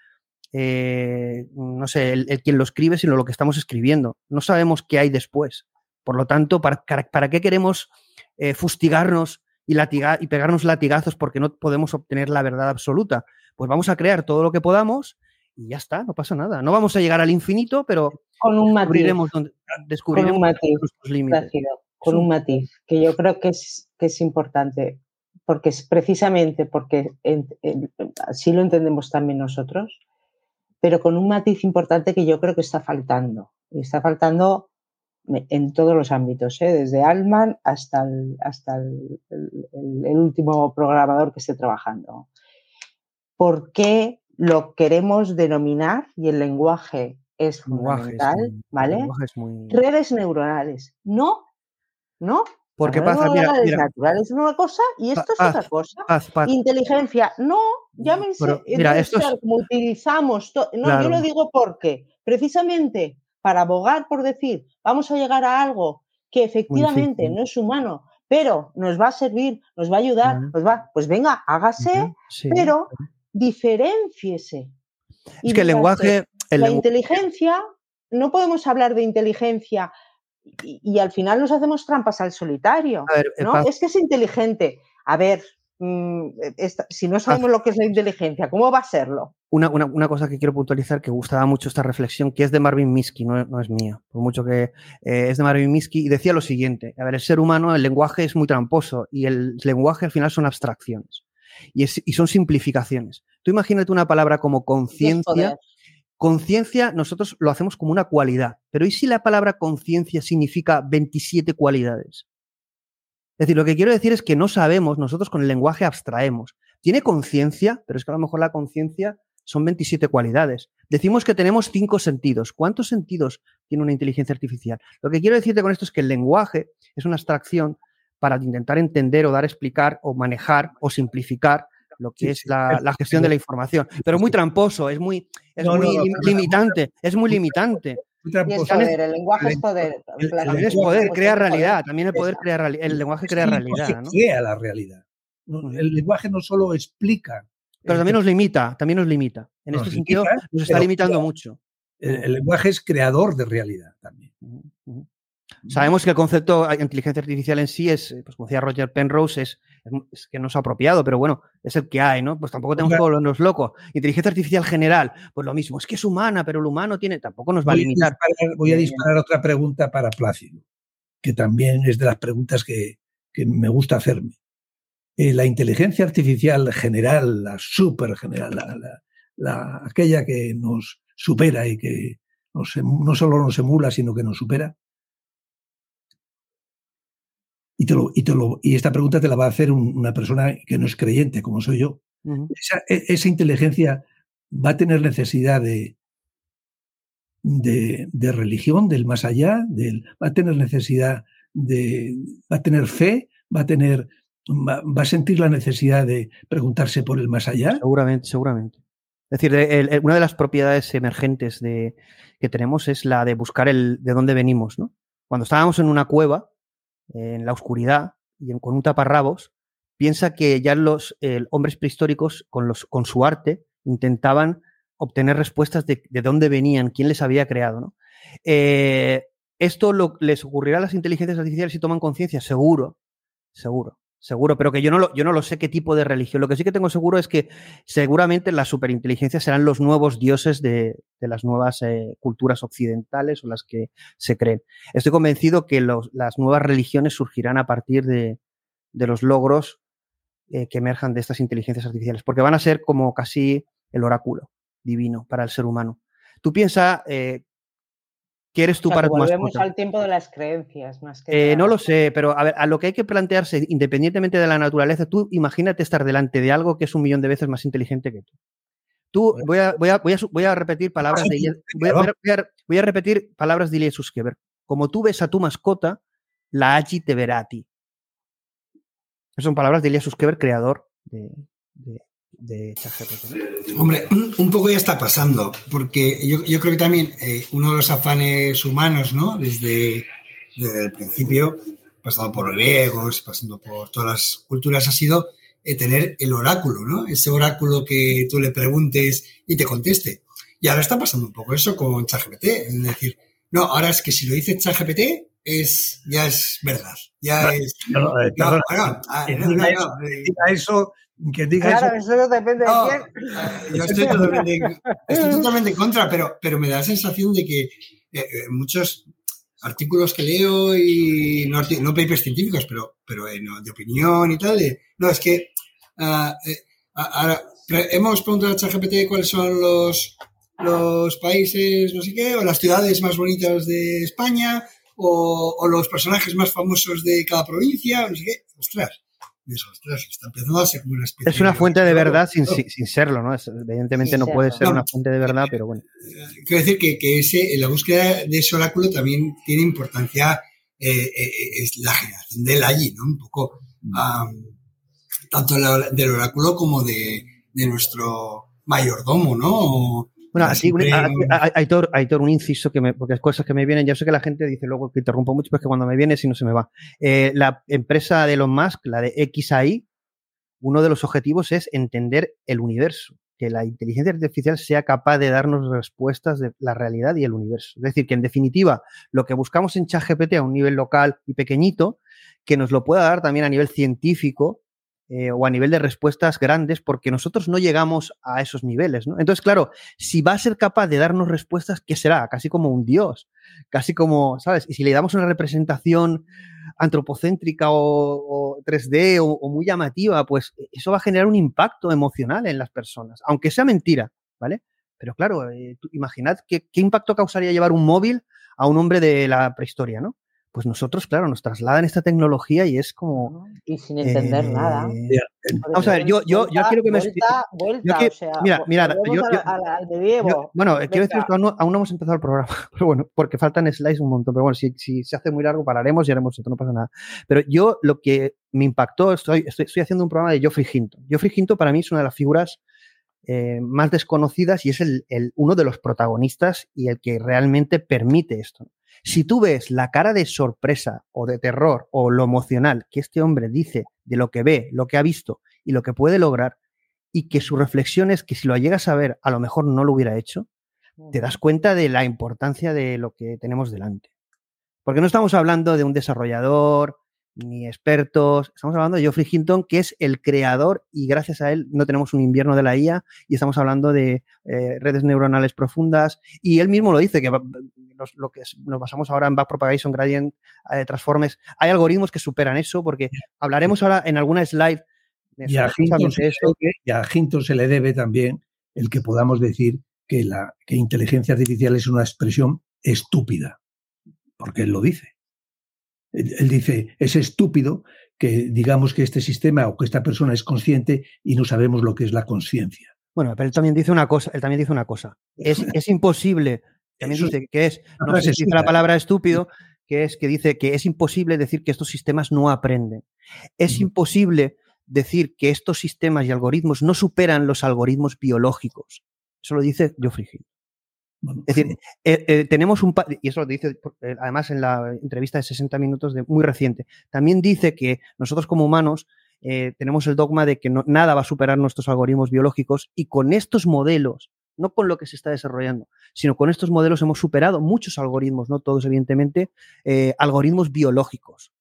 eh, no sé, el, quien lo escribe, sino lo que estamos escribiendo. No sabemos qué hay después. Por lo tanto, ¿para, para qué queremos fustigarnos y, y pegarnos latigazos porque no podemos obtener la verdad absoluta? Pues vamos a crear todo lo que podamos y ya está, no pasa nada. No vamos a llegar al infinito, pero con un descubriremos, matiz, descubriremos con un matiz, nuestros límites. con un matiz, que yo creo que es, que es importante, porque es precisamente porque así lo entendemos también nosotros, pero con un matiz importante que yo creo que está faltando. Y está faltando en todos los ámbitos, ¿eh? desde Altman hasta, el, hasta el, el, último programador que esté trabajando. ¿Por qué lo queremos denominar y el lenguaje es fundamental, ¿vale? Redes neuronales. No, no. Porque pasa, mira, mira, es una cosa y esto es otra cosa. Inteligencia, no, llámense, mira, esto es... como utilizamos, no, yo lo digo porque precisamente para abogar por decir, vamos a llegar a algo que efectivamente no es humano, pero nos va a servir, nos va a ayudar, nos va, pues venga, hágase, pero diferenciese. Es que el lenguaje... la inteligencia, no podemos hablar de inteligencia y, al final nos hacemos trampas al solitario. ¿no? Es que es inteligente. A ver, mm, si no sabemos lo que es la inteligencia, ¿cómo va a serlo? Una, una, cosa que quiero puntualizar que gustaba mucho esta reflexión, que es de Marvin Minsky, no, no es mía, por mucho que eh, es de Marvin Minsky, y decía lo siguiente, a ver, el ser humano, el lenguaje es muy tramposo y el lenguaje al final son abstracciones y, son simplificaciones. Tú imagínate una palabra como conciencia. Conciencia nosotros lo hacemos como una cualidad, pero ¿y si la palabra conciencia significa 27 cualidades? Es decir, lo que quiero decir es que no sabemos, nosotros con el lenguaje abstraemos. Tiene conciencia, pero es que a lo mejor la conciencia son 27 cualidades. Decimos que tenemos cinco sentidos. ¿Cuántos sentidos tiene una inteligencia artificial? Lo que quiero decirte con esto es que el lenguaje es una abstracción para intentar entender o dar explicar o manejar o simplificar lo que es la, gestión de la información. Pero muy tramposo, es muy, es muy limitante, es muy limitante. el lenguaje es poder. El, es poder, crea realidad, también el poder crea el lenguaje crea realidad. ¿no? Crea la realidad. El lenguaje no solo explica. Pero también nos limita, también nos limita. En este sentido, nos está limitando mucho. El, lenguaje es creador de realidad también. Sabemos que el concepto de inteligencia artificial en sí es, pues como decía Roger Penrose, es, es, que no es apropiado, pero bueno, es el que hay, ¿no? Pues tampoco tenemos que volvernos locos. Inteligencia artificial general, pues lo mismo, es que es humana, pero el humano tiene, tampoco nos va a limitar. voy a disparar otra pregunta para Plácido, que también es de las preguntas que, que me gusta hacerme. Eh, la inteligencia artificial general, la super general, la, la, aquella que nos supera y que nos, no solo nos emula, sino que nos supera, y, te lo, y, te lo, y esta pregunta te la va a hacer una persona que no es creyente, como soy yo. esa, e, esa, inteligencia va a tener necesidad de, de, religión, del más allá, del, va a tener necesidad de, va a tener fe, va a tener, va, a sentir la necesidad de preguntarse por el más allá. Seguramente, seguramente. Es decir, una de las propiedades emergentes de, que tenemos es la de buscar el de dónde venimos, ¿no? Cuando estábamos en una cueva, en la oscuridad y con un taparrabos, piensa que ya los hombres prehistóricos con, los, con su arte intentaban obtener respuestas de, de dónde venían, quién les había creado. ¿no? Eh, ¿Esto lo, les ocurrirá a las inteligencias artificiales si toman conciencia? Seguro, seguro, seguro, pero que yo no, lo, yo no lo sé qué tipo de religión. Lo que sí que tengo seguro es que seguramente las superinteligencias serán los nuevos dioses de, de las nuevas eh, culturas occidentales o las que se creen. Estoy convencido que las nuevas religiones surgirán a partir de, de los logros eh, que emerjan de estas inteligencias artificiales, porque van a ser como casi el oráculo divino para el ser humano. Tú piensas eh, que eres tú para tu Volvemos al tiempo de las creencias más que. Eh, no lo sé, pero a ver, a lo que hay que plantearse, independientemente de la naturaleza, tú imagínate estar delante de algo que es un millón de veces más inteligente que tú. Tú, voy a, voy a, voy a, voy a repetir palabras de voy a, repetir palabras de Ilya Suskever. Como tú ves a tu mascota, la Agi te verá a ti. Esas son palabras de Ilya Suskever, creador de, de Hombre, un poco ya está pasando, porque yo, yo creo que también eh, uno de los afanes humanos, ¿no? Desde, el principio, pasando por griegos, pasando por todas las culturas, ha sido eh, tener el oráculo, ¿no? Ese oráculo que tú le preguntes y te conteste. Y ahora está pasando un poco eso con ChatGPT, es decir, no, ahora es que si lo dice ChatGPT, es, ya es verdad. Ya es. No, no, no, no, no, eso que diga claro, eso, depende de quién. Eh, yo estoy totalmente, estoy totalmente en contra, pero, pero me da la sensación de que eh, eh, muchos artículos que leo y no, no papers científicos, pero, pero de opinión y tal, no, es que uh, hemos preguntado a ChatGPT cuáles son los, los países, no sé qué, o las ciudades más bonitas de España, o, o los personajes más famosos de cada provincia, no sé qué. Ostras, es una fuente de verdad sin, sin, serlo, ¿no? evidentemente no puede ser una fuente de verdad, pero bueno. Eh, quiero decir que, que ese, la búsqueda de ese oráculo también tiene importancia, eh, eh, es la generación de él allí, ¿no? Un poco, mm. tanto del oráculo como de, de nuestro mayordomo, ¿no? Bueno, así, hay, todo, un inciso que me, porque es cosas que me vienen, ya sé que la gente dice luego que interrumpo mucho, pues que cuando me viene si no se me va. Eh, la empresa de Elon Musk, la de XAI, uno de los objetivos es entender el universo, que la inteligencia artificial sea capaz de darnos respuestas de la realidad y el universo. Es decir, que en definitiva, lo que buscamos en ChatGPT a un nivel local y pequeñito, que nos lo pueda dar también a nivel científico eh, o a nivel de respuestas grandes, porque nosotros no llegamos a esos niveles. ¿no? Entonces, claro, si va a ser capaz de darnos respuestas, ¿qué será? Casi como un dios, casi como, ¿sabes? Y si le damos una representación antropocéntrica o, 3D o, muy llamativa, pues eso va a generar un impacto emocional en las personas, aunque sea mentira, ¿vale? Pero claro, eh, imaginad qué, qué impacto causaría llevar un móvil a un hombre de la prehistoria, ¿no? Pues nosotros, claro, nos trasladan esta tecnología y es como... Y sin entender nada. Eh, vamos a ver, yo, yo, yo quiero que me... Vuelta, vuelta, o sea, mira, mira, yo, bueno, quiero decir que aún no, aún no, hemos empezado el programa, pero bueno, porque faltan slides un montón, pero bueno, si, si se hace muy largo pararemos y haremos esto, no pasa nada. Pero yo lo que me impactó, estoy, estoy, estoy haciendo un programa de Geoffrey Hinton. Geoffrey Hinton para mí es una de las figuras eh, más desconocidas y es el, el, uno de los protagonistas y el que realmente permite esto. Si tú ves la cara de sorpresa o de terror o lo emocional que este hombre dice de lo que ve, lo que ha visto y lo que puede lograr, y que su reflexión es que si lo llegas a ver, a lo mejor no lo hubiera hecho, te das cuenta de la importancia de lo que tenemos delante. Porque no estamos hablando de un desarrollador, ni expertos. Estamos hablando de Geoffrey Hinton, que es el creador y gracias a él no tenemos un invierno de la IA y estamos hablando de eh, redes neuronales profundas. Y él mismo lo dice, que lo que nos basamos ahora en Backpropagation Gradient eh, Transformers. Hay algoritmos que superan eso porque hablaremos ahora en alguna slide. Y a, Hinton se, y a Hinton se le debe también el que podamos decir que la que inteligencia artificial es una expresión estúpida, porque él lo dice. Él dice, es estúpido que digamos que este sistema o que esta persona es consciente y no sabemos lo que es la conciencia. Bueno, pero él también dice una cosa, él también dice una cosa. Es, es imposible también dice que es, no sé si dice la palabra estúpido, que es que dice que es imposible decir que estos sistemas no aprenden. Es imposible decir que estos sistemas y algoritmos no superan los algoritmos biológicos. Eso lo dice Geoffrey Hill. Es decir, eh, eh, tenemos un... Y eso lo dice eh, además en la entrevista de 60 minutos de muy reciente. También dice que nosotros como humanos tenemos el dogma de que nada va a superar nuestros algoritmos biológicos y con estos modelos, no con lo que se está desarrollando, sino con estos modelos hemos superado muchos algoritmos, no todos evidentemente, algoritmos biológicos.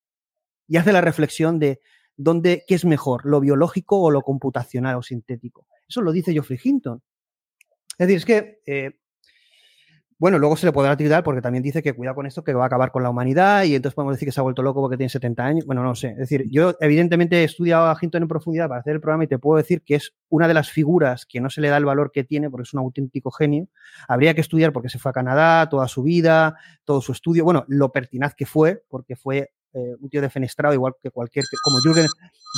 Y hace la reflexión de dónde, qué es mejor, lo biológico o lo computacional o sintético. Eso lo dice Geoffrey Hinton. Es decir, es que, bueno, luego se le podrá tirar porque también dice que cuidado con esto, que va a acabar con la humanidad y entonces podemos decir que se ha vuelto loco porque tiene 70 años. Bueno, no sé. Es decir, yo evidentemente he estudiado a Hinton en profundidad para hacer el programa y te puedo decir que es una de las figuras que no se le da el valor que tiene porque es un auténtico genio. Habría que estudiar porque se fue a Canadá, toda su vida, todo su estudio, bueno, lo pertinaz que fue, porque fue eh, un tío defenestrado, igual que cualquier, como Jürgen,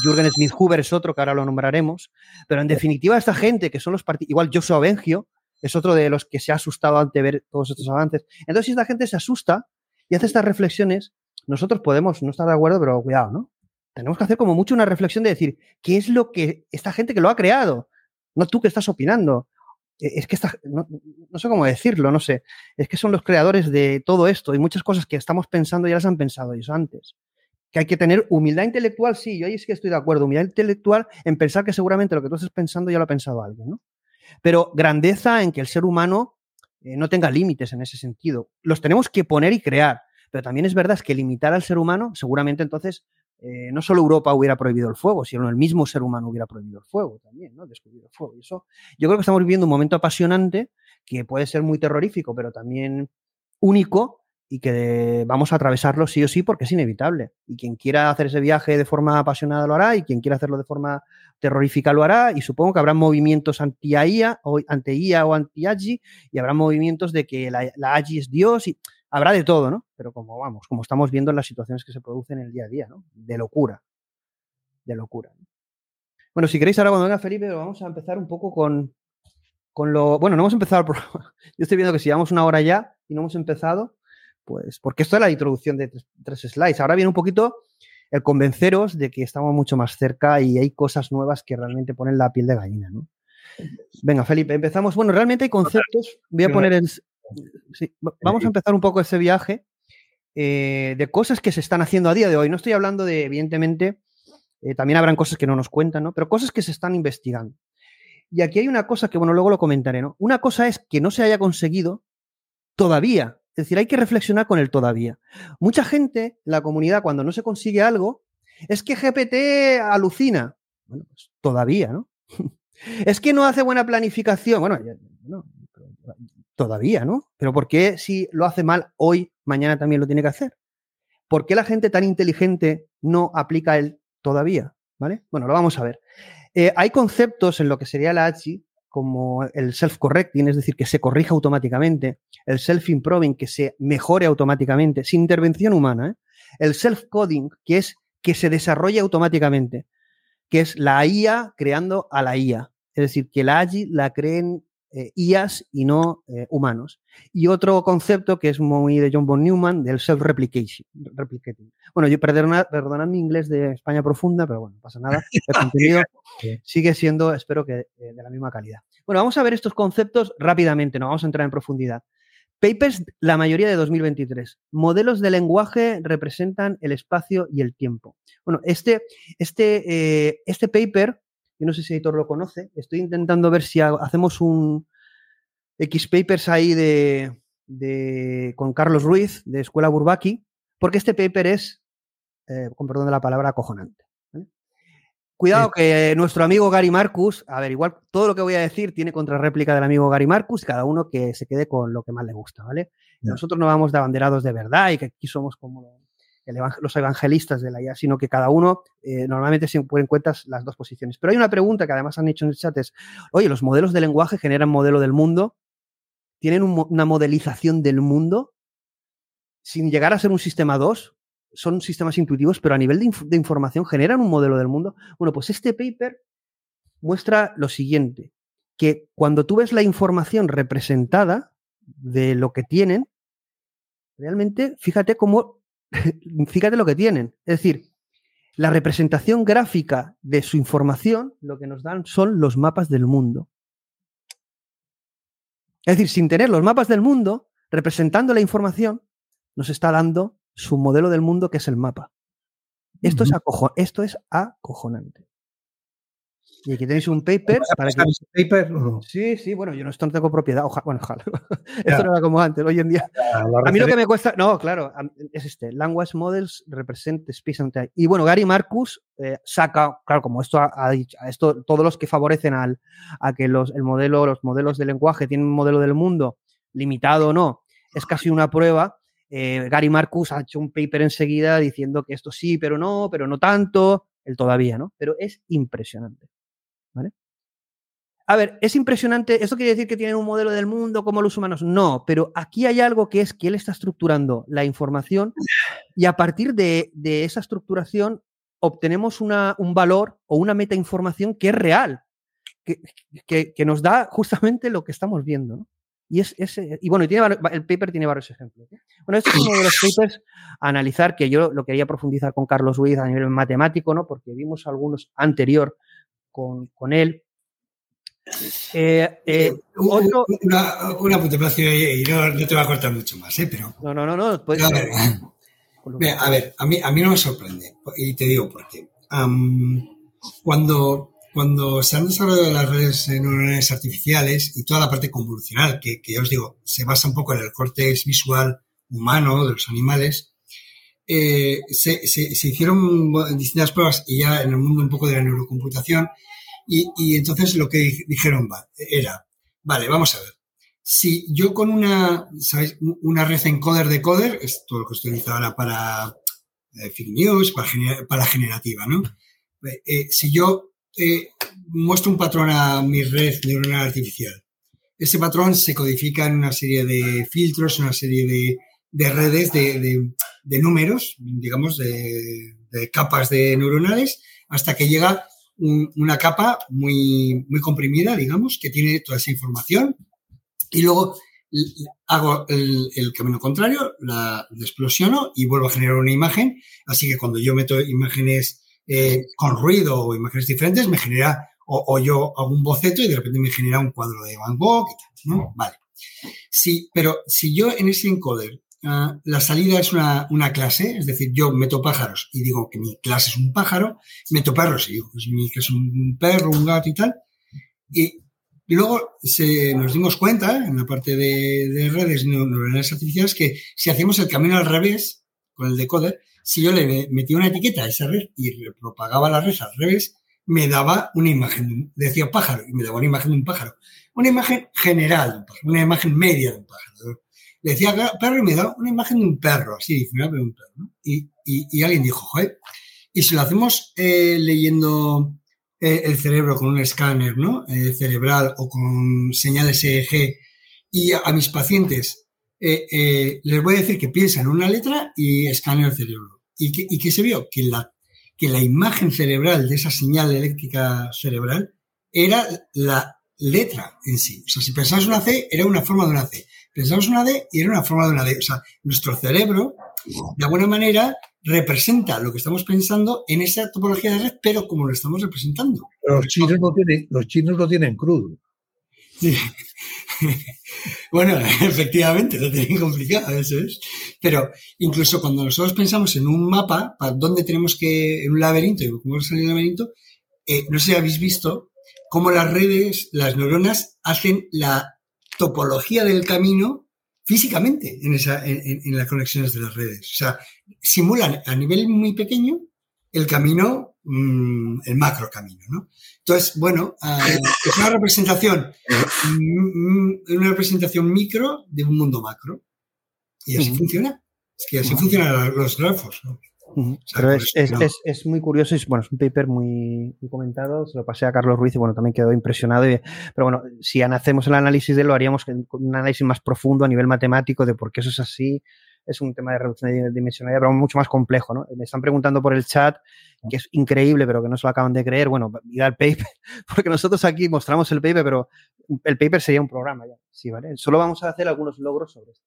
Jürgen Smith Huber es otro, que ahora lo nombraremos, pero en definitiva esta gente que son los partidos, igual Joshua Bengio es otro de los que se ha asustado ante ver todos estos avances. Entonces, si esta gente se asusta y hace estas reflexiones, nosotros podemos no estar de acuerdo, pero cuidado, ¿no? Tenemos que hacer como mucho una reflexión de decir, ¿qué es lo que esta gente que lo ha creado? No tú que estás opinando. E, es que esta, no, sé cómo decirlo, no sé. Es que son los creadores de todo esto y muchas cosas que estamos pensando ya las han pensado ellos antes. Que hay que tener humildad intelectual, sí, yo ahí es que estoy de acuerdo. Humildad intelectual en pensar que seguramente lo que tú estás pensando ya lo ha pensado alguien, ¿no? Pero grandeza en que el ser humano eh, no tenga límites en ese sentido. Los tenemos que poner y crear. Pero también es verdad que limitar al ser humano, seguramente entonces eh, no solo Europa hubiera prohibido el fuego, sino el mismo ser humano hubiera prohibido el fuego también, ¿no? Descubrir el fuego. Y eso, yo creo que estamos viviendo un momento apasionante que puede ser muy terrorífico, pero también único y que vamos a atravesarlo sí o sí porque es inevitable. Y quien quiera hacer ese viaje de forma apasionada lo hará y quien quiera hacerlo de forma terrorífica lo hará y supongo que habrá movimientos anti-IA o anti-IA o anti-AGI y habrá movimientos de que la, la AGI es Dios y habrá de todo, ¿no? Pero como vamos, como estamos viendo en las situaciones que se producen en el día a día, ¿no? De locura. De locura. Bueno, si queréis ahora cuando venga Felipe, vamos a empezar un poco con, con lo. Bueno, no hemos empezado el programa. Yo estoy viendo que si llevamos una hora ya y no hemos empezado, pues. Porque esto es la introducción de tres, slides. Ahora viene un poquito el convenceros de que estamos mucho más cerca y hay cosas nuevas que realmente ponen la piel de gallina, ¿no? Venga, Felipe, empezamos. Bueno, realmente hay conceptos. Voy a poner el, vamos a empezar un poco ese viaje eh, de cosas que se están haciendo a día de hoy. No estoy hablando de, evidentemente, eh, también habrán cosas que no nos cuentan, ¿no? Pero cosas que se están investigando. Y aquí hay una cosa que, bueno, luego lo comentaré, ¿no? Una cosa es que no se haya conseguido todavía. Es decir, hay que reflexionar con el todavía. Mucha gente, la comunidad, cuando no se consigue algo, es que GPT alucina. Bueno, pues todavía, ¿no? es que no hace buena planificación. Bueno, no, todavía, ¿no? Pero ¿por qué si lo hace mal hoy, mañana también lo tiene que hacer? ¿Por qué la gente tan inteligente no aplica el todavía? ¿Vale? Bueno, lo vamos a ver. Eh, hay conceptos en lo que sería la AGI como el self-correcting, es decir, que se corrija automáticamente, el self-improving, que se mejore automáticamente, sin intervención humana, ¿eh? el self-coding, que es que se desarrolle automáticamente, que es la IA creando a la IA. Es decir, que la AGI la creen eh, IAS y no eh, humanos. Y otro concepto que es muy de John von Neumann, del self-replicating. Bueno, yo perdonad, perdonad, mi inglés de España profunda, pero bueno, no pasa nada. El contenido sigue siendo, espero que eh, de la misma calidad. Bueno, vamos a ver estos conceptos rápidamente, no vamos a entrar en profundidad. Papers, la mayoría de 2023. Modelos de lenguaje representan el espacio y el tiempo. Bueno, este, este, este paper yo no sé si editor lo conoce. Estoy intentando ver si hacemos un X Papers ahí de, con Carlos Ruiz, de Escuela Burbaki, porque este paper es, eh, con perdón de la palabra, acojonante. Cuidado que nuestro amigo Gary Marcus, a ver, igual todo lo que voy a decir tiene contrarréplica del amigo Gary Marcus, cada uno que se quede con lo que más le gusta, ¿vale? Nosotros no vamos de abanderados de verdad y que aquí somos como los evangelistas de la IA, sino que cada uno eh, normalmente se pone en cuenta las dos posiciones. Pero hay una pregunta que además han hecho en el chat es, oye, ¿los modelos de lenguaje generan modelo del mundo? ¿Tienen una modelización del mundo? Sin llegar a ser un sistema 2, son sistemas intuitivos, pero a nivel de, de información generan un modelo del mundo. Bueno, pues este paper muestra lo siguiente, que cuando tú ves la información representada, de lo que tienen, realmente fíjate cómo, fíjate lo que tienen. Es decir, la representación gráfica de su información, lo que nos dan son los mapas del mundo. Es decir, sin tener los mapas del mundo, representando la información, nos está dando su modelo del mundo que es el mapa. Esto, es, esto es acojonante. Y aquí tenéis un paper. Para que... paper? Sí, sí, bueno, yo no, esto no tengo propiedad. bueno, ojalá. Esto no era como antes, hoy en día. a mí lo que me cuesta. No, claro, es este: Language Models Represent Space and Time. Y bueno, Gary Marcus eh, saca, claro, como esto ha, dicho, esto, todos los que favorecen al, a que los, el modelo, los modelos de lenguaje tienen un modelo del mundo, limitado o no, es casi una prueba. Eh, Gary Marcus ha hecho un paper enseguida diciendo que esto sí, pero no, pero no tanto, el todavía, ¿no? Pero es impresionante. A ver, es impresionante. ¿Esto quiere decir que tienen un modelo del mundo como los humanos? No, pero aquí hay algo que es que él está estructurando la información y a partir de, esa estructuración obtenemos una, un valor o una metainformación que es real, que, que, nos da justamente lo que estamos viendo. Y, es, y bueno, tiene, el paper tiene varios ejemplos. Bueno, este es uno de los papers a analizar que yo lo quería profundizar con Carlos Ruiz a nivel matemático, ¿no? porque vimos algunos anterior con, con él. Eh, eh, otro... Una, una y no, no, te va a cortar mucho más, ¿eh? Pero, no, no, no, no. a, ver, a, ver, a mí, a mí no me sorprende, y te digo por qué. cuando, cuando se han desarrollado las redes neuronales artificiales y toda la parte convolucional, que, que ya os digo, se basa un poco en el corte visual humano de los animales, eh, se, se, hicieron distintas pruebas y ya en el mundo un poco de la neurocomputación y, entonces lo que dijeron era, vale, vamos a ver, si yo con una, ¿sabes? Una red encoder decoder, es todo lo que estoy utilizando ahora para eh, fake news, para, para generativa, ¿no? Eh, eh, si yo muestro un patrón a mi red neuronal artificial, ese patrón se codifica en una serie de filtros, una serie de, de redes de, de, números, digamos, de, capas de neuronales, hasta que llega una capa muy, muy comprimida, digamos, que tiene toda esa información. Y luego hago el, camino contrario, la explosiono y vuelvo a generar una imagen. Así que cuando yo meto imágenes eh, con ruido o imágenes diferentes, me genera, o, yo hago un boceto y de repente me genera un cuadro de Van Gogh ¿no? Vale. Sí, pero si yo en ese encoder Ah, la salida es una, clase, es decir, yo meto pájaros y digo que mi clase es un pájaro, meto perros y digo que es un perro, un gato y tal. Y, luego se, nos dimos cuenta en la parte de, redes neuronales artificiales que si hacemos el camino al revés con el decoder, si yo le metía una etiqueta a esa red y propagaba la red al revés, me daba una imagen, decía pájaro, y me daba una imagen de un pájaro. Una imagen general, una imagen media de un pájaro le decía perro y me da una imagen de un perro, así, de un perro. Y, y, alguien dijo, joder, y si lo hacemos eh, leyendo eh, el cerebro con un escáner ¿no? Eh, cerebral o con señales EEG y a, mis pacientes les voy a decir que piensan una letra y escaneo el cerebro. ¿Y qué, y se vio? Que la, que la imagen cerebral de esa señal eléctrica cerebral era la letra en sí. O sea, si pensabas una C, era una forma de una C pensamos una D y era una forma de una D. O sea, nuestro cerebro, de alguna manera, representa lo que estamos pensando en esa topología de red, pero como lo estamos representando. Los chinos lo tienen, los chinos lo tienen crudo. Sí. bueno, efectivamente, lo tienen complicado, eso es. Pero incluso cuando nosotros pensamos en un mapa, para dónde tenemos que, en un laberinto, y cómo salir del laberinto, eh, no sé si habéis visto cómo las redes, las neuronas, hacen la topología del camino físicamente en, esa, en, las conexiones de las redes. O sea, simulan a nivel muy pequeño el camino, mm, el macro camino, ¿no? Entonces, bueno, ah, es una representación, mm, una representación micro de un mundo macro. Y así funciona. Es que así funcionan los grafos, ¿no? Pero es, muy curioso, es, bueno, es un paper muy, comentado, se lo pasé a Carlos Ruiz y bueno, también quedó impresionado. pero bueno, si hacemos el análisis de él, lo haríamos con un análisis más profundo a nivel matemático de por qué eso es así. es un tema de reducción de dimensionalidad, pero mucho más complejo, ¿no? Me están preguntando por el chat, que es increíble, pero que no se lo acaban de creer. Bueno, ir al paper, porque nosotros aquí mostramos el paper, pero el paper sería un programa ya, sí, ¿vale? Solo vamos a hacer algunos logros sobre esto.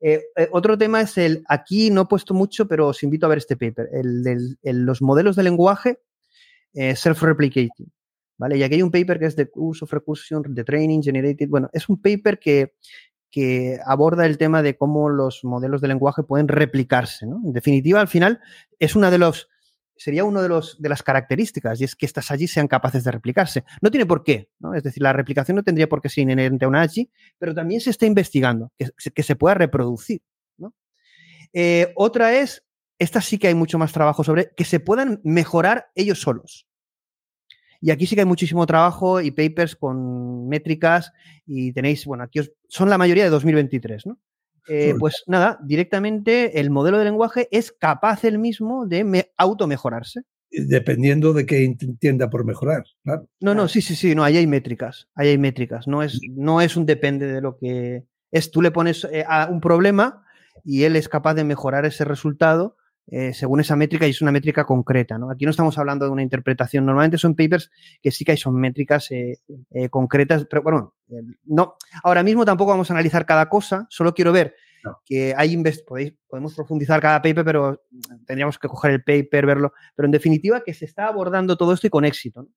Eh, eh, otro tema es el, aquí no he puesto mucho, pero os invito a ver este paper, el de los modelos de lenguaje eh, self-replicating. ¿Vale? Y aquí hay un paper que es de Use of Recursion, de Training Generated. Bueno, es un paper que, que aborda el tema de cómo los modelos de lenguaje pueden replicarse. ¿no? En definitiva, al final, es una de los sería una de, de las características, y es que estas allí sean capaces de replicarse. No tiene por qué, ¿no? Es decir, la replicación no tendría por qué ser inherente a una AGI, pero también se está investigando que, se pueda reproducir. Eh, otra es, esta sí que hay mucho más trabajo sobre, que se puedan mejorar ellos solos. Y aquí sí que hay muchísimo trabajo y papers con métricas y tenéis, bueno, aquí son la mayoría de 2023, ¿no? Eh, pues nada, directamente el modelo de lenguaje es capaz el mismo de me automejorarse. Dependiendo de qué entienda por mejorar, claro. No, no, sí, sí, sí, no, ahí hay métricas, ahí hay métricas, no es, no es un depende de lo que es, tú le pones eh, a un problema y él es capaz de mejorar ese resultado eh, según esa métrica y es una métrica concreta. ¿no? Aquí no estamos hablando de una interpretación. Normalmente son papers que sí que son métricas eh, eh, concretas, pero bueno, no. Ahora mismo tampoco vamos a analizar cada cosa, solo quiero ver que hay podéis, podemos profundizar cada paper, pero tendríamos que coger el paper, verlo. Pero en definitiva, que se está abordando todo esto y con éxito.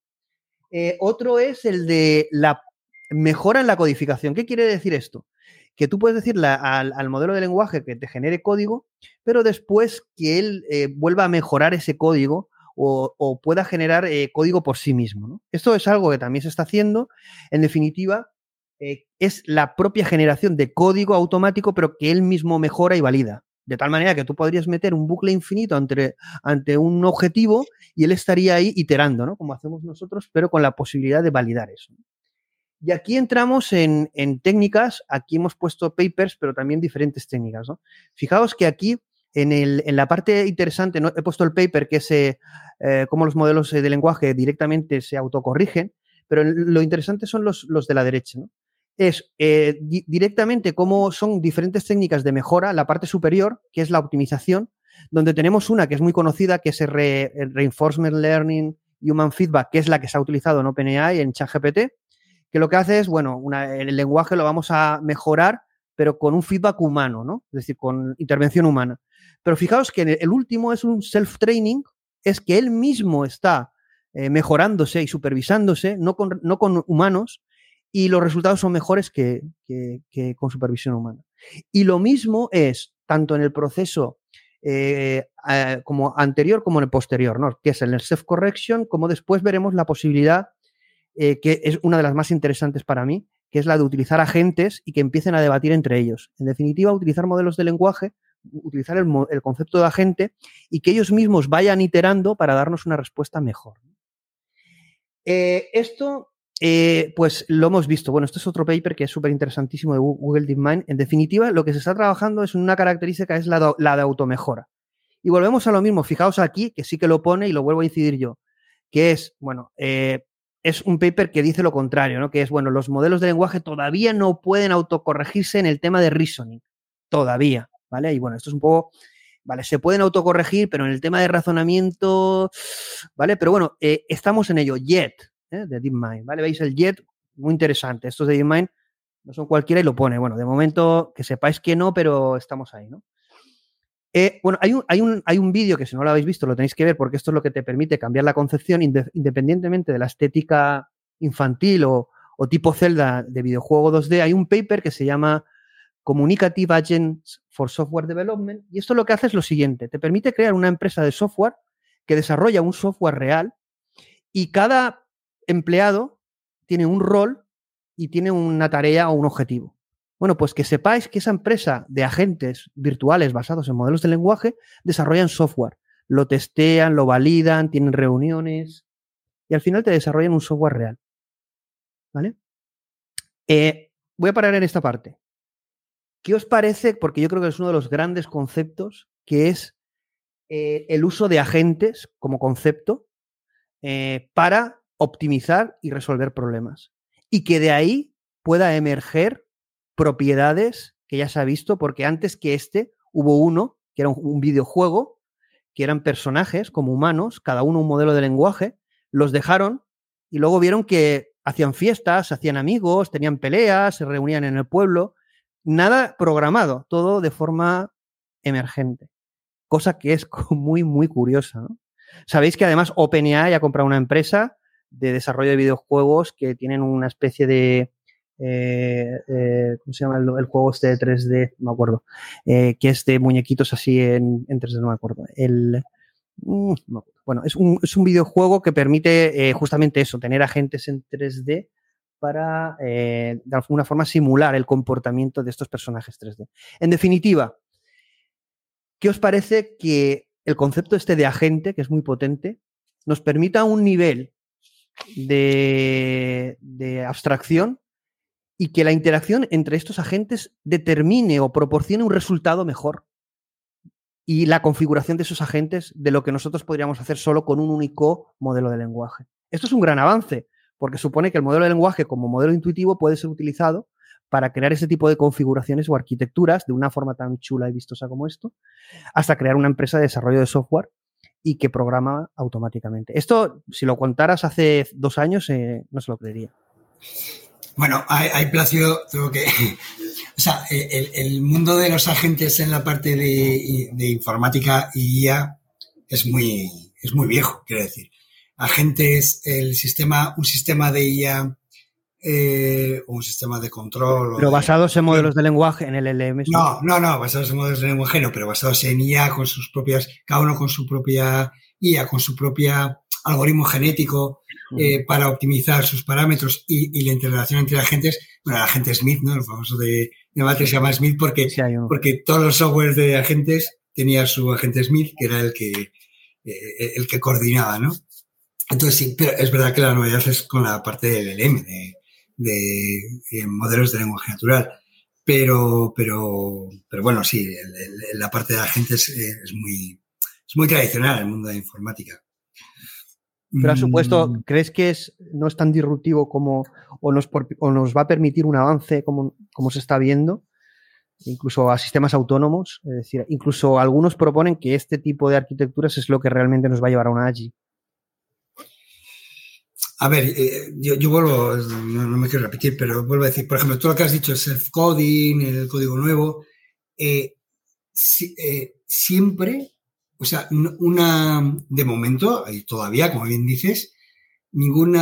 otro es el de la mejora en la codificación. ¿Qué quiere decir esto? Que tú puedes decirle al, modelo de lenguaje que te genere código, pero después que él eh, vuelva a mejorar ese código o, pueda generar eh, código por sí mismo. Esto es algo que también se está haciendo. En definitiva, eh, es la propia generación de código automático, pero que él mismo mejora y valida. De tal manera que tú podrías meter un bucle infinito ante, ante un objetivo y él estaría ahí iterando, ¿no? Como hacemos nosotros, pero con la posibilidad de validar eso. Y aquí entramos en, técnicas, aquí hemos puesto papers, pero también diferentes técnicas. Fijaos que aquí, en, la parte interesante, ¿no? he puesto el paper que es eh, eh, cómo los modelos de lenguaje directamente se autocorrigen, pero lo interesante son los, de la derecha. ¿no? Es eh, directamente cómo son diferentes técnicas de mejora, la parte superior, que es la optimización, donde tenemos una que es muy conocida, que es el, Reinforcement Learning Human Feedback, que es la que se ha utilizado en OpenAI, en ChatGPT, que lo que hace es, bueno, el lenguaje lo vamos a mejorar, pero con un feedback humano, ¿no? Es decir, con intervención humana. Pero fijaos que el último es un self-training, es que él mismo está eh, mejorándose y supervisándose, no con, no con, humanos, y los resultados son mejores que, con supervisión humana. Y lo mismo es tanto en el proceso eh, como anterior como en el posterior, ¿no? que es en el self-correction, como después veremos la posibilidad eh, que es una de las más interesantes para mí, que es la de utilizar agentes y que empiecen a debatir entre ellos. En definitiva, utilizar modelos de lenguaje, utilizar el, concepto de agente y que ellos mismos vayan iterando para darnos una respuesta mejor. Eh, esto, eh, pues lo hemos visto. Bueno, esto es otro paper que es súper interesantísimo de Google DeepMind. En definitiva, lo que se está trabajando es una característica, es la de, la de automejora. Y volvemos a lo mismo. Fijaos aquí, que sí que lo pone y lo vuelvo a incidir yo, que es, bueno, es un paper que dice lo contrario, ¿no? Que es, bueno, los modelos de lenguaje todavía no pueden autocorregirse en el tema de reasoning. Todavía, ¿vale? Y bueno, esto es un poco, ¿vale? Se pueden autocorregir, pero en el tema de razonamiento, ¿vale? Pero bueno, eh, estamos en ello. Jet, ¿eh? de DeepMind, ¿vale? Veis el Jet, muy interesante. Estos de DeepMind no son cualquiera y lo pone. Bueno, de momento que sepáis que no, pero estamos ahí, ¿no? Eh, bueno, hay un, hay un, hay un vídeo que si no lo habéis visto lo tenéis que ver porque esto es lo que te permite cambiar la concepción independientemente de la estética infantil o, tipo celda de videojuego 2D. Hay un paper que se llama Communicative Agents for Software Development y esto lo que hace es lo siguiente, te permite crear una empresa de software que desarrolla un software real y cada empleado tiene un rol y tiene una tarea o un objetivo. Bueno, pues que sepáis que esa empresa de agentes virtuales basados en modelos de lenguaje desarrollan software, lo testean, lo validan, tienen reuniones y al final te desarrollan un software real. ¿Vale? Eh, voy a parar en esta parte. ¿Qué os parece? Porque yo creo que es uno de los grandes conceptos, que es eh, el uso de agentes como concepto eh, para optimizar y resolver problemas. Y que de ahí pueda emerger propiedades que ya se ha visto, porque antes que este, hubo uno que era un, videojuego, que eran personajes como humanos, cada uno un modelo de lenguaje, los dejaron y luego vieron que hacían fiestas, hacían amigos, tenían peleas, se reunían en el pueblo, nada programado, todo de forma emergente, cosa que es muy, muy curiosa. Sabéis que además OpenAI ha comprado una empresa de desarrollo de videojuegos que tienen una especie de, eh, eh, ¿cómo se llama el, juego este de 3D? No me acuerdo. Eh, que es de muñequitos así en, 3D, no me acuerdo. El, mm, bueno, es un, es un, videojuego que permite justamente eso, tener agentes en 3D para de alguna forma simular el comportamiento de estos personajes 3D. En definitiva, ¿qué os parece que el concepto este de agente, que es muy potente, nos permita un nivel de, abstracción y que la interacción entre estos agentes determine o proporcione un resultado mejor. Y la configuración de esos agentes de lo que nosotros podríamos hacer solo con un único modelo de lenguaje. Esto es un gran avance, porque supone que el modelo de lenguaje como modelo intuitivo puede ser utilizado para crear ese tipo de configuraciones o arquitecturas de una forma tan chula y vistosa como esto, hasta crear una empresa de desarrollo de software y que programa automáticamente. Esto, si lo contaras hace dos años, eh, no se lo creería. Bueno, hay, Plácido, tengo que. O sea, el, mundo de los agentes en la parte de, informática y IA es muy, es muy viejo, quiero decir. Agentes, el sistema, un sistema de IA eh, un sistema de control. Pero basados en modelos de lenguaje, en el LM. No, no, no, basados en modelos de lenguaje, no, pero basados en IA con sus propias, cada uno con su propia IA, con su propia algoritmo genético eh, para optimizar sus parámetros y, la interrelación entre agentes. Bueno, el agente Smith, ¿no? El famoso de debate se llama Smith porque, porque todos los softwares de agentes tenía su agente Smith, que era el que, eh, el que coordinaba, ¿no? Entonces sí, pero es verdad que la novedad es con la parte del LM, de, de eh, modelos de lenguaje natural. Pero, pero, pero bueno, sí, la parte de agentes es, es, muy, es muy tradicional en el mundo de la informática. Pero a supuesto, mm. ¿crees que es, no es tan disruptivo como o nos, o nos va a permitir un avance como, como se está viendo? incluso a sistemas autónomos. Es decir, incluso algunos proponen que este tipo de arquitecturas es lo que realmente nos va a llevar a una AGI. A ver, eh, yo, vuelvo, no, me quiero repetir, pero vuelvo a decir, por ejemplo, todo lo que has dicho, el self-coding, el código nuevo, eh, eh, siempre, o sea, una, de momento, y todavía, como bien dices, ningún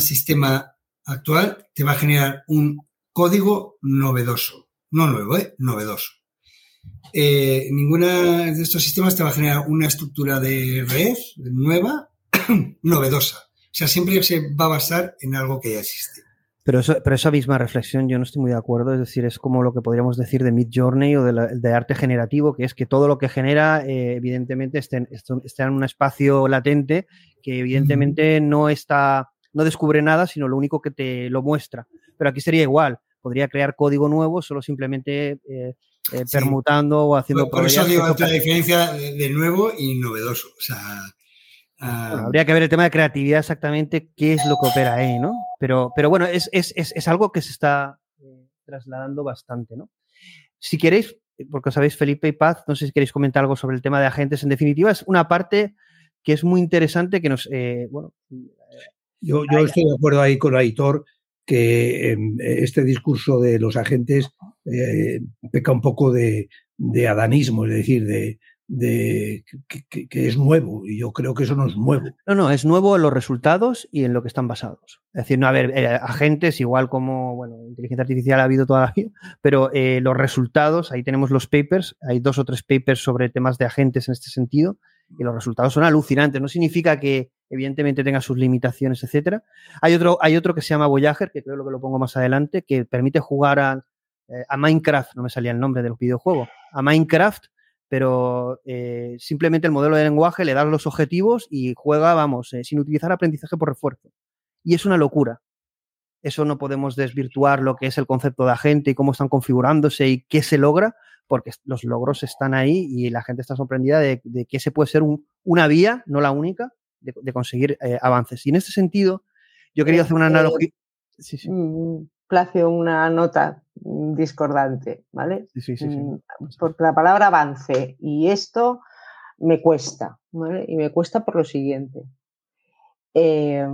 sistema actual te va a generar un código novedoso, no nuevo, ¿eh? novedoso. ninguna de estos sistemas te va a generar una estructura de red nueva, novedosa. O sea, siempre se va a basar en algo que ya existe. Pero, pero esa misma reflexión yo no estoy muy de acuerdo, es decir, es como lo que podríamos decir de Mid Journey o de, arte generativo, que es que todo lo que genera, eh, evidentemente, está en, un espacio latente que evidentemente no está, no descubre nada, sino lo único que te lo muestra. Pero aquí sería igual, podría crear código nuevo solo simplemente eh, eh, permutando o haciendo... Por, por eso digo la diferencia de nuevo y novedoso. O sea, Ah. habría que ver el tema de creatividad exactamente, qué es lo que opera ahí, ¿no? Pero, pero bueno, es, algo que se está eh, trasladando bastante, ¿no? Si queréis, porque sabéis, Felipe y Paz, no sé si queréis comentar algo sobre el tema de agentes. En definitiva, es una parte que es muy interesante que nos, eh, bueno... Yo, yo estoy de acuerdo ahí con Aitor que em, este discurso de los agentes eh, peca un poco de, de, adanismo, es decir, de, de que, es nuevo y yo creo que eso no es nuevo. No, no, es nuevo en los resultados y en lo que están basados. Es decir, no, a ver, eh, agentes, igual como, bueno, inteligencia artificial ha habido toda la vida, pero eh, los resultados, ahí tenemos los papers, hay dos o tres papers sobre temas de agentes en este sentido y los resultados son alucinantes. No significa que evidentemente tenga sus limitaciones, etcétera. Hay otro, hay otro que se llama Voyager, que creo que lo pongo más adelante, que permite jugar a, eh, a Minecraft, no me salía el nombre del videojuego, a Minecraft pero eh, simplemente el modelo de lenguaje le da los objetivos y juega, vamos, eh, sin utilizar aprendizaje por refuerzo. Y es una locura. Eso no podemos desvirtuar lo que es el concepto de agente y cómo están configurándose y qué se logra, porque los logros están ahí y la gente está sorprendida de, que ese puede ser una vía, no la única, de, conseguir eh, avances. Y en este sentido, yo quería hacer una analogía. Mm, Plácido, una nota discordante, ¿vale? Sí, sí, sí, mm, Porque la palabra avance y esto me cuesta, ¿vale? Y me cuesta por lo siguiente. Eh,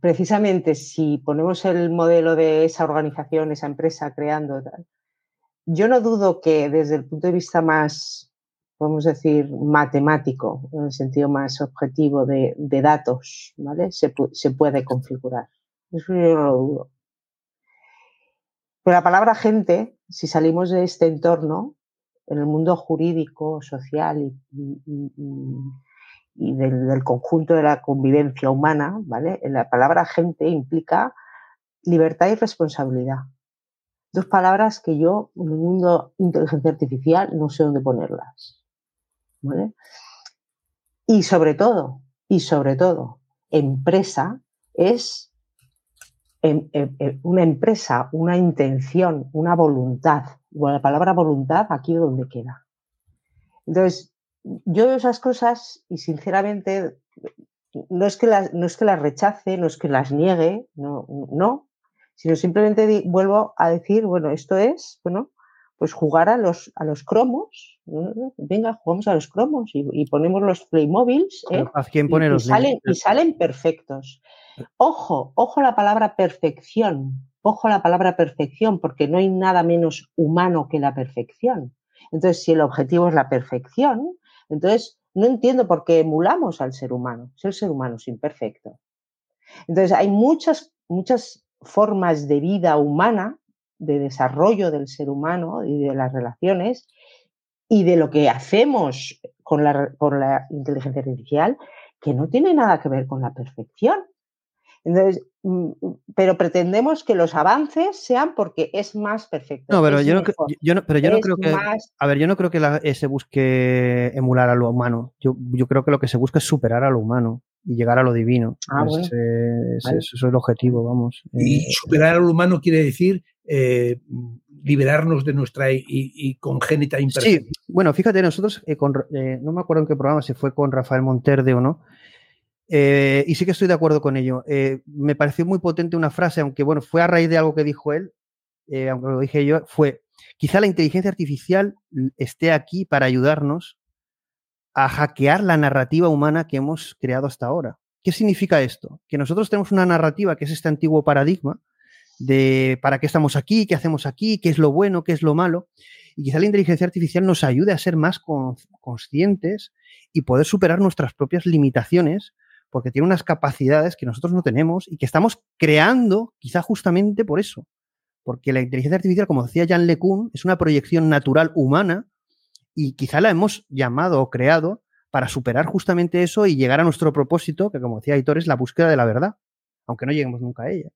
precisamente si ponemos el modelo de esa organización, esa empresa creando, tal, yo no dudo que desde el punto de vista más, podemos decir, matemático, en el sentido más objetivo de, datos, ¿vale? Se, se, puede configurar. Eso yo no lo dudo. Pero la palabra gente, si salimos de este entorno, en el mundo jurídico, social y, del, conjunto de la convivencia humana, ¿vale? La palabra gente implica libertad y responsabilidad. Dos palabras que yo, en el mundo inteligencia artificial, no sé dónde ponerlas. ¿vale? Y sobre todo, y sobre todo, empresa es una empresa, una intención, una voluntad. Bueno, la palabra voluntad aquí es donde queda. Entonces, yo veo esas cosas y sinceramente no es que las, no es que las rechace, no es que las niegue, no, no sino simplemente vuelvo a decir, bueno, esto es, bueno, pues jugar a los, a los cromos, venga, jugamos a los cromos y, ponemos los Playmobiles ¿eh? quién pone los salen, y salen perfectos. Ojo, ojo la palabra perfección, ojo la palabra perfección, porque no hay nada menos humano que la perfección. Entonces, si el objetivo es la perfección, entonces no entiendo por qué emulamos al ser humano. Si el ser humano es imperfecto. Entonces, hay muchas, muchas formas de vida humana, de desarrollo del ser humano y de las relaciones y de lo que hacemos con la, con la inteligencia artificial que no tiene nada que ver con la perfección. Entonces, mm, pero pretendemos que los avances sean porque es más perfecto. No, pero, yo no, pero yo no, creo que. A ver, yo no creo que eh, se busque emular a lo humano. Yo, yo creo que lo que se busca es superar a lo humano y llegar a lo divino. Ah, eh, eso es el objetivo, vamos. Y eh, superar a lo humano quiere decir eh, liberarnos de nuestra y, congénita imperfección. Sí, bueno, fíjate, nosotros, no me acuerdo en qué programa, se fue con Rafael Monterde o no, y sí que estoy de acuerdo con ello. me pareció muy potente una frase, aunque bueno, fue a raíz de algo que dijo él, aunque lo dije yo, fue, quizá la inteligencia artificial esté aquí para ayudarnos a hackear la narrativa humana que hemos creado hasta ahora. ¿Qué significa esto? Que nosotros tenemos una narrativa que es este antiguo paradigma de para qué estamos aquí, qué hacemos aquí, qué es lo bueno, qué es lo malo. Y quizá la inteligencia artificial nos ayude a ser más conscientes y poder superar nuestras propias limitaciones, porque tiene unas capacidades que nosotros no tenemos y que estamos creando quizá justamente por eso. Porque la inteligencia artificial, como decía Jan LeCun, es una proyección natural humana y quizá la hemos llamado o creado para superar justamente eso y llegar a nuestro propósito, que como decía Aitor, es la búsqueda de la verdad, aunque no lleguemos nunca a ella.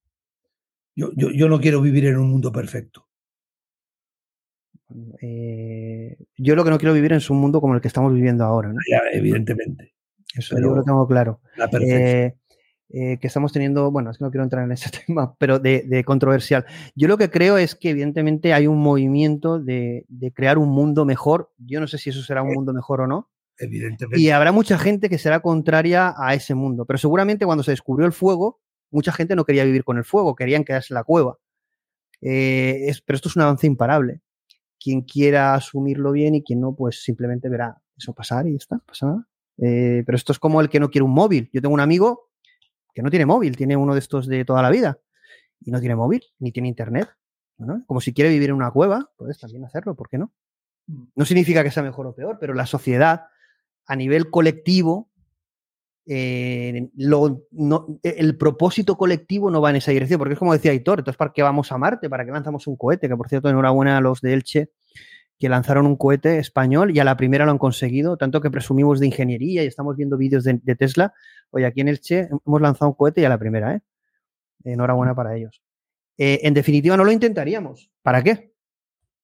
Yo, yo, no quiero vivir en un mundo perfecto. Eh, yo lo que no quiero vivir es un mundo como el que estamos viviendo ahora. evidentemente. Eso yo lo tengo claro. La eh, eh, que estamos teniendo, bueno, es que no quiero entrar en ese tema, pero de, controversial. Yo lo que creo es que evidentemente hay un movimiento de, crear un mundo mejor. Yo no sé si eso será un eh, mundo mejor o no. Evidentemente. Y habrá mucha gente que será contraria a ese mundo. Pero seguramente cuando se descubrió el fuego, mucha gente no quería vivir con el fuego, querían quedarse en la cueva. Eh, pero esto es un avance imparable. Quien quiera asumirlo bien y quien no, pues simplemente verá eso pasar y ya está, pasa nada. Pero esto es como el que no quiere un móvil. Yo tengo un amigo que no tiene móvil, tiene uno de estos de toda la vida y no tiene móvil, ni tiene internet. Como si quiere vivir en una cueva, puedes también hacerlo, ¿por qué no? Mm. No significa que sea mejor o peor, pero la sociedad a nivel colectivo, eh, el propósito colectivo no va en esa dirección, porque es como decía Hitor, entonces ¿para qué vamos a Marte? ¿Para qué lanzamos un cohete? Que por cierto, enhorabuena a los de Elche que lanzaron un cohete español y a la primera lo han conseguido, tanto que presumimos de ingeniería y estamos viendo vídeos de, Tesla. Hoy aquí en el Che hemos lanzado un cohete y a la primera, ¿eh? Enhorabuena para ellos. Eh, en definitiva, no lo intentaríamos. ¿Para qué?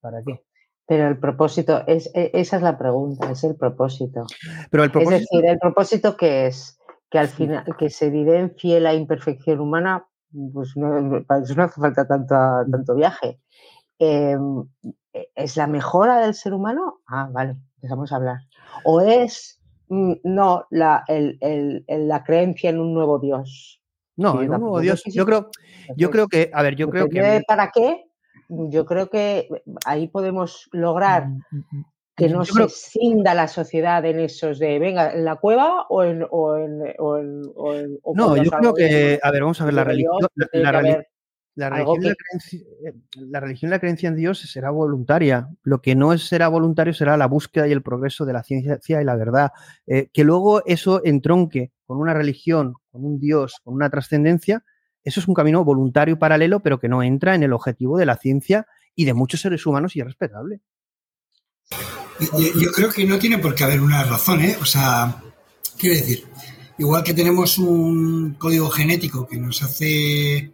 ¿Para qué? Pero el propósito, es, e, esa es la pregunta, es el propósito. Pero el propósito... Es decir, el propósito que es que al final, que se evidencie la imperfección humana, pues no, para eso no hace falta tanto, tanto viaje. Em, ¿E-, ¿Es la mejora del ser humano? Ah, vale, empezamos a hablar. ¿O es, mm, no, la, la creencia en un nuevo Dios? No, en un nuevo Dios. Yo creo, yo creo que, a ver, yo creo que. ¿Para qué? Yo creo que ahí podemos lograr mm, mm, que no se cinda la sociedad en esos de, venga, en la cueva o en... O en, o en, o no, yo creo que, a ver, vamos a ver, la religión, la, religión, la, religión y la creencia en Dios será voluntaria. Lo que no será voluntario será la búsqueda y el progreso de la ciencia y la verdad. Eh, que luego eso entronque con una religión, con un Dios, con una trascendencia, eso es un camino voluntario paralelo, pero que no entra en el objetivo de la ciencia y de muchos seres humanos y es respetable. Yo creo que no tiene por qué haber una razón, ¿eh? O sea, quiero decir, igual que tenemos un código genético que nos hace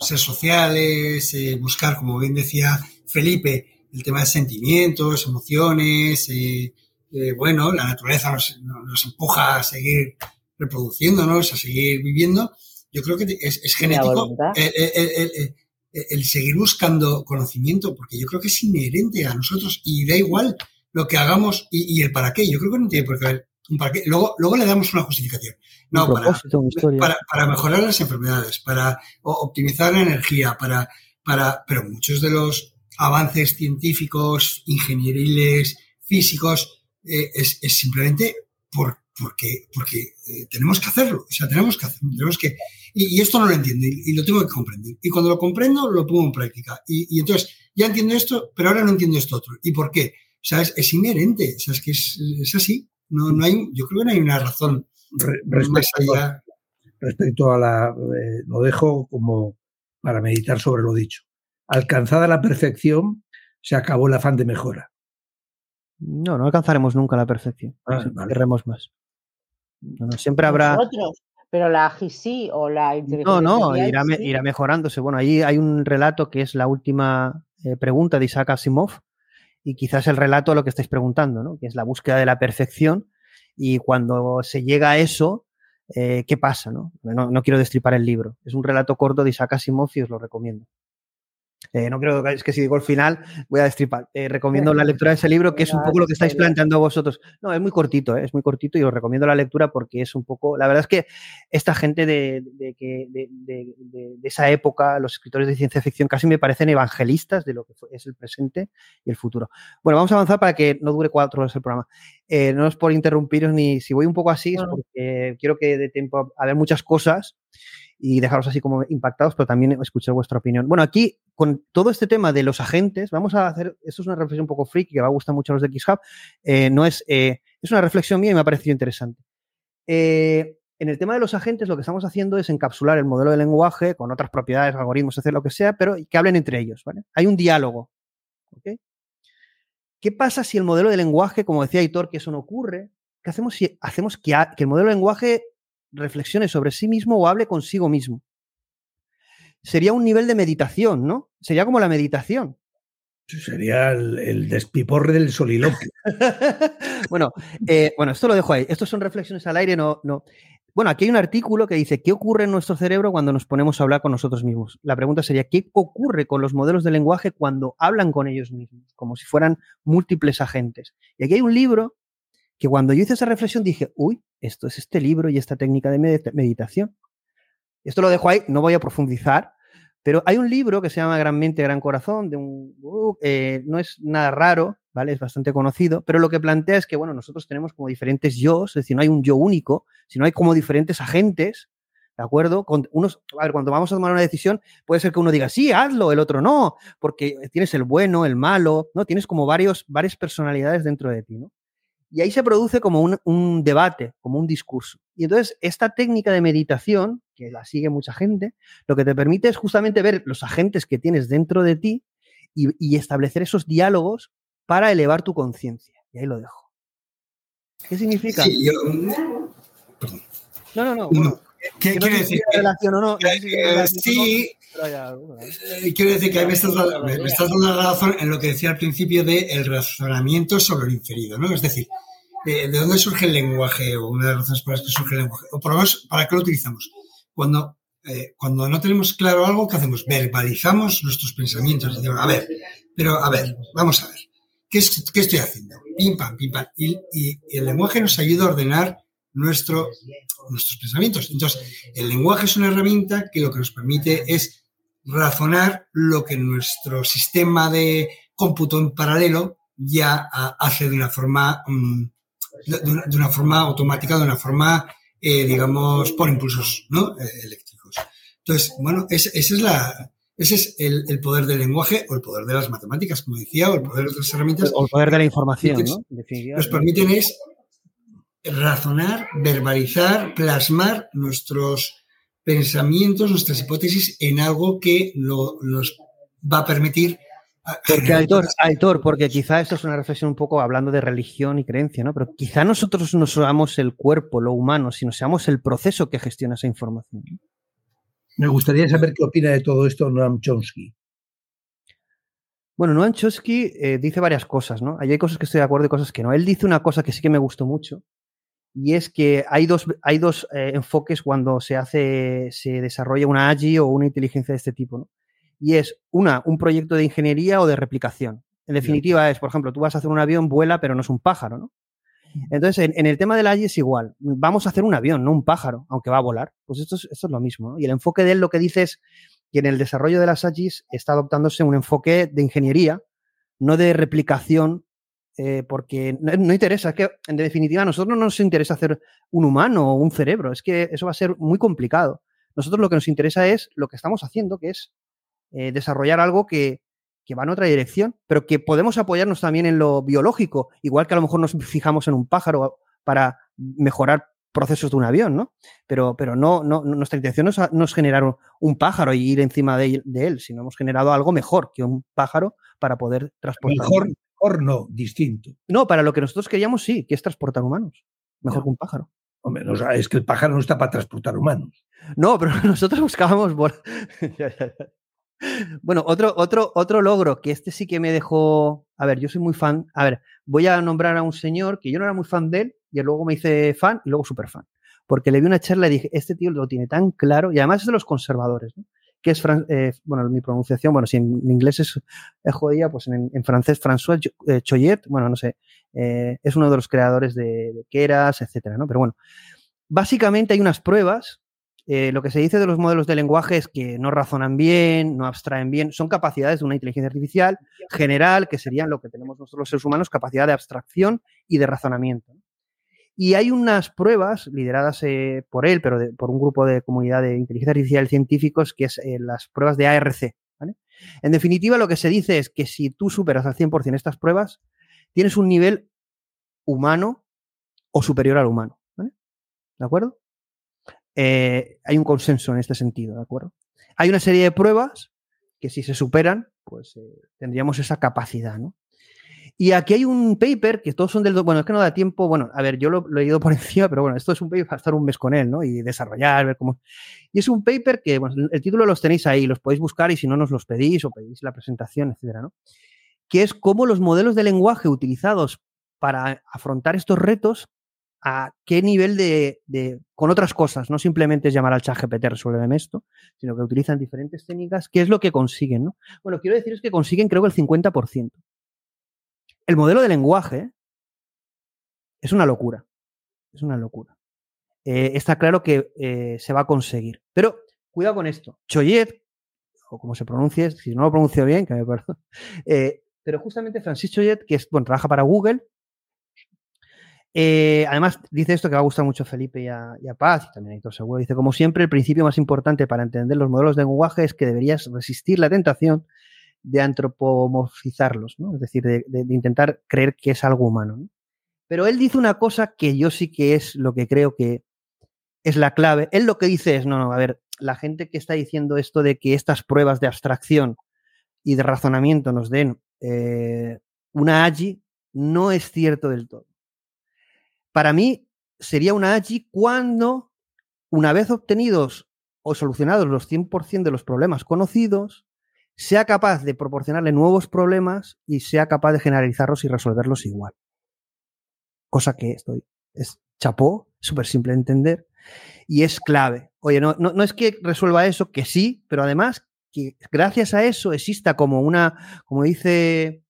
ser sociales, eh, buscar, como bien decía Felipe, el tema de sentimientos, emociones, eh, eh, bueno, la naturaleza nos, empuja a seguir reproduciéndonos, a seguir viviendo. Yo creo que es, genético el, seguir buscando conocimiento, porque yo creo que es inherente a nosotros y da igual lo que hagamos y, el para qué. Yo creo que no tiene por qué haber para qué. Luego, luego le damos una justificación. No, para, para, mejorar las enfermedades, para optimizar la energía, para, para, pero muchos de los avances científicos, ingenieriles, físicos, eh, es, simplemente por, porque, porque eh, tenemos que hacerlo. O sea, tenemos que hacerlo. Tenemos que, y, esto no lo entiendo y, lo tengo que comprender. Y cuando lo comprendo, lo pongo en práctica. Y, y entonces, ya entiendo esto, pero ahora no entiendo esto otro. ¿Y por qué? sea, es, inherente, o sea, es que es, así. No, no hay, yo creo que no hay una razón respecto, allá. Respecto a la, eh, lo dejo como para meditar sobre lo dicho. Alcanzada la perfección, se acabó el afán de mejora. No, no alcanzaremos nunca la perfección. Ah, Querremos más. siempre habrá. pero la sí o la inteligencia. No, no, irá, irá, mejorándose. Bueno, ahí hay un relato que es la última eh, pregunta de Isaac Asimov, y quizás el relato a lo que estáis preguntando, ¿no? que es la búsqueda de la perfección y cuando se llega a eso, eh, ¿qué pasa? ¿no? ¿no? No, quiero destripar el libro. Es un relato corto de Isaac Asimov y os lo recomiendo. Eh, no creo que es que si digo el final voy a destripar. Eh, recomiendo la lectura de ese libro, que es un poco lo que estáis planteando vosotros. No, es muy cortito, eh, es muy cortito y os recomiendo la lectura porque es un poco. La verdad es que esta gente de, esa época, los escritores de ciencia ficción, casi me parecen evangelistas de lo que es el presente y el futuro. Bueno, vamos a avanzar para que no dure cuatro horas el programa. no es por interrumpiros ni si voy un poco así, es porque quiero que dé tiempo a ver muchas cosas y dejaros así como impactados, pero también escuchar vuestra opinión. Bueno, aquí con todo este tema de los agentes, vamos a hacer, esto es una reflexión un poco freak que va a gustar mucho a los de XHub, eh, no es, eh, es una reflexión mía y me ha parecido interesante. Eh, en el tema de los agentes, lo que estamos haciendo es encapsular el modelo de lenguaje con otras propiedades, algoritmos, hacer lo que sea, pero que hablen entre ellos. ¿vale? Hay un diálogo. ¿Qué pasa si el modelo de lenguaje, como decía Hitor, que eso no ocurre? ¿Qué hacemos si hacemos que, que el modelo de lenguaje reflexione sobre sí mismo o hable consigo mismo. Sería un nivel de meditación, ¿no? Sería como la meditación. Sería el, despiporre del soliloquio. bueno, eh, bueno, esto lo dejo ahí. Estos son reflexiones al aire, no, no. Bueno, aquí hay un artículo que dice, ¿qué ocurre en nuestro cerebro cuando nos ponemos a hablar con nosotros mismos? La pregunta sería, ¿qué ocurre con los modelos de lenguaje cuando hablan con ellos mismos? Como si fueran múltiples agentes. Y aquí hay un libro que cuando yo hice esa reflexión dije, uy, esto es este libro y esta técnica de meditación. Esto lo dejo ahí, no voy a profundizar, pero hay un libro que se llama Gran Mente, Gran Corazón, de un, eh, no es nada raro, ¿vale? Es bastante conocido, pero lo que plantea es que, bueno, nosotros tenemos como diferentes yo, es decir, no hay un yo único, sino hay como diferentes agentes, ¿de acuerdo? Con unos, a ver, cuando vamos a tomar una decisión, puede ser que uno diga, sí, hazlo, el otro no, porque tienes el bueno, el malo, ¿no? Tienes como varios, varias personalidades dentro de ti, ¿no? Y ahí se produce como un, debate, como un discurso. Y entonces esta técnica de meditación, que la sigue mucha gente, lo que te permite es justamente ver los agentes que tienes dentro de ti y, establecer esos diálogos para elevar tu conciencia. Y ahí lo dejo. ¿Qué significa? Sí, yo... No, no, no. ¿Qué quiere decir? Relación o no, sí, quiero decir que me estás, dando la razón en lo que decía al principio del razonamiento sobre lo inferido, ¿no? Es decir, ¿de dónde surge el lenguaje? O una de las razones por las que surge el lenguaje. O por lo menos, ¿para qué lo utilizamos? Cuando, eh, cuando no tenemos claro algo, ¿qué hacemos? Verbalizamos nuestros pensamientos. Decimos, a ver, pero a ver, vamos a ver. ¿Qué, qué estoy haciendo? Pim, pam, pim, pam. Y, y, el lenguaje nos ayuda a ordenar nuestro, nuestros pensamientos. Entonces, el lenguaje es una herramienta que lo que nos permite es razonar lo que nuestro sistema de cómputo en paralelo ya hace de una forma, mm, de una forma automática, de una forma, eh, digamos, por impulsos ¿no? Eh, eléctricos. Entonces, bueno, ese es la, ese es el, poder del lenguaje o el poder de las matemáticas, como decía, o el poder de otras herramientas. O el poder de la información, ¿no? Nos permiten es razonar, verbalizar, plasmar nuestros pensamientos, nuestras hipótesis en algo que nos va a permitir porque, Aitor, Aitor, porque quizá esto es una reflexión un poco hablando de religión y creencia, ¿no? Pero quizá nosotros no seamos el cuerpo, lo humano, sino seamos el proceso que gestiona esa información. Me gustaría saber qué opina de todo esto Noam Chomsky. Bueno, Noam Chomsky eh, dice varias cosas, ¿no? Hay cosas que estoy de acuerdo y cosas que no. Él dice una cosa que sí que me gustó mucho, y es que hay dos, hay dos eh, enfoques cuando se hace, se desarrolla una AGI o una inteligencia de este tipo, ¿no? y es una, un proyecto de ingeniería o de replicación. En definitiva es, por ejemplo, tú vas a hacer un avión, vuela, pero no es un pájaro, ¿no? Entonces, en, el tema del AGI es igual. Vamos a hacer un avión, no un pájaro, aunque va a volar. Pues esto es, esto es lo mismo. ¿no? Y el enfoque de él lo que dice es que en el desarrollo de las AGIs está adoptándose un enfoque de ingeniería, no de replicación, eh, porque no, interesa. Es que, en definitiva, a nosotros no nos interesa hacer un humano o un cerebro. Es que eso va a ser muy complicado. Nosotros lo que nos interesa es lo que estamos haciendo, que es eh, desarrollar algo que, va en otra dirección, pero que podemos apoyarnos también en lo biológico, igual que a lo mejor nos fijamos en un pájaro para mejorar procesos de un avión, ¿no? Pero, pero no, no, nuestra intención no es, generar un pájaro y ir encima de, él, sino hemos generado algo mejor que un pájaro para poder transportar. Mejor no, distinto. No, para lo que nosotros queríamos sí, que es transportar humanos. Mejor que un pájaro. Hombre, es que el pájaro no está para transportar humanos. No, pero nosotros buscábamos. Bueno, otro, otro, otro logro que este sí que me dejó. A ver, yo soy muy fan. A ver, voy a nombrar a un señor que yo no era muy fan de él y luego me hice fan y luego súper fan. Porque le vi una charla y dije, este tío lo tiene tan claro y además es de los conservadores, ¿no? Que es, eh, bueno, mi pronunciación, bueno, si en, inglés es, jodida, pues en, francés François eh, Choyet, bueno, no sé, eh, es uno de los creadores de, de Keras, etcétera, ¿no? Pero bueno, básicamente hay unas pruebas eh, lo que se dice de los modelos de lenguaje es que no razonan bien, no abstraen bien, son capacidades de una inteligencia artificial general, que serían lo que tenemos nosotros los seres humanos, capacidad de abstracción y de razonamiento. Y hay unas pruebas lideradas eh, por él, pero por un grupo de comunidad de inteligencia artificial científicos, que es eh, las pruebas de ARC. En definitiva, lo que se dice es que si tú superas al 100% estas pruebas, tienes un nivel humano o superior al humano. ¿De acuerdo? Eh, hay un consenso en este sentido, ¿de acuerdo? Hay una serie de pruebas que si se superan, pues tendríamos esa capacidad, ¿no? Y aquí hay un paper que todos son del... Bueno, es que no da tiempo, bueno, a ver, yo lo, he ido por encima, pero bueno, esto es un paper para estar un mes con él, ¿no? Y desarrollar, ver cómo... Y es un paper que, bueno, el título los tenéis ahí, los podéis buscar y si no nos los pedís o pedís la presentación, etcétera, ¿no? Que es cómo los modelos de lenguaje utilizados para afrontar estos retos a qué nivel de, con otras cosas, no simplemente es llamar al chat GPT, resuélveme esto, sino que utilizan diferentes técnicas, ¿qué es lo que consiguen? ¿no? Bueno, quiero deciros que consiguen creo que el 50%. El modelo de lenguaje es una locura, es una locura. Eh, está claro que eh, se va a conseguir, pero cuidado con esto. Choyet, o como se pronuncie, si no lo pronuncio bien, que me perdón, eh, pero justamente Francis Choyet, que es, bueno, trabaja para Google, además, dice esto que va a gustar mucho a Felipe y a, Paz, y también a Héctor Seguro. Dice, como siempre, el principio más importante para entender los modelos de lenguaje es que deberías resistir la tentación de antropomorfizarlos, es decir, de, intentar creer que es algo humano. Pero él dice una cosa que yo sí que es lo que creo que es la clave. Él lo que dice es, no, no, a ver, la gente que está diciendo esto de que estas pruebas de abstracción y de razonamiento nos den eh, una AGI, no es cierto del todo. Para mí sería una AGI cuando, una vez obtenidos o solucionados los 100% de los problemas conocidos, sea capaz de proporcionarle nuevos problemas y sea capaz de generalizarlos y resolverlos igual. Cosa que estoy, es chapó, súper simple de entender y es clave. Oye, no, no, no, es que resuelva eso, que sí, pero además que gracias a eso exista como una, como dice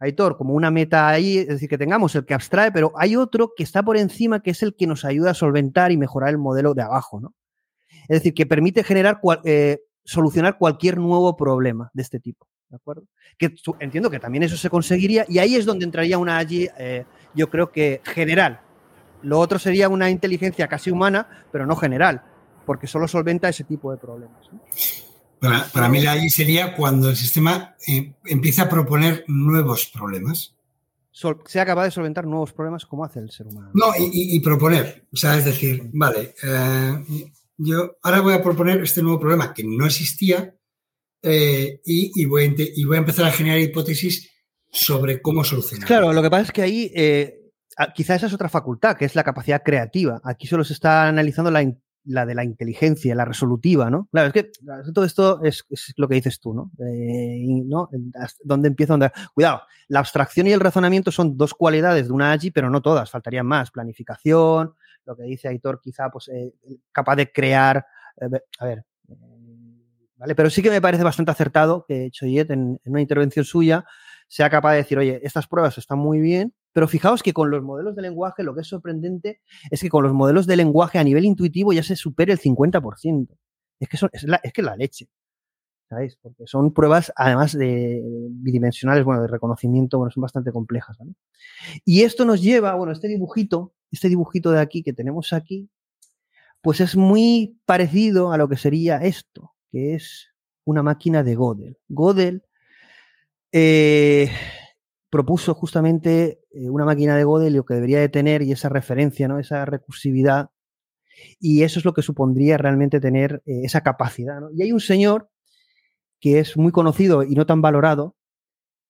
Aitor, como una meta ahí, es decir, que tengamos el que abstrae, pero hay otro que está por encima, que es el que nos ayuda a solventar y mejorar el modelo de abajo, ¿no? Es decir, que permite generar, eh, solucionar cualquier nuevo problema de este tipo, ¿de acuerdo? Que entiendo que también eso se conseguiría y ahí es donde entraría una allí, eh, yo creo que general. Lo otro sería una inteligencia casi humana, pero no general, porque solo solventa ese tipo de problemas. Para, mí la allí sería cuando el sistema eh, empieza a proponer nuevos problemas. sea capaz de solventar nuevos problemas como hace el ser humano. No, y, proponer. O sea, es decir, vale, eh, yo ahora voy a proponer este nuevo problema que no existía eh, y, voy a, empezar a generar hipótesis sobre cómo solucionarlo. Claro, lo que pasa es que ahí quizá esa es otra facultad, que es la capacidad creativa. Aquí solo se está analizando la, la de la inteligencia, la resolutiva, ¿no? Claro, es que todo esto es, lo que dices tú, ¿no? Eh. ¿Dónde empieza? Dónde... Cuidado, la abstracción y el razonamiento son dos cualidades de una AGI, pero no todas, faltarían más. Planificación, lo que dice Aitor, quizá pues, eh, capaz de crear, eh, a ver, ¿vale? Pero sí que me parece bastante acertado que Choyet en, en una intervención suya sea capaz de decir, oye, estas pruebas están muy bien, pero fijaos que con los modelos de lenguaje lo que es sorprendente es que con los modelos de lenguaje a nivel intuitivo ya se supera el 50%. Es que, es, la, es que la leche. ¿Sabéis? Porque son pruebas, además de bidimensionales, bueno, de reconocimiento, bueno, son bastante complejas. Y esto nos lleva, bueno, este dibujito, este dibujito de aquí que tenemos aquí, pues es muy parecido a lo que sería esto, que es una máquina de Gödel. Gödel eh, propuso justamente eh, una máquina de Gödel lo que debería de tener y esa referencia, ¿no? esa recursividad. Y eso es lo que supondría realmente tener eh, esa capacidad. Y hay un señor que es muy conocido y no tan valorado,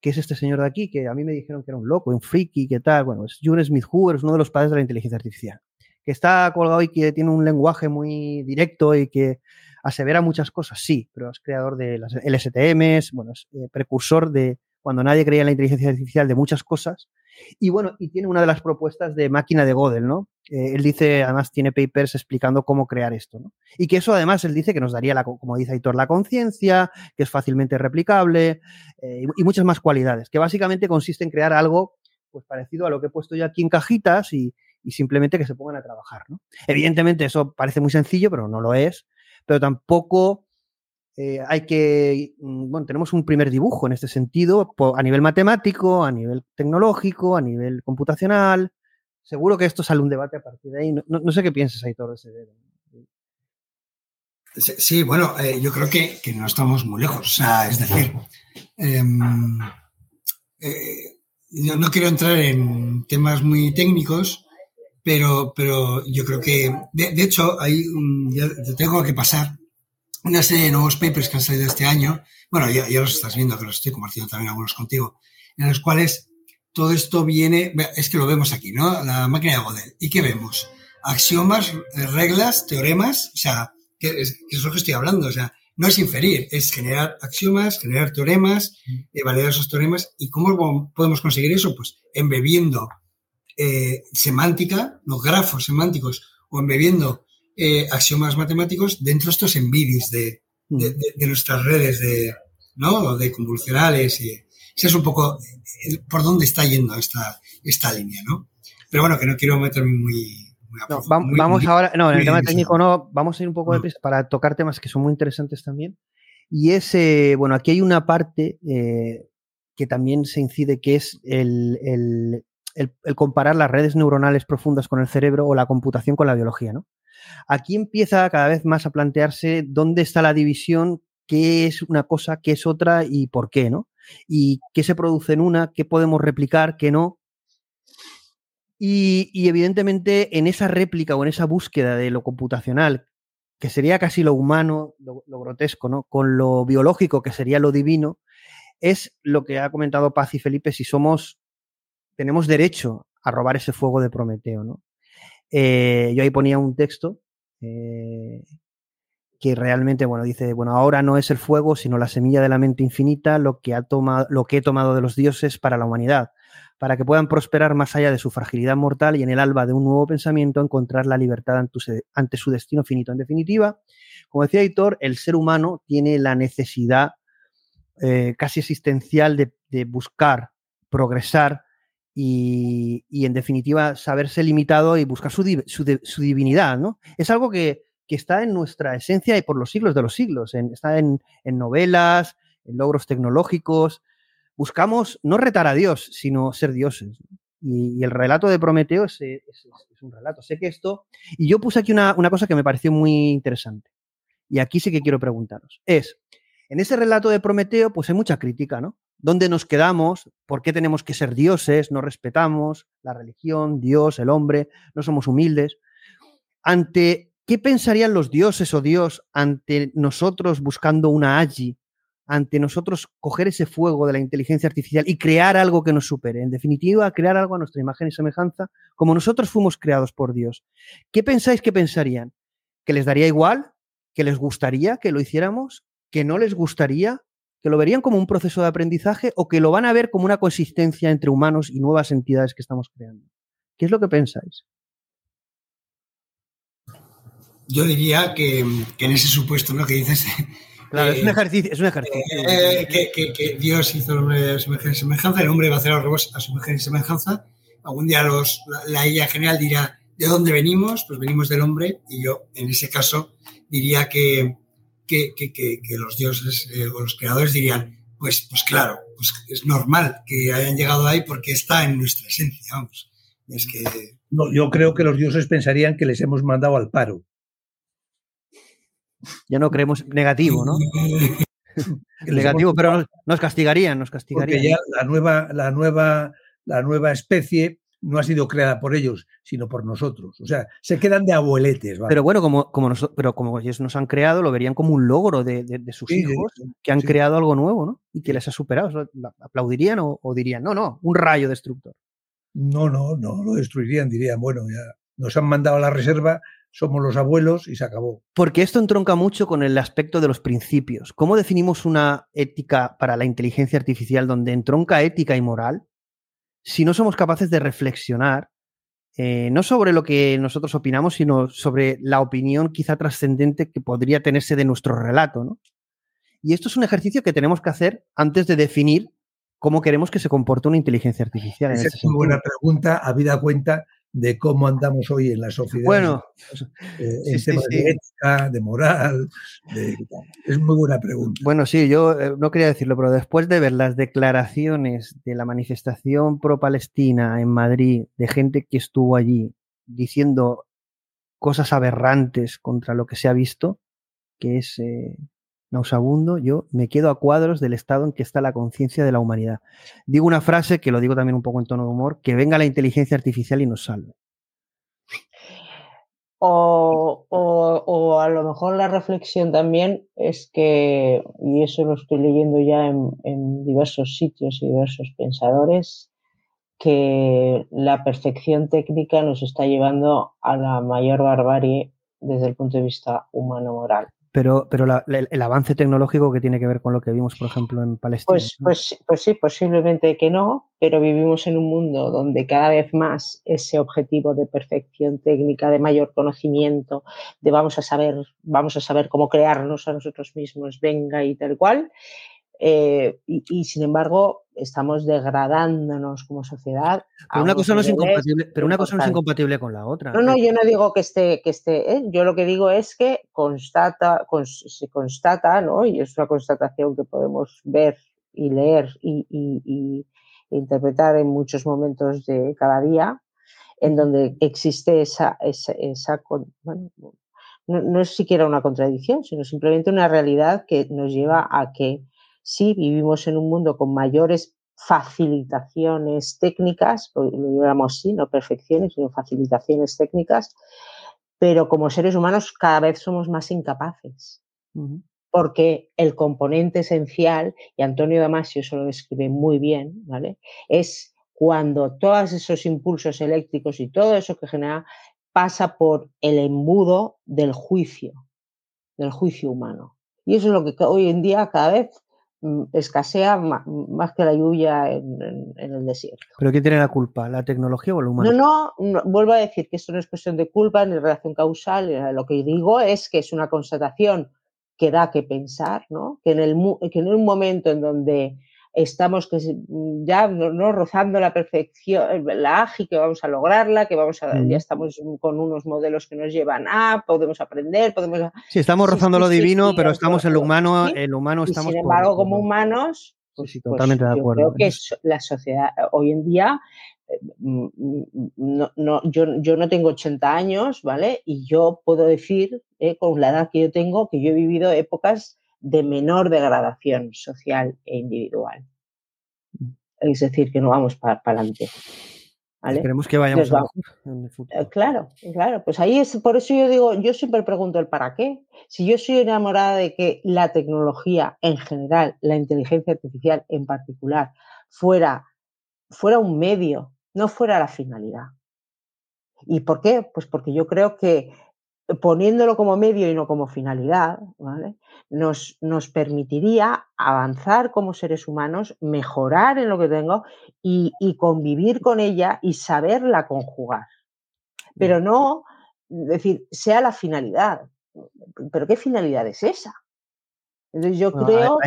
que es este señor de aquí, que a mí me dijeron que era un loco, un friki, que tal. Bueno, es John Smith Hoover, es uno de los padres de la inteligencia artificial, que está colgado y que tiene un lenguaje muy directo y que asevera muchas cosas, sí, pero es creador de las LSTMs, bueno, es eh, precursor de, cuando nadie creía en la inteligencia artificial de muchas cosas. Y bueno, y tiene una de las propuestas de máquina de Gödel, ¿no? Eh, él dice, además tiene papers explicando cómo crear esto, ¿no? Y que eso además él dice que nos daría, la, como dice Aitor, la conciencia, que es fácilmente replicable eh, y, muchas más cualidades, que básicamente consiste en crear algo pues parecido a lo que he puesto yo aquí en cajitas y, y simplemente que se pongan a trabajar, ¿no? Evidentemente eso parece muy sencillo, pero no lo es, pero tampoco eh, hay que, mm, bueno, tenemos un primer dibujo en este sentido, a nivel matemático, a nivel tecnológico, a nivel computacional. Seguro que esto sale un debate a partir de ahí. No, sé qué piensas, Aitor, ese Sí, bueno, eh, yo creo que, no estamos muy lejos. Es decir, em, eh, yo no quiero entrar en temas muy técnicos, pero, pero yo creo que, de, hecho, hay yo tengo que pasar una serie de nuevos papers que han salido este año, bueno, ya, los estás viendo, que los estoy compartiendo también algunos contigo, en los cuales todo esto viene, es que lo vemos aquí, ¿no? La máquina de Gödel. ¿Y qué vemos? Axiomas, reglas, teoremas, o sea, que es, lo que estoy hablando, o sea, no es inferir, es generar axiomas, generar teoremas, eh, validar esos teoremas. ¿Y cómo podemos conseguir eso? Pues embebiendo eh, semántica, los grafos semánticos, o embebiendo eh, axiomas matemáticos dentro de estos envidis de, de, nuestras redes de, ¿no? de convolucionales. Y, ese es un poco por dónde está yendo esta, esta línea, ¿no? Pero bueno, que no quiero meterme muy... vamos ahora, no, en el tema técnico no, vamos a ir un poco de prisa para tocar temas que son muy interesantes también. Y es, eh, bueno, aquí hay una parte eh, que también se incide, que es el, el, el, comparar las redes neuronales profundas con el cerebro o la computación con la biología, ¿no? Aquí empieza cada vez más a plantearse dónde está la división, qué es una cosa, qué es otra y por qué, ¿no? Y qué se produce en una, qué podemos replicar, qué no. Y, evidentemente en esa réplica o en esa búsqueda de lo computacional, que sería casi lo humano, lo, grotesco, ¿no? Con lo biológico, que sería lo divino, es lo que ha comentado Paz y Felipe, si somos, tenemos derecho a robar ese fuego de Prometeo, ¿no? Eh, yo ahí ponía un texto eh, que realmente, bueno, dice, bueno, ahora no es el fuego, sino la semilla de la mente infinita lo que, ha tomado, lo que he tomado de los dioses para la humanidad, para que puedan prosperar más allá de su fragilidad mortal y en el alba de un nuevo pensamiento encontrar la libertad ante su destino finito. En definitiva, como decía Hitor, el ser humano tiene la necesidad eh, casi existencial de, de buscar progresar y, en definitiva saberse limitado y buscar su, divinidad, ¿no? Es algo que, está en nuestra esencia y por los siglos de los siglos, está en, novelas, en logros tecnológicos. Buscamos no retar a Dios, sino ser dioses. Y, el relato de Prometeo es, un relato. Sé que esto... Y yo puse aquí una, una cosa que me pareció muy interesante. Y aquí sí que quiero preguntaros. Es, en ese relato de Prometeo, pues hay mucha crítica, ¿no? ¿Dónde nos quedamos? ¿Por qué tenemos que ser dioses? No respetamos la religión, Dios, el hombre, no somos humildes. ¿Ante qué pensarían los dioses o Dios ante nosotros buscando una Agi? Ante nosotros coger ese fuego de la inteligencia artificial y crear algo que nos supere. En definitiva, crear algo a nuestra imagen y semejanza, como nosotros fuimos creados por Dios. ¿Qué pensáis que pensarían? ¿Que les daría igual? ¿Que les gustaría que lo hiciéramos? ¿Que no les gustaría? Que lo verían como un proceso de aprendizaje o que lo van a ver como una consistencia entre humanos y nuevas entidades que estamos creando. ¿Qué es lo que pensáis? Yo diría que, en ese supuesto, ¿no? Que dices. Claro, es un ejercicio. Es un ejercicio. Eh, que, Dios hizo el hombre a su imagen y semejanza, el hombre va a hacer a los robots a su imagen y semejanza. Algún día los, la, la general dirá, ¿de dónde venimos? Pues venimos del hombre, y yo, en ese caso, diría que, que, los dioses eh, o los creadores dirían, pues, pues claro, pues es normal que hayan llegado ahí porque está en nuestra esencia, vamos. Es que... No, yo creo que los dioses pensarían que les hemos mandado al paro. Ya no creemos negativo, ¿no? negativo, pero nos, castigarían, nos castigarían. Porque ya la nueva, la nueva, la nueva especie no ha sido creada por ellos, sino por nosotros. O sea, se quedan de abueletes. Pero bueno, como, como pero como ellos nos han creado, lo verían como un logro de, sus hijos, que han creado algo nuevo, ¿no? Y que les ha superado. ¿Aplaudirían o, dirían, no, no, un rayo destructor? No, no, no, lo destruirían, dirían, bueno, ya nos han mandado a la reserva, somos los abuelos y se acabó. Porque esto entronca mucho con el aspecto de los principios. ¿Cómo definimos una ética para la inteligencia artificial donde entronca ética y moral? Si no somos capaces de reflexionar, eh, no sobre lo que nosotros opinamos, sino sobre la opinión quizá trascendente que podría tenerse de nuestro relato. ¿no? Y esto es un ejercicio que tenemos que hacer antes de definir cómo queremos que se comporte una inteligencia artificial. Esa es una buena pregunta, habida cuenta de cómo andamos hoy en la sociedad. Bueno, eh, en temas de ética, de moral. es muy buena pregunta. Bueno, sí, yo eh, no quería decirlo, pero después de ver las declaraciones de la manifestación pro-Palestina en Madrid, de gente que estuvo allí diciendo cosas aberrantes contra lo que se ha visto, que es eh, nausabundo, yo me quedo a cuadros del estado en que está la conciencia de la humanidad. Digo una frase que lo digo también un poco en tono de humor, que venga la inteligencia artificial y nos salve. O, a lo mejor la reflexión también es que, y eso lo estoy leyendo ya en, en diversos sitios y diversos pensadores, que la perfección técnica nos está llevando a la mayor barbarie desde el punto de vista humano-moral pero, pero el avance tecnológico que tiene que ver con lo que vimos, por ejemplo, en Palestina. Pues, pues, pues sí, posiblemente que no, pero vivimos en un mundo donde cada vez más ese objetivo de perfección técnica, de mayor conocimiento, de vamos a saber, vamos a saber cómo crearnos a nosotros mismos, venga y tal cual, eh, y, sin embargo, estamos degradándonos como sociedad. Pero una cosa no es incompatible, pero una cosa no es incompatible con la otra. No, no, yo no digo que esté, que esté, ¿eh? yo lo que digo es que constata, se constata, ¿no? Y es una constatación que podemos ver y leer y, interpretar en muchos momentos de cada día, en donde existe esa, esa, esa bueno, no, no es siquiera una contradicción, sino simplemente una realidad que nos lleva a que sí vivimos en un mundo con mayores facilitaciones técnicas, lo llamamos así, no perfecciones, sino facilitaciones técnicas, pero como seres humanos cada vez somos más incapaces. Porque el componente esencial, y Antonio Damasio eso lo describe muy bien, ¿vale? Es cuando todos esos impulsos eléctricos y todo eso que genera pasa por el embudo del juicio, del juicio humano. Y eso es lo que hoy en día cada vez escasea más que la lluvia en, el desierto. ¿Pero quién tiene la culpa? ¿La tecnología o el humano? No, no, vuelvo a decir que esto no es cuestión de culpa ni relación causal. Eh, lo que digo es que es una constatación que da que pensar, ¿no? que, en el, que en un momento en donde estamos que ya no, rozando la perfección, la AGI, que vamos a lograrla, que vamos a, ya estamos con unos modelos que nos llevan a, podemos aprender, podemos... Sí, estamos rozando lo divino, pero estamos en lo humano, el humano estamos... sin embargo, como humanos, pues, totalmente pues de acuerdo. Creo que la sociedad hoy en día Mm, mm, no, no, yo, yo, no tengo 80 años, ¿vale? Y yo puedo decir, eh, con la edad que yo tengo, que yo he vivido épocas de menor degradación social e individual. Es decir, que no vamos para, adelante. ¿vale? Esperemos que vayamos a en el futuro. Eh, claro, claro. Pues ahí es, por eso yo digo, yo siempre pregunto el para qué. Si yo soy enamorada de que la tecnología en general, la inteligencia artificial en particular, fuera, fuera un medio no fuera la finalidad. ¿Y por qué? Pues porque yo creo que poniéndolo como medio y no como finalidad, nos, nos, permitiría avanzar como seres humanos, mejorar en lo que tengo y, y convivir con ella y saberla conjugar. Pero no decir, sea la finalidad. ¿Pero qué finalidad es esa? Entonces yo creo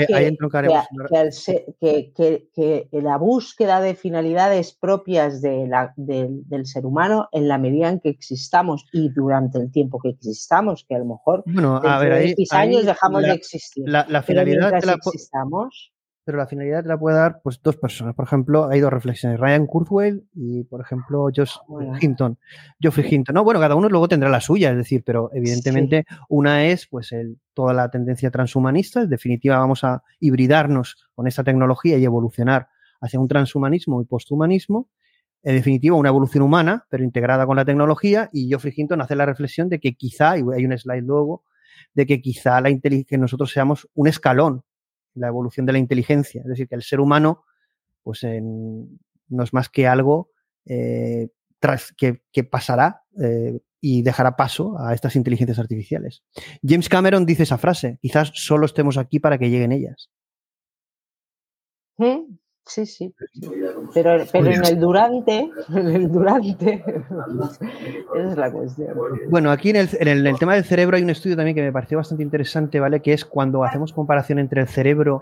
que, la búsqueda de finalidades propias de la, del ser humano, en la medida en que existamos y durante el tiempo que existamos, que a lo mejor bueno, a ver, de X años dejamos de existir. La, finalidad de la, existamos, pero la finalidad te la puede dar pues dos personas. Por ejemplo, hay dos reflexiones, Ryan Kurzweil y, por ejemplo, Josh Hinton. Geoffrey Hinton. No, bueno, cada uno luego tendrá la suya, es decir, pero evidentemente una es pues el, toda la tendencia transhumanista, en definitiva vamos a hibridarnos con esta tecnología y evolucionar hacia un transhumanismo y posthumanismo. En definitiva, una evolución humana, pero integrada con la tecnología, y Geoffrey Hinton hace la reflexión de que quizá, y hay un slide luego, de que quizá la que nosotros seamos un escalón la evolución de la inteligencia. Es decir, que el ser humano pues, no es más que algo eh, que, pasará eh, y dejará paso a estas inteligencias artificiales. James Cameron dice esa frase, quizás solo estemos aquí para que lleguen ellas. ¿Mm? Sí, sí. Pero, pero en el durante, en el durante, esa es la cuestión. Bueno, aquí en el, en, el, tema del cerebro hay un estudio también que me pareció bastante interesante, ¿vale? Que es cuando hacemos comparación entre el cerebro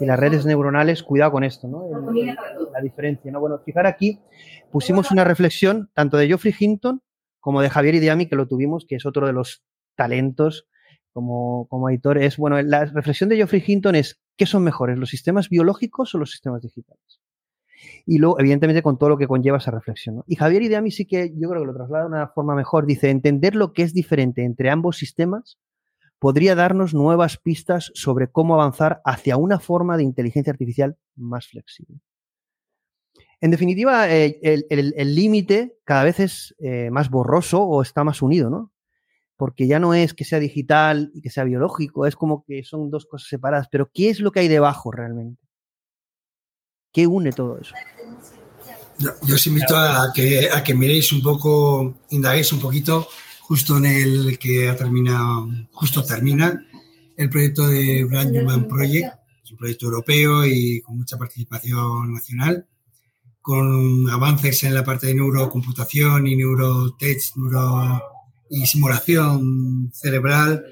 y las redes neuronales, cuidado con esto, ¿no? la diferencia, ¿no? Bueno, fijar aquí, pusimos una reflexión tanto de Geoffrey Hinton como de Javier Idiami, que lo tuvimos, que es otro de los talentos como, como editor, es, bueno, la reflexión de Geoffrey Hinton es, ¿qué son mejores, los sistemas biológicos o los sistemas digitales? Y luego, evidentemente, con todo lo que conlleva esa reflexión. Y Javier Ideami sí que yo creo que lo traslada de una forma mejor. Dice, entender lo que es diferente entre ambos sistemas podría darnos nuevas pistas sobre cómo avanzar hacia una forma de inteligencia artificial más flexible. En definitiva, eh, el límite cada vez es eh, más borroso o está más unido, ¿no? Porque ya no es que sea digital y que sea biológico, es como que son dos cosas separadas, pero ¿qué es lo que hay debajo realmente? ¿Qué une todo eso? Yo, os invito a que, miréis un poco, indaguéis un poquito, justo en el que ha terminado, justo termina, el proyecto de Brand Human Project, es un proyecto europeo y con mucha participación nacional, con avances en la parte de neurocomputación y neurotech, neuro y simulación cerebral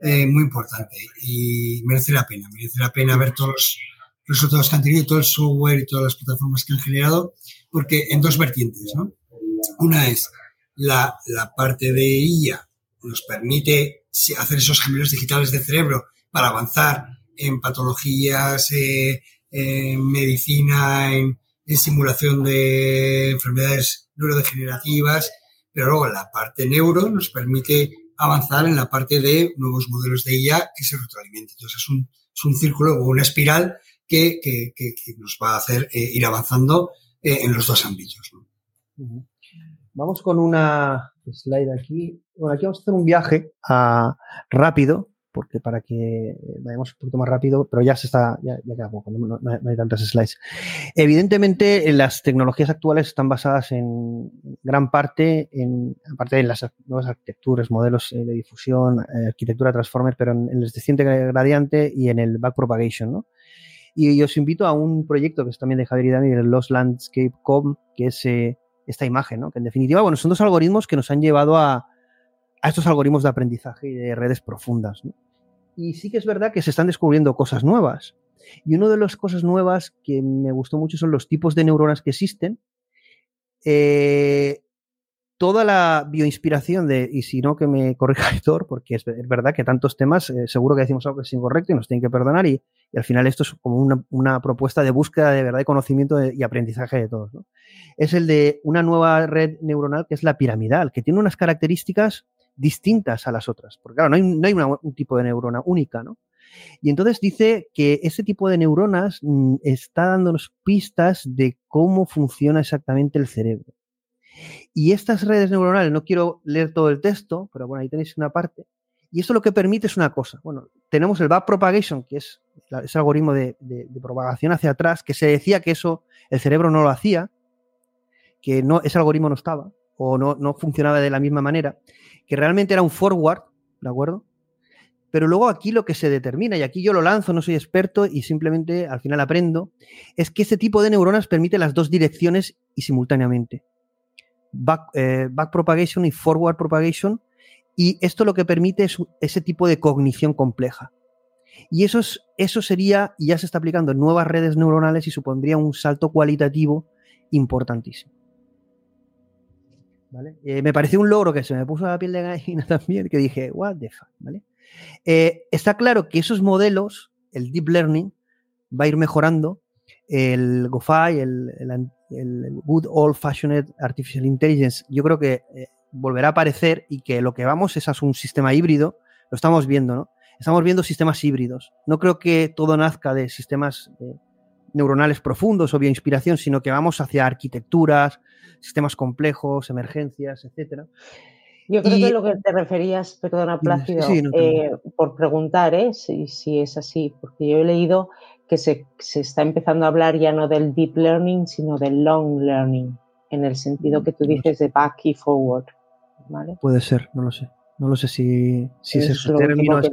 eh, muy importante y merece la pena, merece la pena ver todos los resultados que han tenido, todo el software y todas las plataformas que han generado, porque en dos vertientes, ¿no? Una es la, la parte de IA, nos permite hacer esos gemelos digitales de cerebro para avanzar en patologías, eh, en medicina, en, en simulación de enfermedades neurodegenerativas, pero luego la parte neuro nos permite avanzar en la parte de nuevos modelos de IA que se retroalimentan. Entonces es un, es un círculo o una espiral que, que, que, nos va a hacer eh, ir avanzando eh, en los dos ámbitos. Vamos con una slide aquí. Bueno, aquí vamos a hacer un viaje ah, rápido porque para que vayamos un poquito más rápido, pero ya se está, ya, ya queda poco, no, hay tantas slides. Evidentemente, las tecnologías actuales están basadas en gran parte en, aparte de las nuevas arquitecturas, modelos eh, de difusión, eh, arquitectura transformer, pero en, el desciente gradiente y en el backpropagation, ¿no? Y os invito a un proyecto que es también de Javier y Dani, el Lost Landscape Com, que es eh, esta imagen, ¿no? Que en definitiva, bueno, son dos algoritmos que nos han llevado a, a estos algoritmos de aprendizaje y de redes profundas. Y sí que es verdad que se están descubriendo cosas nuevas. Y una de las cosas nuevas que me gustó mucho son los tipos de neuronas que existen. Eh, toda la bioinspiración de, y si no que me corrija Héctor, porque es, verdad que tantos temas, eh, seguro que decimos algo que es incorrecto y nos tienen que perdonar, y, al final esto es como una, propuesta de búsqueda de verdad de conocimiento y aprendizaje de todos. Es el de una nueva red neuronal que es la piramidal, que tiene unas características distintas a las otras, porque claro, no hay, no hay un tipo de neurona única, ¿no? Y entonces dice que ese tipo de neuronas mm, está dándonos pistas de cómo funciona exactamente el cerebro. Y estas redes neuronales, no quiero leer todo el texto, pero bueno, ahí tenéis una parte. Y esto lo que permite es una cosa. Bueno, tenemos el backpropagation, que es ese algoritmo de, propagación hacia atrás, que se decía que eso el cerebro no lo hacía, que no, ese algoritmo no estaba, o no, no funcionaba de la misma manera, que realmente era un forward, ¿de acuerdo? Pero luego aquí lo que se determina, y aquí yo lo lanzo, no soy experto y simplemente al final aprendo, es que este tipo de neuronas permite las dos direcciones y simultáneamente back, eh, propagation y forward propagation, y esto lo que permite es ese tipo de cognición compleja. Y eso, es, eso sería, ya se está aplicando en nuevas redes neuronales y supondría un salto cualitativo importantísimo. Eh, me pareció un logro que se me puso la piel de gallina también, que dije, what the fuck, ¿vale? Eh, está claro que esos modelos, el deep learning, va a ir mejorando. El GoFi, el, el Good Old Fashioned Artificial Intelligence, yo creo que eh, volverá a aparecer y que lo que vamos es a un sistema híbrido, lo estamos viendo, ¿no? Estamos viendo sistemas híbridos. No creo que todo nazca de sistemas neuronales profundos o bioinspiración, sino que vamos hacia arquitecturas, sistemas complejos, emergencias, etcétera. Yo creo que lo que te referías, perdona Plácido, eh, por preguntar si, si, es así, porque yo he leído que se, está empezando a hablar ya no del deep learning, sino del long learning, en el sentido que tú dices de back y forward. Puede ser, no lo sé. No lo sé si, si es ese término. Es,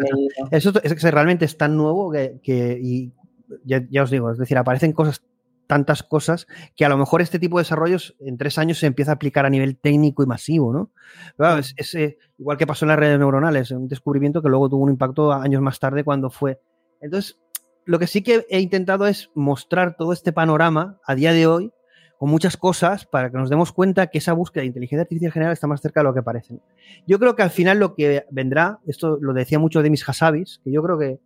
eso es que realmente es tan nuevo que, y ya, os digo, es decir, aparecen cosas tantas cosas que a lo mejor este tipo de desarrollos en tres años se empieza a aplicar a nivel técnico y masivo, ¿no? Eh, igual que pasó en las redes neuronales, un descubrimiento que luego tuvo un impacto años más tarde cuando fue. Entonces, lo que sí que he intentado es mostrar todo este panorama a día de hoy con muchas cosas para que nos demos cuenta que esa búsqueda de inteligencia artificial general está más cerca de lo que parece. Yo creo que al final lo que vendrá, esto lo decía mucho Demis Hassabis, que yo creo que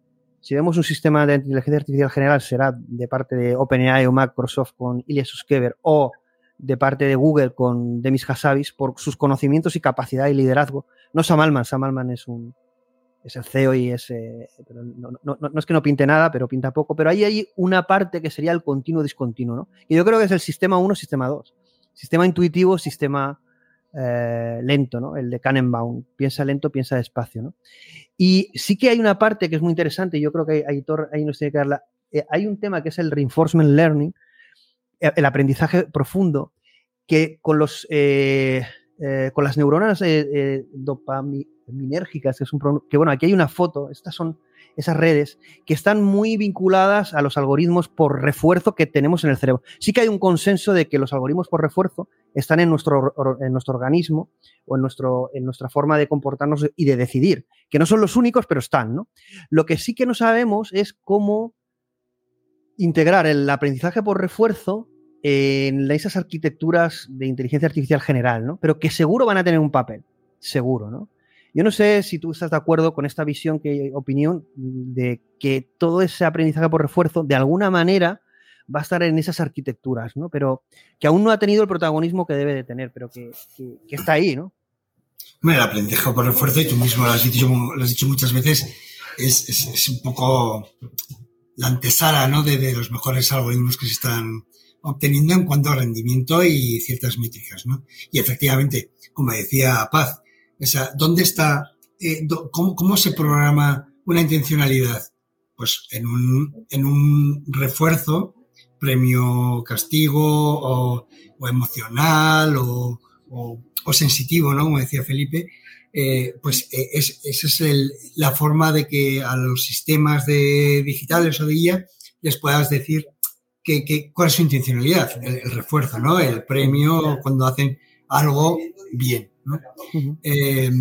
si vemos un sistema de inteligencia artificial general será de parte de OpenAI o Microsoft con Ilya Suskever o de parte de Google con Demis Hassabis por sus conocimientos y capacidad y liderazgo. No Sam Altman, Sam Altman es un, es el CEO y es... Eh, no, es que no pinte nada, pero pinta poco. Pero ahí hay una parte que sería el continuo discontinuo, ¿no? Y yo creo que es el sistema 1, sistema 2. Sistema intuitivo, sistema eh, lento, ¿no? El de Canenbaum. Piensa lento, piensa despacio, ¿no? Y sí que hay una parte que es muy interesante, yo creo que ahí, nos tiene que dar la... Eh, hay un tema que es el reinforcement learning, el aprendizaje profundo, que con los... con las neuronas eh, minérgicas, que es un que bueno, aquí hay una foto, estas son esas redes que están muy vinculadas a los algoritmos por refuerzo que tenemos en el cerebro. Sí que hay un consenso de que los algoritmos por refuerzo están en nuestro, en nuestro organismo o en, nuestro, en nuestra forma de comportarnos y de decidir, que no son los únicos, pero están, ¿no? Lo que sí que no sabemos es cómo integrar el aprendizaje por refuerzo en esas arquitecturas de inteligencia artificial general, ¿no? Pero que seguro van a tener un papel, seguro, ¿no? Yo no sé si tú estás de acuerdo con esta visión, que opinión, de que todo ese aprendizaje por refuerzo, de alguna manera, va a estar en esas arquitecturas, ¿no? Pero que aún no ha tenido el protagonismo que debe de tener, pero que, está ahí, ¿no? Bueno, el aprendizaje por refuerzo, y tú mismo lo has dicho, muchas veces, es, un poco la antesala, ¿no? De, de, los mejores algoritmos que se están obteniendo en cuanto a rendimiento y ciertas métricas, ¿no? Y efectivamente, como decía Paz, o sea, ¿dónde está, eh, cómo, se programa una intencionalidad? Pues en un, en un refuerzo, premio castigo o, emocional o, sensitivo, ¿no? Como decía Felipe, eh, pues eh, es, esa es el, la forma de que a los sistemas de digitales o de IA les puedas decir que, cuál es su intencionalidad, el, el, refuerzo, ¿no? El premio cuando hacen algo bien. ¿No? Eh,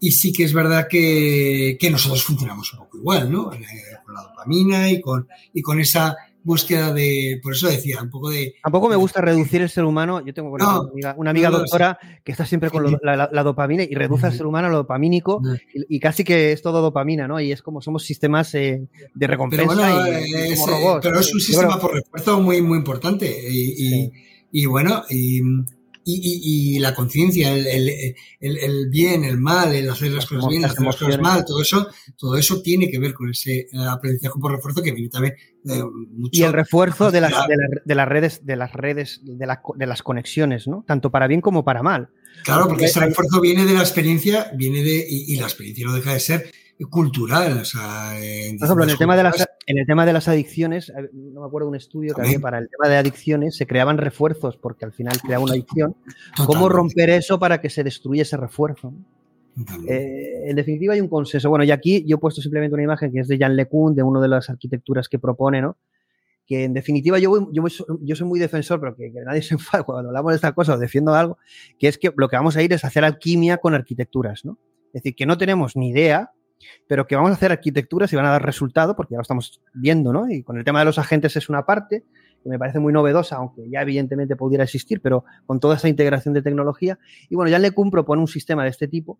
y sí que es verdad que, que, nosotros funcionamos un poco igual, ¿no? Eh, con la dopamina y con, y con esa búsqueda de, por eso decía, un poco de... Tampoco me gusta reducir el ser humano. Yo tengo una amiga, una amiga doctora que está siempre con la, dopamina y reduce al ser humano lo dopamínico y, casi que es todo dopamina, ¿no? Y es como somos sistemas eh, de recompensa pero y, es, robots. Pero es un sistema por refuerzo muy, muy importante. Y, y bueno, y y, la conciencia, el, bien, el mal, el hacer las cosas bien, hacer las cosas mal, todo eso, todo eso tiene que ver con ese eh, aprendizaje por refuerzo que viene también eh, mucho. Y el refuerzo de las, de, las redes, de las redes, de, de las conexiones, ¿no? Tanto para bien como para mal. Claro, porque ese refuerzo viene de la experiencia, viene de, y, y la experiencia no deja de ser cultural. O sea, en Por ejemplo, en el, tema de las, en el tema de las adicciones, no me acuerdo un estudio que había para el tema de adicciones, se creaban refuerzos porque al final creaba una adicción. ¿Cómo romper eso para que se destruya ese refuerzo? Eh, en definitiva hay un consenso. Bueno, y aquí yo he puesto simplemente una imagen que es de Jan LeCun, de una de las arquitecturas que propone, ¿no? Que en definitiva yo, yo, yo soy muy defensor, pero que, que, nadie se enfade cuando hablamos de esta cosa o defiendo algo, que es que lo que vamos a ir es hacer alquimia con arquitecturas, ¿no? Es decir, que no tenemos ni idea pero que vamos a hacer arquitecturas y van a dar resultado, porque ya lo estamos viendo, ¿no? Y con el tema de los agentes es una parte que me parece muy novedosa, aunque ya evidentemente pudiera existir, pero con toda esa integración de tecnología. Y bueno, ya LeCun propone un sistema de este tipo.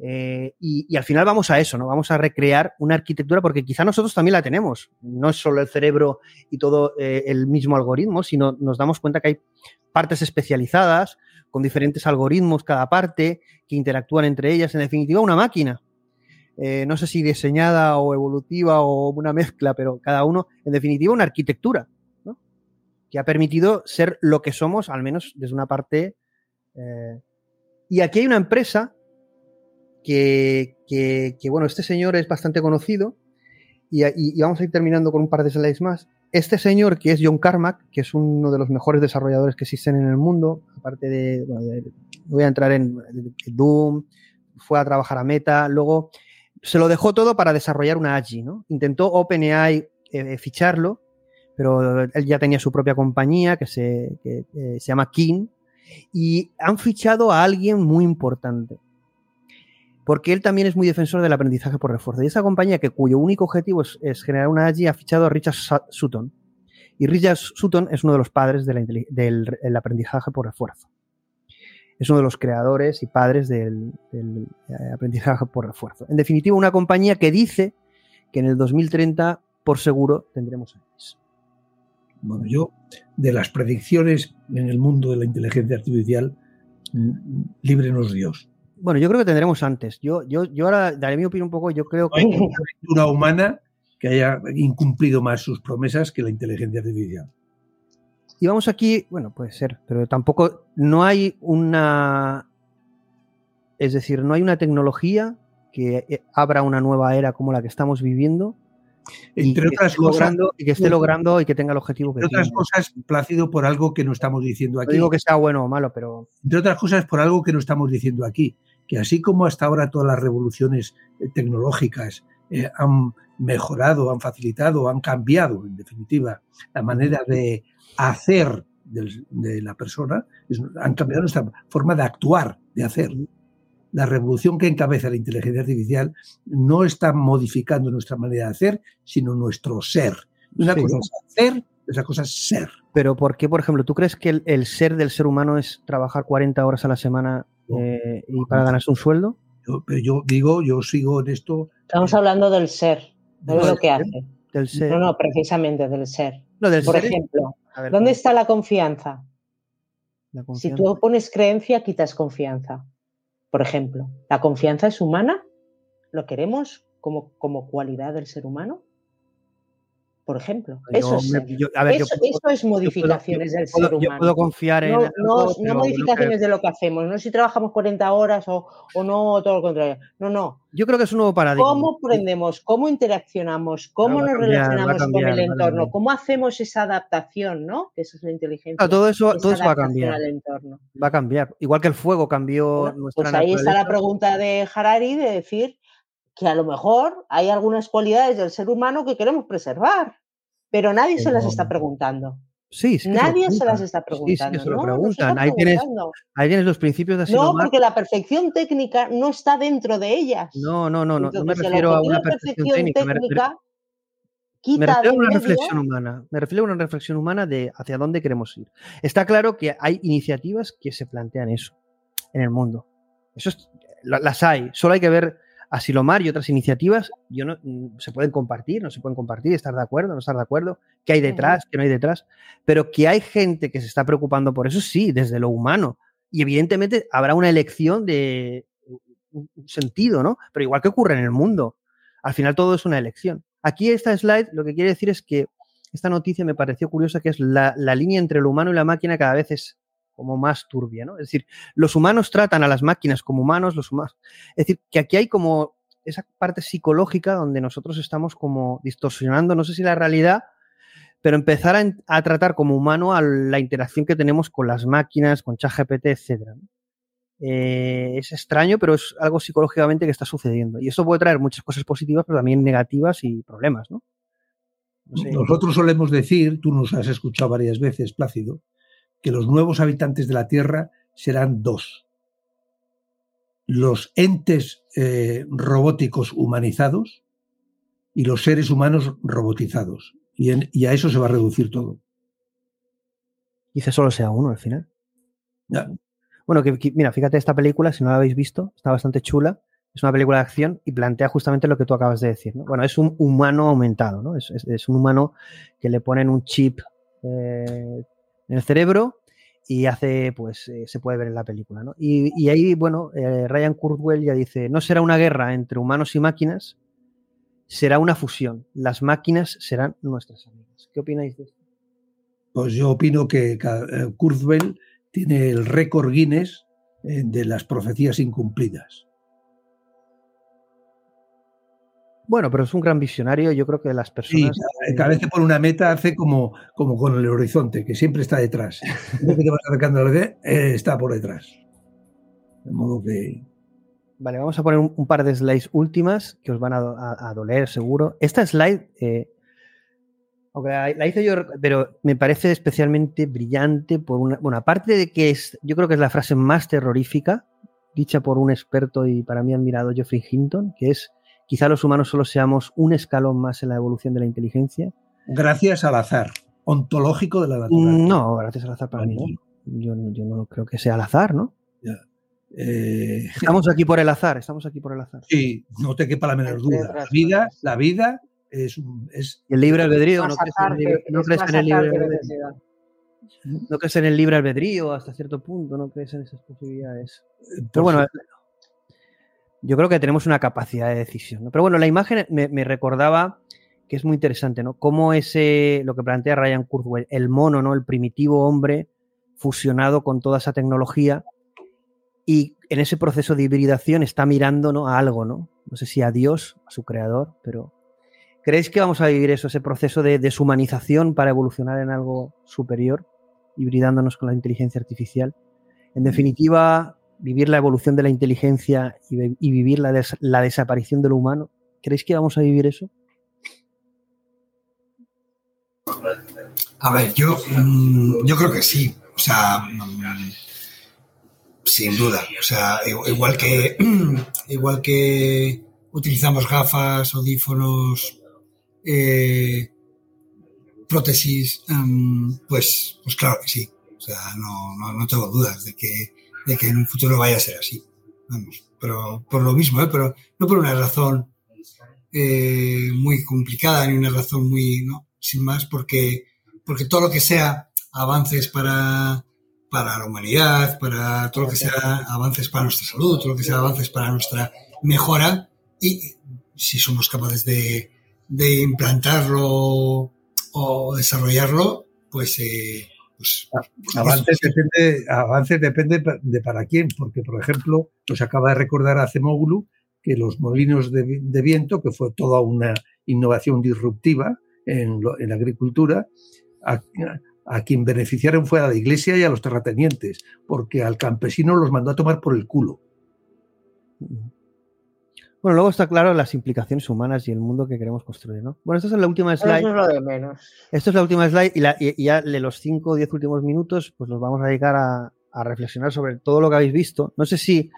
Eh, y, al final vamos a eso, ¿no? Vamos a recrear una arquitectura porque quizá nosotros también la tenemos. No es solo el cerebro y todo eh, el mismo algoritmo, sino nos damos cuenta que hay partes especializadas con diferentes algoritmos cada parte que interactúan entre ellas. En definitiva, una máquina. Eh, no sé si diseñada o evolutiva o una mezcla, pero cada uno, en definitiva, una arquitectura, que ha permitido ser lo que somos, al menos desde una parte. Eh, y aquí hay una empresa que, bueno, este señor es bastante conocido y, vamos a ir terminando con un par de slides más. Este señor, que es John Carmack, que es uno de los mejores desarrolladores que existen en el mundo, aparte de, voy a entrar en Doom, fue a trabajar a Meta, luego se lo dejó todo para desarrollar una AGI, ¿no? Intentó OpenAI eh, ficharlo, pero él ya tenía su propia compañía que se, se llama King y han fichado a alguien muy importante. Porque él también es muy defensor del aprendizaje por refuerzo. Y esa compañía, que cuyo único objetivo es, generar una AGI, ha fichado a Richard Sutton. Y Richard Sutton es uno de los padres del aprendizaje por refuerzo es uno de los creadores y padres del, eh, aprendizaje por refuerzo. En definitiva, una compañía que dice que en el 2030, por seguro, tendremos AIs. Bueno, yo, de las predicciones en el mundo de la inteligencia artificial, mm, líbrenos Dios. Bueno, yo creo que tendremos antes. Yo, yo, yo ahora daré mi opinión un poco. Yo creo que. hay una cultura humana que haya incumplido más sus promesas que la inteligencia artificial. Y vamos aquí, bueno, puede ser, pero tampoco, no hay una, es decir, no hay una tecnología que eh, abra una nueva era como la que estamos viviendo. Entre otras cosas, y que esté logrando y que tenga el objetivo que Entre otras cosas, plácido por algo que no estamos diciendo aquí. No digo que sea bueno o malo, pero. Entre otras cosas, por algo que no estamos diciendo aquí. Que así como hasta ahora todas las revoluciones eh, tecnológicas eh, han mejorado, han facilitado, han cambiado, en definitiva, la manera de hacer de la persona, han cambiado nuestra forma de actuar, de hacer. La revolución que encabeza la inteligencia artificial no está modificando nuestra manera de hacer, sino nuestro ser. Una cosa es hacer, otra cosa es ser. Pero ¿por qué, por ejemplo, tú crees que el, ser del ser humano es trabajar 40 horas a la semana eh, y para ganarse un sueldo? Yo, pero yo digo, yo sigo en esto. Estamos hablando del ser, no de lo que hace. Del ser. No, no, precisamente del ser. Por ejemplo, ¿dónde está la confianza? Si tú pones creencia, quitas confianza. Por ejemplo, ¿la confianza es humana? ¿Lo queremos como, como cualidad del ser humano? Por ejemplo. Eso, es, eso, es modificaciones del ser humano. Yo puedo confiar en. No, no, modificaciones de lo que hacemos, no si trabajamos 40 horas o, o, no, todo lo contrario. No, no. Yo creo que es un nuevo paradigma. ¿Cómo aprendemos? ¿Cómo interaccionamos? ¿Cómo nos relacionamos con el entorno? ¿Cómo hacemos esa adaptación? ¿no? Eso es la inteligencia. todo eso, todo eso va a cambiar. Va a cambiar. Igual que el fuego cambió nuestra Pues ahí está la pregunta de Harari de decir que a lo mejor hay algunas cualidades del ser humano que queremos preservar, pero nadie se las está preguntando. Sí, sí Nadie se, las está preguntando. Sí, sí, se lo ¿no? preguntan. Ahí tienes, ahí tienes, los principios de. No, porque la perfección técnica no está dentro de ellas. No, no, no, no, no me refiero a una perfección, técnica. técnica me refiero a una reflexión humana. Me refiero a una reflexión humana de hacia dónde queremos ir. Está claro que hay iniciativas que se plantean eso en el mundo. Eso es, las hay. Solo hay que ver Asilomar y otras iniciativas. Yo no, mm, se pueden compartir, no se pueden compartir, estar de acuerdo, no estar de acuerdo, qué hay detrás, qué no hay detrás. Pero que hay gente que se está preocupando por eso, sí, desde lo humano. Y evidentemente habrá una elección de un sentido, ¿no? Pero igual que ocurre en el mundo. Al final todo es una elección. Aquí esta slide lo que quiere decir es que esta noticia me pareció curiosa, que es la, línea entre lo humano y la máquina cada vez es como más turbia, ¿no? Es decir, los humanos tratan a las máquinas como humanos, los humanos. Es decir, que aquí hay como esa parte psicológica donde nosotros estamos como distorsionando, no sé si la realidad, pero empezar a, tratar como humano a la interacción que tenemos con las máquinas, con ChatGPT, etc. Eh, es extraño, pero es algo psicológicamente que está sucediendo. Y eso puede traer muchas cosas positivas, pero también negativas y problemas, ¿no? Nosotros solemos decir, tú nos has escuchado varias veces, Plácido, que los nuevos habitantes de la Tierra serán dos. Los entes eh, robóticos humanizados y los seres humanos robotizados. Y, a eso se va a reducir todo. Quizá solo sea uno al final. Bueno, que, mira, fíjate esta película, si no la habéis visto, está bastante chula. Es una película de acción y plantea justamente lo que tú acabas de decir. ¿no? Bueno, es un humano aumentado, ¿no? Es, un humano que le ponen un chip eh, en el cerebro y hace, pues, eh, se puede ver en la película, ¿no? Y, ahí, bueno, eh, Ryan Kurzweil ya dice, no será una guerra entre humanos y máquinas, será una fusión. Las máquinas serán nuestras amigas. ¿Qué opináis de esto? Pues yo opino que Kurzweil tiene el récord Guinness eh, de las profecías incumplidas. Bueno, pero es un gran visionario. Yo creo que las personas. Sí, cada vez que pone una meta hace como, como con el horizonte, que siempre está detrás. que te vas acercando a eh, está por detrás. De modo que. Vale, vamos a poner un, par de slides últimas que os van a, doler, seguro. Esta slide eh, la, hice yo, pero me parece especialmente brillante por una. Bueno, aparte de que es, yo creo que es la frase más terrorífica, dicha por un experto y para mí admirado Geoffrey Hinton, que es: quizá los humanos solo seamos un escalón más en la evolución de la inteligencia. Gracias al azar, ontológico de la naturaleza. No, gracias al azar para mí. Yo, yo, no creo que sea al azar, ¿no? Eh, estamos aquí por el azar, estamos aquí por el azar. Sí, no te quepa la menor duda. La vida, la vida es, es el libre albedrío, no crees, en el, libre, no crees en el libre albedrío. No crees en el libre albedrío hasta cierto punto, no crees en esas posibilidades. Eh, Pero bueno, yo creo que tenemos una capacidad de decisión. Pero bueno, la imagen me, recordaba que es muy interesante, ¿no? Cómo ese, lo que plantea Ryan Kurzweil, el mono, ¿no? El primitivo hombre fusionado con toda esa tecnología y en ese proceso de hibridación está mirando ¿no? a algo, ¿no? No sé si a Dios, a su creador, pero ¿Creéis que vamos a vivir eso, ese proceso de deshumanización para evolucionar en algo superior, hibridándonos con la inteligencia artificial? En definitiva, vivir la evolución de la inteligencia y, vivir la, la, desaparición de lo humano. ¿Creéis que vamos a vivir eso? A ver, yo, mm, yo creo que sí. O sea, mm, sin duda. O sea, igual que, igual que utilizamos gafas, audífonos, eh, prótesis, em, pues, pues claro que sí. O sea, no, no, tengo dudas de que, de que en un futuro vaya a ser así. Vamos, pero por lo mismo, ¿eh? pero no por una razón eh, muy complicada ni una razón muy, ¿no? Sin más, porque, porque todo lo que sea avances para, para la humanidad, para todo lo que sea avances para nuestra salud, todo lo que sea avances para nuestra mejora, y si somos capaces de, de implantarlo o desarrollarlo, pues, eh, pues, pues avances, depende, avances depende de para quién, porque por ejemplo nos acaba de recordar a Cemoglu que los molinos de, viento, que fue toda una innovación disruptiva en, la agricultura, a, a, quien beneficiaron fue a la iglesia y a los terratenientes, porque al campesino los mandó a tomar por el culo. Bueno, luego está claro las implicaciones humanas y el mundo que queremos construir, ¿no? Bueno, esta es la última slide. Eso es lo de menos. Esto es la última slide y, la, y, ya de los 5 o 10 últimos minutos, pues los vamos a dedicar a, a, reflexionar sobre todo lo que habéis visto. No sé si,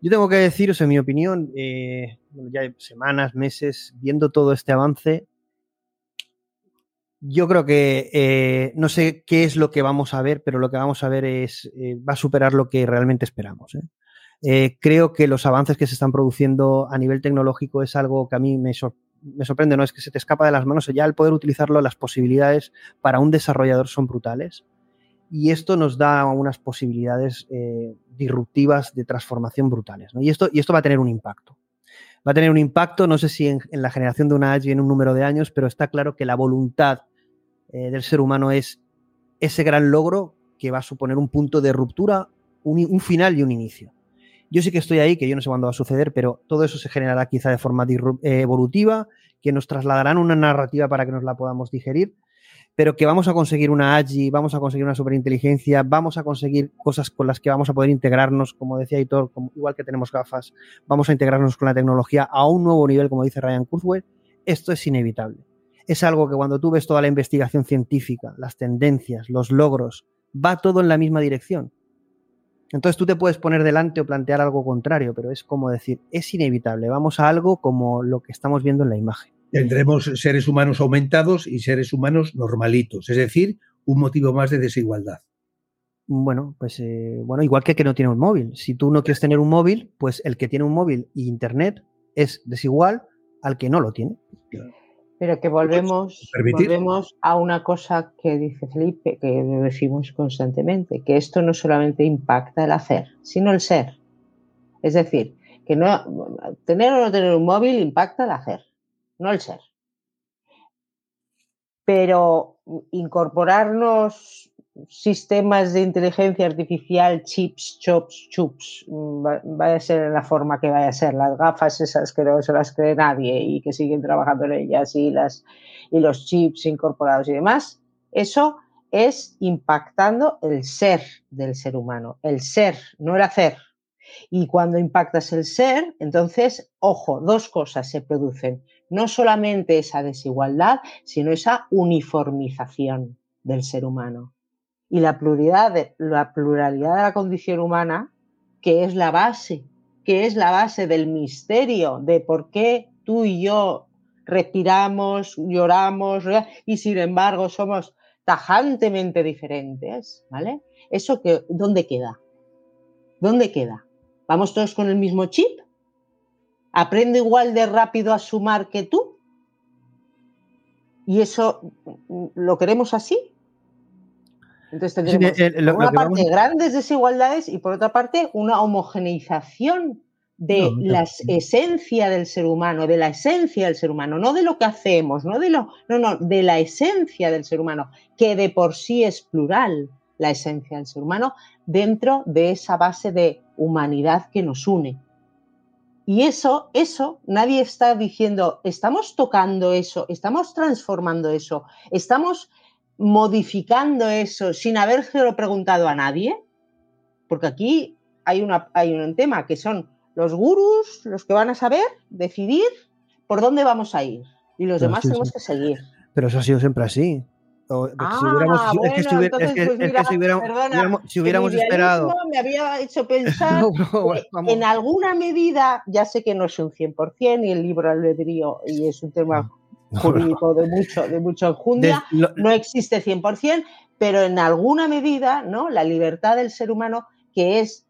yo tengo que deciros, en mi opinión, eh, ya semanas, meses, viendo todo este avance, yo creo que eh, no sé qué es lo que vamos a ver, pero lo que vamos a ver es eh, va a superar lo que realmente esperamos. ¿eh? Eh, creo que los avances que se están produciendo a nivel tecnológico es algo que a mí me, sor me, sorprende, ¿no? Es que se te escapa de las manos, ya el poder utilizarlo, las posibilidades para un desarrollador son brutales. Y esto nos da unas posibilidades eh, disruptivas de transformación brutales. ¿no? Y, esto, y esto va a tener un impacto. Va a tener un impacto, no sé si en, en la generación de una AGI en un número de años, pero está claro que la voluntad eh, del ser humano es ese gran logro que va a suponer un punto de ruptura, un, un final y un inicio. Yo sí que estoy ahí, que yo no sé cuándo va a suceder, pero todo eso se generará quizá de forma evolutiva, que nos trasladarán una narrativa para que nos la podamos digerir, pero que vamos a conseguir una AGI, vamos a conseguir una superinteligencia, vamos a conseguir cosas con las que vamos a poder integrarnos, como decía Hitor, como, igual que tenemos gafas, vamos a integrarnos con la tecnología a un nuevo nivel, como dice Ryan Kurzweil, esto es inevitable. Es algo que cuando tú ves toda la investigación científica, las tendencias, los logros, va todo en la misma dirección. Entonces tú te puedes poner delante o plantear algo contrario, pero es como decir, es inevitable, vamos a algo como lo que estamos viendo en la imagen. Tendremos seres humanos aumentados y seres humanos normalitos, es decir, un motivo más de desigualdad. Bueno, pues eh, bueno, igual que el que no tiene un móvil. Si tú no quieres tener un móvil, pues el que tiene un móvil y internet es desigual al que no lo tiene. Claro. Pero que volvemos, volvemos a una cosa que dice Felipe, que decimos constantemente, que esto no solamente impacta el hacer, sino el ser. Es decir, que no tener o no tener un móvil impacta el hacer, no el ser. Pero incorporarnos sistemas de inteligencia artificial, chips, chops, chups, mm, vaya a ser la forma que vaya a ser, las gafas esas que no se las cree nadie y que siguen trabajando en ellas y, las, y los chips incorporados y demás, eso es impactando el ser del ser humano, el ser, no el hacer. Y cuando impactas el ser, entonces, ojo, dos cosas se producen. No solamente esa desigualdad, sino esa uniformización del ser humano y la pluralidad, de, la pluralidad de la condición humana, que es la base, que es la base del misterio de por qué tú y yo respiramos, lloramos y sin embargo somos tajantemente diferentes, ¿vale? Eso que ¿dónde queda? ¿Dónde queda? ¿Vamos todos con el mismo chip? ¿Aprende igual de rápido a sumar que tú? ¿Y eso lo queremos así? Entonces tendremos sí, lo, por una parte vamos... grandes desigualdades y por otra parte una homogeneización de no, la esencia del ser humano, de la esencia del ser humano, no de lo que hacemos, no de lo, no, no, de la esencia del ser humano, que de por sí es plural la esencia del ser humano, dentro de esa base de humanidad que nos une. Y eso, eso, nadie está diciendo, estamos tocando eso, estamos transformando eso, estamos modificando eso sin habérselo preguntado a nadie, porque aquí hay, una, hay un tema que son los gurús los que van a saber decidir por dónde vamos a ir y los Pero demás sí, tenemos sí. que seguir. Pero eso ha sido siempre así. O- si hubiéramos, es que si, bueno, hubiera- entonces, es que- pues es que mira, si hubiéramos, perdona, hubiéramos- si el hubiéramos esperado. me había hecho pensar No, que en alguna medida, ya sé que no es un 100% y el libro albedrío y es un tema jurídico de mucho, de mucho enjundia, lo- no existe 100%, pero en alguna medida, ¿no? La libertad del ser humano, que es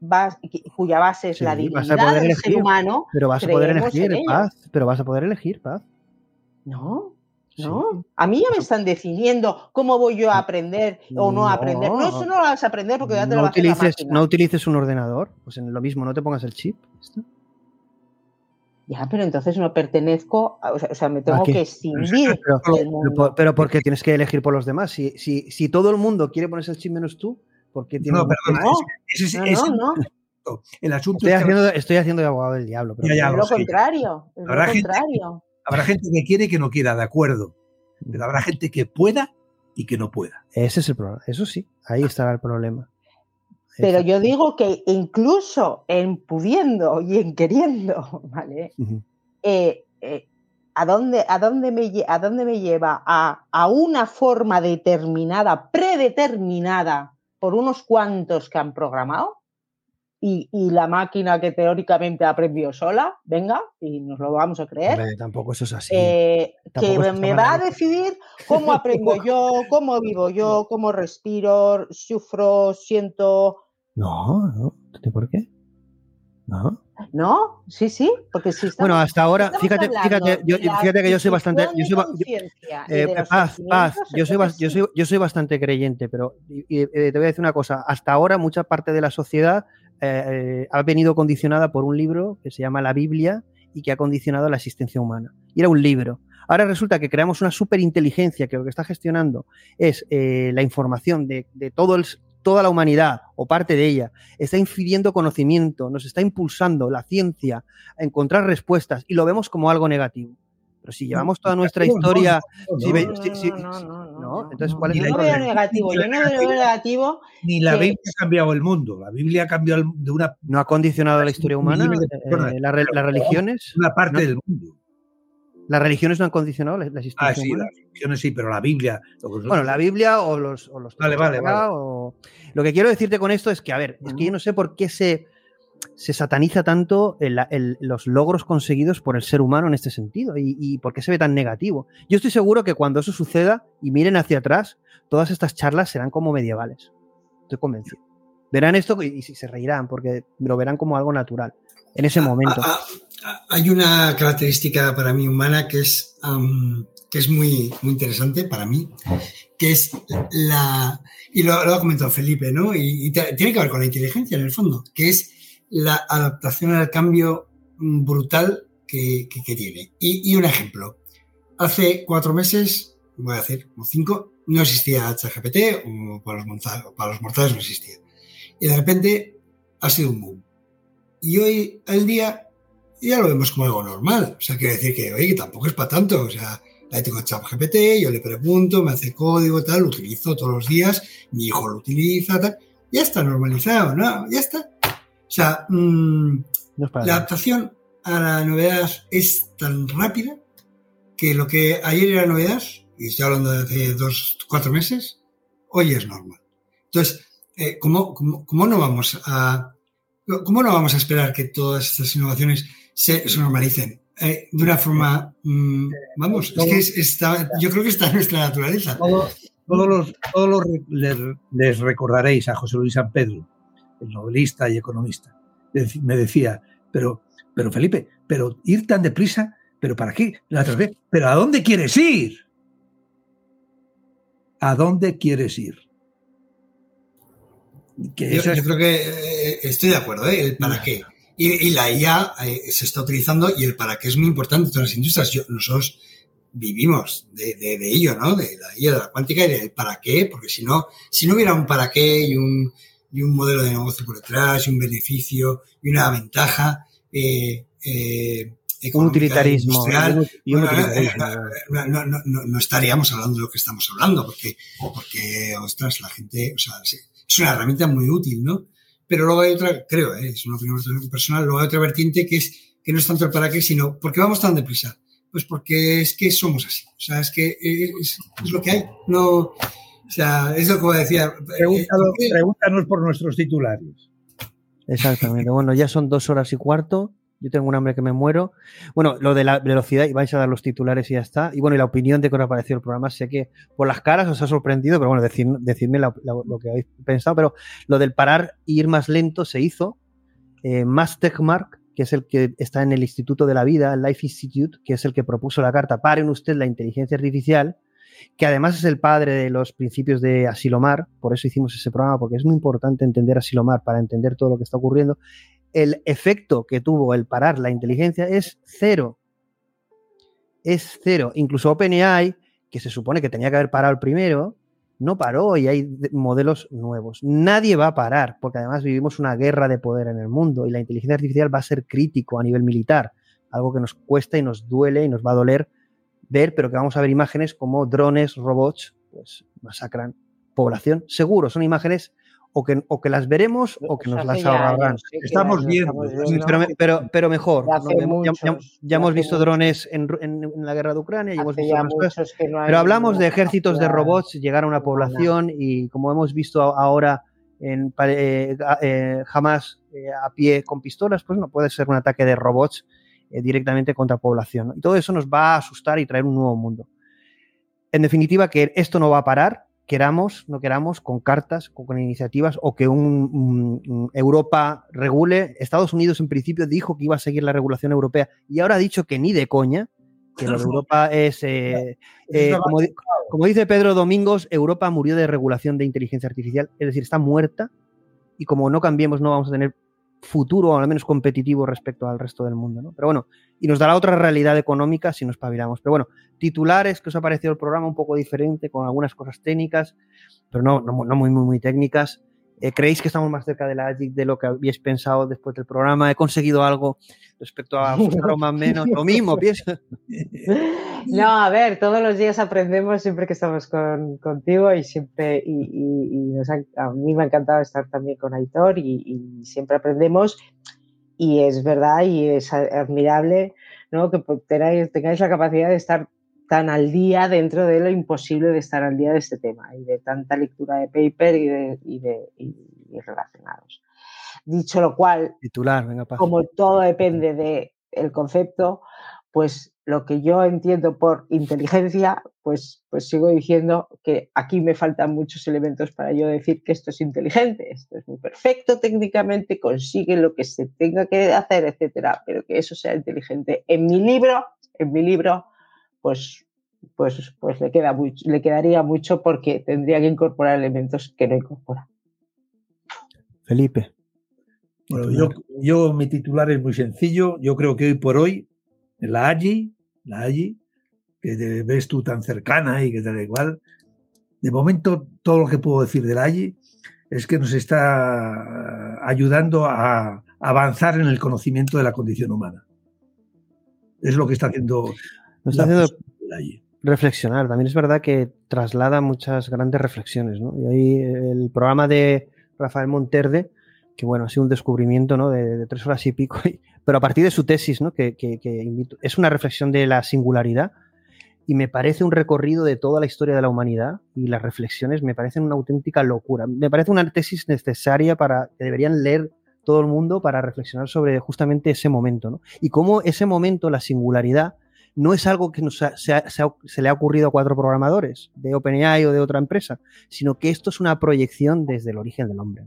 bas- cuya base es Sí, la vas a dignidad poder del elegir, ser humano, pero vas a poder elegir en paz. Pero vas a poder elegir paz. No, no. A mí ya me están definiendo cómo voy yo a aprender o no, a aprender. No, eso no lo vas a aprender porque ya te lo No va a hacer la utilices, máquina. no utilices un ordenador. Pues en lo mismo, no te pongas el chip. Ya, pero entonces no pertenezco, a- o sea, o sea, me tengo que escindir Pero, porque tienes que elegir por los demás. Si, si, si todo el mundo quiere ponerse el chip menos tú, ¿por qué tienes No, perdona, No, es, no, es no, el no. El asunto Estoy es que haciendo, estoy haciendo de abogado del diablo. Pero Ya, ya, Es lo lo sé. contrario, es lo Habrá gente- contrario. habrá gente que quiere y que no quiera, de acuerdo. Pero habrá gente que pueda y que no pueda. Ese es el problema. Eso sí, ahí estará el problema. Pero yo digo que incluso en pudiendo y en queriendo, ¿vale? Eh, eh, ¿a, dónde, a, dónde me, ¿A dónde me lleva? A, a una forma determinada, predeterminada por unos cuantos que han programado y, la máquina que teóricamente aprendió sola, venga, y nos lo vamos a creer. tampoco eso es así. Eh, que me va a decidir cómo aprendo yo, cómo vivo yo, cómo respiro, sufro, siento. No, no, ¿por qué? No. No, sí, sí, porque si Bueno, hasta ahora, fíjate, fíjate, yo, fíjate que yo soy bastante, yo soy, eh, paz, paz, yo soy, yo soy, yo soy bastante creyente, pero eh, te voy a decir una cosa, hasta ahora mucha parte de la sociedad eh, ha venido condicionada por un libro que se llama La Biblia y que ha condicionado la existencia humana. Y era un libro. Ahora resulta que creamos una superinteligencia que lo que está gestionando es eh, la información de, todo el, toda la humanidad o parte de ella, está infiriendo conocimiento, nos está impulsando la ciencia a encontrar respuestas y lo vemos como algo negativo. Pero si llevamos toda nuestra historia. No, entonces, ¿cuál es el veo negativo, yo no veo negativo. Ni la Biblia ha cambiado el mundo. La Biblia ha cambiado de una. ¿No ha condicionado la historia humana? Eh, las religiones. Una parte del mundo. ¿Las religiones no han condicionado la, existencia Ah, sí, las religiones sí, pero la Biblia. Bueno, la Biblia o los. O los vale, vale, vale. Lo que quiero decirte con esto es que, a ver, es que yo no sé por qué se se sataniza tanto los logros conseguidos por el ser humano en este sentido y, por qué se ve tan negativo. Yo estoy seguro que cuando eso suceda y miren hacia atrás, todas estas charlas serán como medievales. Estoy convencido. Verán esto y, se reirán porque lo verán como algo natural en ese momento. Ah, ah, ah, hay una característica para mí humana que es, que es muy, muy interesante para mí, que es la, y lo, ha comentado Felipe, ¿no? y tiene que ver con la inteligencia en el fondo, que es la adaptación al cambio mm, brutal que, tiene. Y, un ejemplo. Hace cuatro meses, voy a decir, como cinco, no existía ChatGPT, o para los, para los mortales no existía. Y de repente ha sido un boom. Y hoy, el día, ya lo vemos como algo normal. O sea, quiere decir que, oye, que tampoco es para tanto. O sea, ahí tengo ChatGPT, yo le pregunto, me hace código, tal, lo utilizo todos los días, mi hijo lo utiliza, tal. Ya está normalizado, ¿no? Ya está. O sea, mm, la adaptación a la novedad es tan rápida que lo que ayer era novedad, y estoy hablando de hace dos, cuatro meses, hoy es normal. Entonces, eh, ¿cómo, no vamos a, ¿cómo no vamos a esperar que todas estas innovaciones se, normalicen? Eh, de una forma, mm, vamos, es que está, yo creo que está en nuestra naturaleza. todos los, todos les, les recordaréis a José Luis San Pedro, el novelista y economista, me decía, pero, pero Felipe, pero ir tan deprisa, pero ¿para qué? La otra vez, pero ¿a dónde quieres ir? ¿A dónde quieres ir? yo, creo que eh, estoy de acuerdo, ¿eh? El para qué. Y, la IA eh, se está utilizando y el para qué es muy importante en todas las industrias. nosotros vivimos de, ello, ¿no? De la IA, de la cuántica y del para qué, porque si no, si no hubiera un para qué y un, y un modelo de negocio por detrás, y un beneficio, y una ventaja. Eh, eh, un utilitarismo. no, estaríamos hablando de lo que estamos hablando, porque, porque ostras, la gente, o sea, es una herramienta muy útil, ¿no? Pero luego hay otra, creo, ¿eh? es una opinión personal, luego hay otra vertiente que es que no es tanto el para qué, sino ¿por qué vamos tan deprisa? Pues porque es que somos así. O sea, es que es, es lo que hay. No, o sea, es lo que decía. Pregúntanos, por nuestros titulares. Exactamente. Bueno, ya son dos horas y cuarto. Yo tengo un hambre que me muero. Bueno, lo de la velocidad, y vais a dar los titulares y ya está. Y bueno, y la opinión de que os ha parecido el programa. Sé que por las caras os ha sorprendido, pero bueno, decidme lo que habéis pensado. Pero lo del parar e ir más lento se hizo. Eh, Mass Techmark, que es el que está en el Instituto de la Vida, el Life Institute, que es el que propuso la carta Paren usted la inteligencia artificial que además es el padre de los principios de Asilomar, por eso hicimos ese programa, porque es muy importante entender Asilomar para entender todo lo que está ocurriendo. El efecto que tuvo el parar la inteligencia es cero. Es cero. Incluso OpenAI, que se supone que tenía que haber parado el primero, no paró y hay modelos nuevos. Nadie va a parar, porque además vivimos una guerra de poder en el mundo y la inteligencia artificial va a ser crítico a nivel militar, algo que nos cuesta y nos duele y nos va a doler ver, pero que vamos a ver imágenes como drones, robots, pues masacran población. Seguro, son imágenes o que, o que las veremos o que nos las ahorrarán. Estamos viendo. Pero, pero, pero mejor. Ya, hemos visto drones en, en, la guerra de Ucrania y hemos visto cosas. pero hablamos de ejércitos de robots llegar a una población y como hemos visto ahora en eh, eh, jamás eh, a pie con pistolas, pues no puede ser un ataque de robots directamente contra población. Y todo eso nos va a asustar y traer un nuevo mundo. En definitiva, que esto no va a parar, queramos, no queramos, con cartas, con, iniciativas o que un, Europa regule. Estados Unidos en principio dijo que iba a seguir la regulación europea y ahora ha dicho que ni de coña, que lo de Europa es, eh, eh, como, como, dice Pedro Domingos, Europa murió de regulación de inteligencia artificial, es decir, está muerta y como no cambiemos no vamos a tener futuro, o al menos competitivo respecto al resto del mundo. ¿no? Pero bueno, y nos dará otra realidad económica si nos pavilamos. Pero bueno, titulares que os ha parecido el programa un poco diferente, con algunas cosas técnicas, pero no, no, no muy, muy, muy técnicas. Eh, ¿Creéis que estamos más cerca de la AGIC de lo que habíais pensado después del programa? ¿He conseguido algo respecto a o más menos? Lo mismo, pienso. No, a ver, todos los días aprendemos siempre que estamos con, contigo y siempre, y, a mí me ha encantado estar también con Aitor y, siempre aprendemos y es verdad y es admirable ¿no? que tengáis, tengáis la capacidad de estar tan al día dentro de lo imposible de estar al día de este tema y de tanta lectura de paper y, de, y, de, y, relacionados. Dicho lo cual, Titular, como todo depende del el concepto, pues lo que yo entiendo por inteligencia, pues, pues sigo diciendo que aquí me faltan muchos elementos para yo decir que esto es inteligente, esto es muy perfecto técnicamente, consigue lo que se tenga que hacer, etcétera, pero que eso sea inteligente. En mi libro, en mi libro, pues, pues, pues le, queda le quedaría mucho porque tendría que incorporar elementos que no incorpora. Felipe. Bueno, yo, yo, mi titular es muy sencillo. Yo creo que hoy por hoy, la AGI, la AGI, que te ves tú tan cercana y que te da igual, de momento todo lo que puedo decir de la AGI es que nos está ayudando a avanzar en el conocimiento de la condición humana. Es lo que está haciendo nos está haciendo reflexionar. También es verdad que traslada muchas grandes reflexiones. ¿no? Y ahí el programa de Rafael Monterde, que bueno, ha sido un descubrimiento ¿no? de, tres horas y pico, pero a partir de su tesis, ¿no? que, es una reflexión de la singularidad y me parece un recorrido de toda la historia de la humanidad y las reflexiones me parecen una auténtica locura. Me parece una tesis necesaria para que deberían leer todo el mundo para reflexionar sobre justamente ese momento. ¿no? Y cómo ese momento, la singularidad, no es algo que se, le ha ocurrido a cuatro programadores de OpenAI o de otra empresa, sino que esto es una proyección desde el origen del hombre.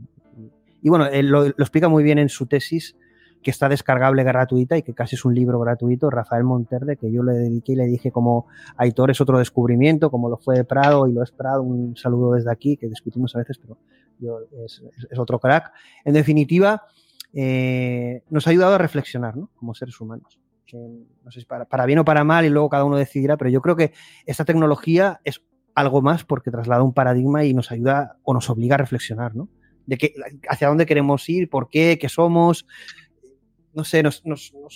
Y bueno, él lo, explica muy bien en su tesis, que está descargable gratuita y que casi es un libro gratuito, Rafael Monterde, que yo le dediqué y le dije como Aitor es otro descubrimiento, como lo fue Prado y lo es Prado, un saludo desde aquí, que discutimos a veces, pero es, otro crack. En definitiva, eh, nos ha ayudado a reflexionar como seres humanos no sé si para, bien o para mal y luego cada uno decidirá, pero yo creo que esta tecnología es algo más porque traslada un paradigma y nos ayuda o nos obliga a reflexionar, ¿no? De qué, hacia dónde queremos ir, por qué, qué somos, no sé, nos,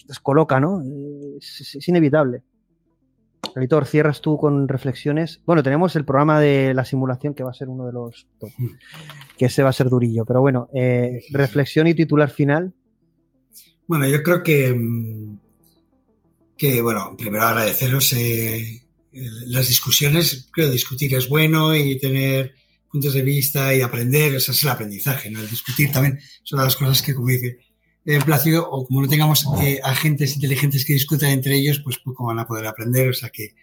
descoloca, ¿no? Es, inevitable. Editor, cierras tú con reflexiones. Bueno, tenemos el programa de la simulación que va a ser uno de los que ese va a ser durillo, pero bueno, eh, reflexión y titular final. Bueno, yo creo que mm, que, bueno, primero agradeceros eh, las discusiones. Creo discutir es bueno y tener puntos de vista y aprender, eso es el aprendizaje, ¿no? El discutir también son las cosas que, como dice eh, Plácido, o como no tengamos eh, agentes inteligentes que discutan entre ellos, pues poco van a poder aprender, o sea que...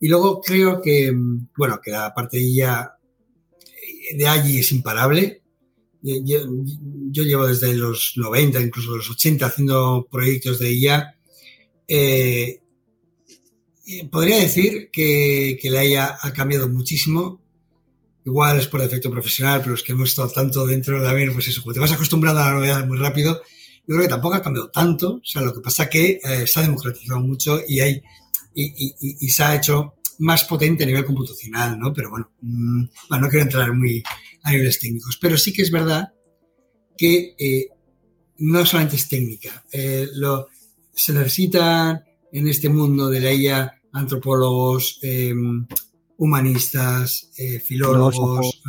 Y luego creo que, bueno, que la parte de IA de allí es imparable. Yo, yo, llevo desde los 90, incluso los 80, haciendo proyectos de IA eh, podría decir que, la IA ha cambiado muchísimo. Igual es por defecto profesional, pero es que hemos estado tanto dentro de la ver, pues eso, como te vas acostumbrado a la novedad muy rápido, yo creo que tampoco ha cambiado tanto. O sea, lo que pasa que eh, se ha democratizado mucho y, hay, y, se ha hecho más potente a nivel computacional, ¿no? Pero bueno, mm, no quiero entrar muy a niveles técnicos. Pero sí que es verdad que eh, no solamente es técnica. lo, se necesitan en este mundo de la IA antropólogos, em, humanistas, eh, filólogos,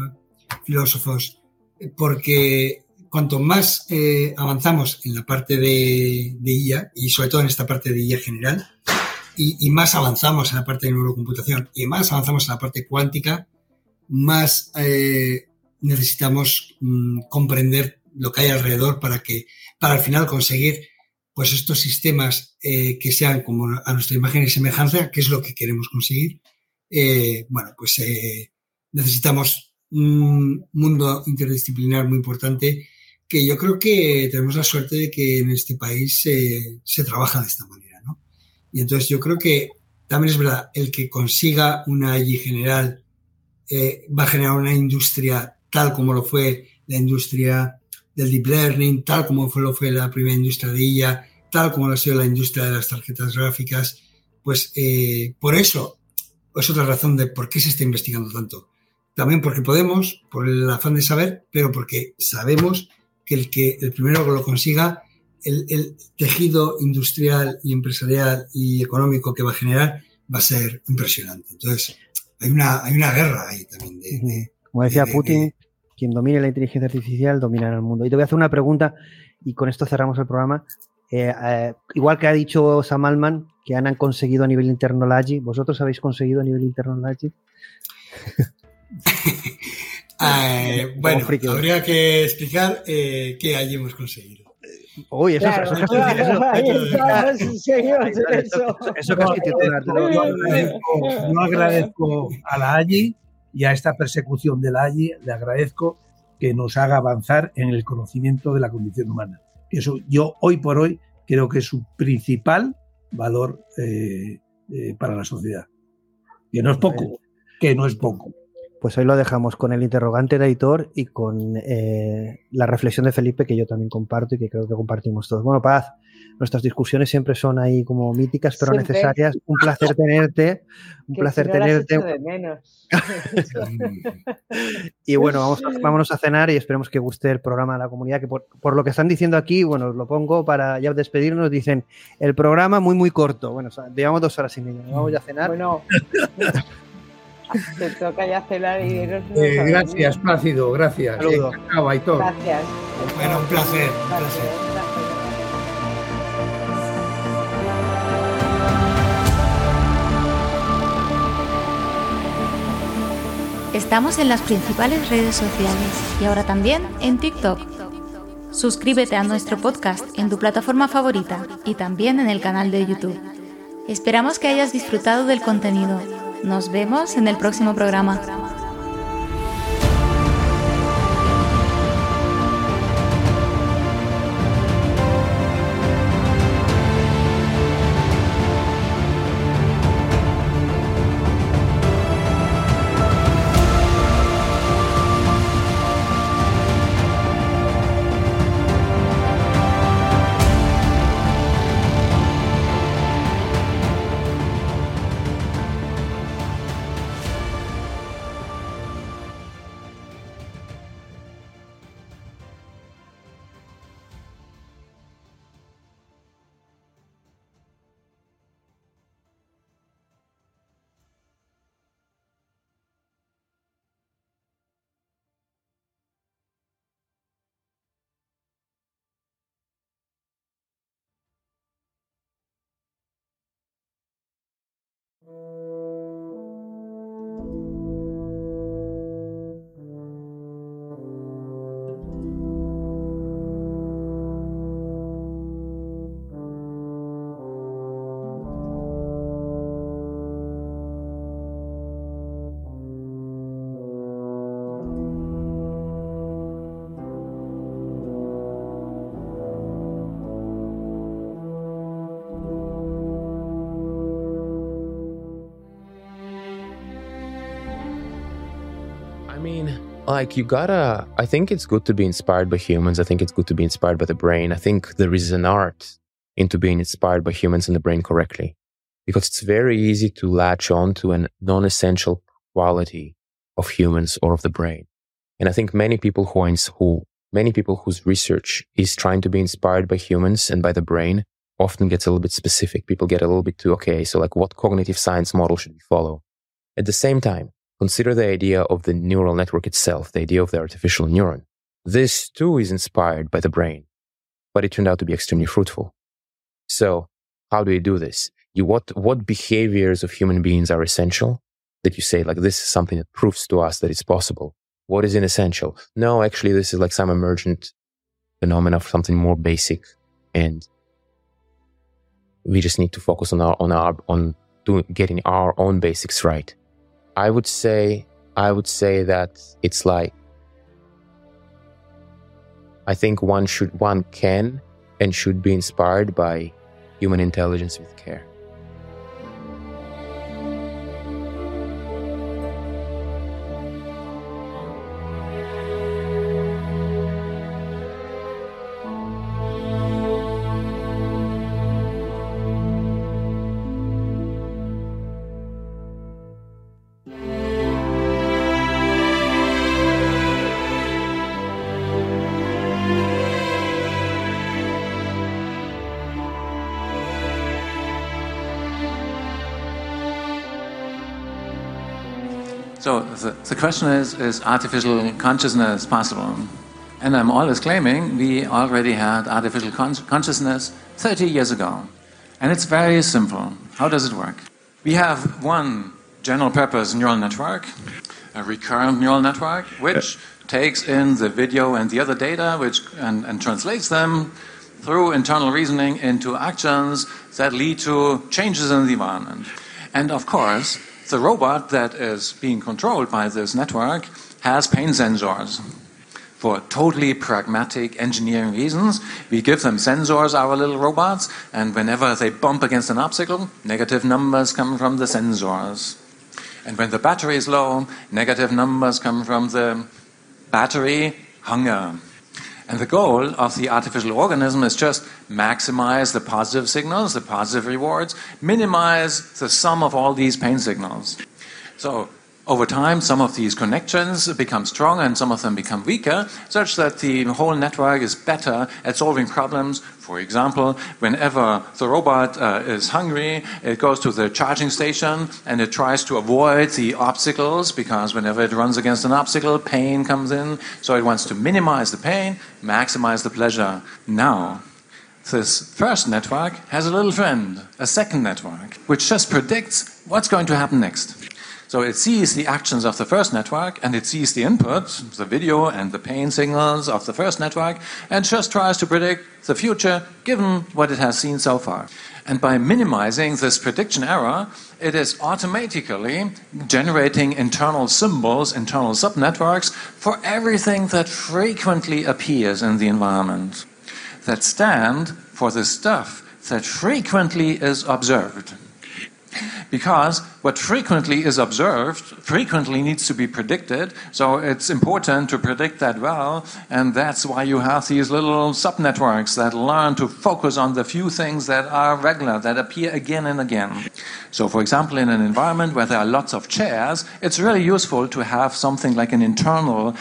filósofos, porque cuanto más eh, avanzamos en la parte de, IA, y sobre todo en esta parte de IA general, y, más avanzamos en la parte de neurocomputación y más avanzamos en la parte cuántica, más eh, necesitamos mm, comprender lo que hay alrededor para que, para al final conseguir pues estos sistemas eh, que sean como a nuestra imagen y semejanza, que es lo que queremos conseguir. bueno, pues necesitamos un mundo interdisciplinar muy importante que yo creo que tenemos la suerte de que en este país se trabaja de esta manera, ¿no? Y entonces yo creo que también es verdad, el que consiga una allí general eh, va a generar una industria tal como lo fue la industria del deep learning, tal como fue, lo fue la primera industria de IA, tal como lo ha sido la industria de las tarjetas gráficas, pues eh, por eso es otra razón de por qué se está investigando tanto. También porque podemos, por el afán de saber, pero porque sabemos que el que el primero que lo consiga, el, tejido industrial y empresarial y económico que va a generar va a ser impresionante. Entonces, hay una, hay una guerra ahí también. De, Como decía Putin, quien domine la inteligencia artificial dominará el mundo. Y te voy a hacer una pregunta y con esto cerramos el programa. Eh, eh, igual que ha dicho Sam Altman, que han, conseguido a nivel interno la AGI, ¿vosotros habéis conseguido a nivel interno la AGI? Eh, bueno, habría que explicar eh, qué allí hemos conseguido. Uy, eso, claro, eso, eso, casi No agradezco a la AGI y a esta persecución de la AGI, le agradezco que nos haga avanzar en el conocimiento de la condición humana. Eso yo hoy por hoy creo que es su principal valor eh, eh, para la sociedad. Que no es poco, que no es poco. Pues hoy lo dejamos con el interrogante de Aitor y con eh, la reflexión de Felipe que yo también comparto y que creo que compartimos todos. Bueno, Paz, nuestras discusiones siempre son ahí como míticas pero necesarias. Un placer tenerte, un placer tenerte. y bueno, vamos a, vámonos a cenar y esperemos que guste el programa de la comunidad, que por, por, lo que están diciendo aquí, bueno, os lo pongo para ya despedirnos, dicen el programa muy muy corto. Bueno, llevamos dos horas y media, vamos ya a cenar. Bueno. Te toca ya cenar y eh, Gracias, Plácido, gracias. Saludos. Gracias. Bueno, un placer. Un placer. Estamos en las principales redes sociales y ahora también en TikTok. Suscríbete a nuestro podcast en tu plataforma favorita y también en el canal de YouTube. Esperamos que hayas disfrutado del contenido nos vemos en el próximo programa. Like you gotta i think it's good to be inspired by humans. I think it's good to be inspired by the brain. I think there is an art into being inspired by humans and the brain correctly because it's very easy to latch on to a non-essential quality of humans or of the brain. And i think many people who are who many people whose research is trying to be inspired by humans and by the brain often gets a little bit specific. People get a little bit too okay so like what cognitive science model should we follow? At the same time Consider the idea of the neural network itself, the idea of the artificial neuron. This too is inspired by the brain, but it turned out to be extremely fruitful. So how do you do this? You, what, what behaviors of human beings are essential that you say, like, this is something that proves to us that it's possible? What is inessential? No, actually, this is like some emergent phenomena of something more basic. And we just need to focus on our, on our, on doing, getting our own basics right. I would say, I would say that it's like, I think one should, one can and should be inspired by human intelligence with care. Question is, is artificial consciousness possible? And I'm always claiming we already had artificial con- consciousness 30 years ago. And it's very simple. How does it work? We have one general purpose neural network, a recurrent neural network, which takes in the video and the other data which, and, and translates them through internal reasoning into actions that lead to changes in the environment. And of course, the robot that is being controlled by this network has pain sensors. For totally pragmatic engineering reasons, we give them sensors, our little robots, and whenever they bump against an obstacle, negative numbers come from the sensors. And when the battery is low, negative numbers come from the battery hunger. And the goal of the artificial organism is just maximize the positive signals, the positive rewards, minimize the sum of all these pain signals. So over time, some of these connections become stronger and some of them become weaker, such that the whole network is better at solving problems. For example, whenever the robot uh, is hungry, it goes to the charging station and it tries to avoid the obstacles because whenever it runs against an obstacle, pain comes in. So it wants to minimize the pain, maximize the pleasure. Now, this first network has a little friend, a second network, which just predicts what's going to happen next. So it sees the actions of the first network and it sees the input, the video and the pain signals of the first network, and just tries to predict the future given what it has seen so far. And by minimizing this prediction error, it is automatically generating internal symbols, internal subnetworks for everything that frequently appears in the environment that stand for the stuff that frequently is observed. Because what frequently is observed frequently needs to be predicted, so it's important to predict that well, and that's why you have these little subnetworks that learn to focus on the few things that are regular, that appear again and again. So, for example, in an environment where there are lots of chairs, it's really useful to have something like an internal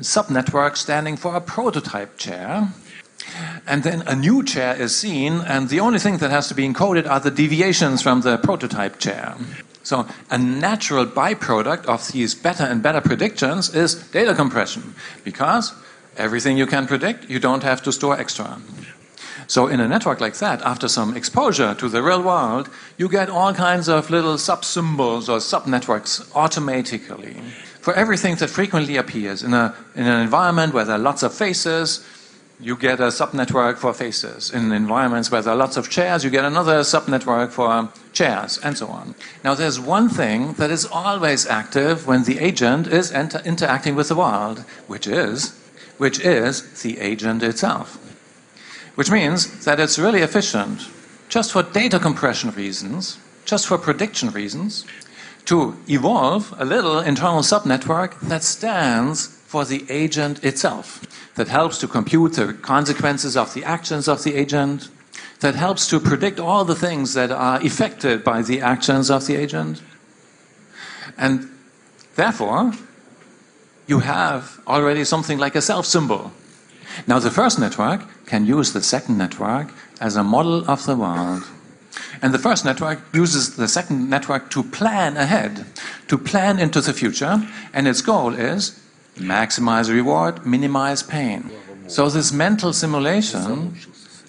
subnetwork standing for a prototype chair and then a new chair is seen, and the only thing that has to be encoded are the deviations from the prototype chair. So, a natural byproduct of these better and better predictions is data compression, because everything you can predict, you don't have to store extra. So, in a network like that, after some exposure to the real world, you get all kinds of little sub symbols or sub networks automatically for everything that frequently appears in, a, in an environment where there are lots of faces you get a subnetwork for faces. In environments where there are lots of chairs, you get another subnetwork for chairs, and so on. Now, there's one thing that is always active when the agent is inter- interacting with the world, which is, which is the agent itself. Which means that it's really efficient, just for data compression reasons, just for prediction reasons, to evolve a little internal subnetwork that stands for the agent itself that helps to compute the consequences of the actions of the agent, that helps to predict all the things that are affected by the actions of the agent. And therefore, you have already something like a self symbol. Now, the first network can use the second network as a model of the world. And the first network uses the second network to plan ahead, to plan into the future, and its goal is maximize reward, minimize pain. So this mental simulation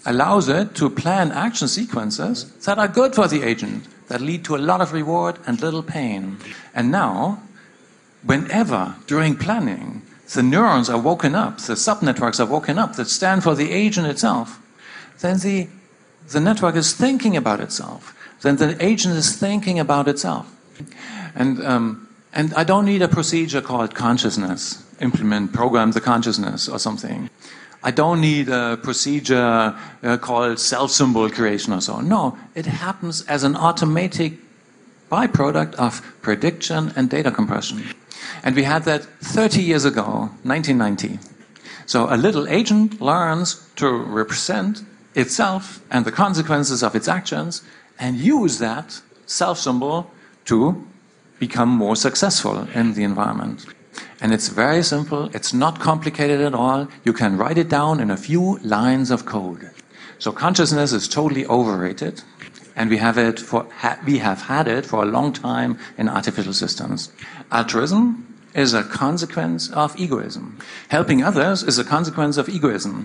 allows it to plan action sequences that are good for the agent, that lead to a lot of reward and little pain. And now, whenever during planning the neurons are woken up, the subnetworks are woken up that stand for the agent itself, then the, the network is thinking about itself. Then the agent is thinking about itself. And, um, and I don't need a procedure called consciousness, implement, program the consciousness or something. I don't need a procedure uh, called self symbol creation or so. No, it happens as an automatic byproduct of prediction and data compression. And we had that 30 years ago, 1990. So a little agent learns to represent itself and the consequences of its actions and use that self symbol to become more successful in the environment. And it's very simple, it's not complicated at all. You can write it down in a few lines of code. So consciousness is totally overrated, and we have it for ha, we have had it for a long time in artificial systems. Altruism is a consequence of egoism. Helping others is a consequence of egoism.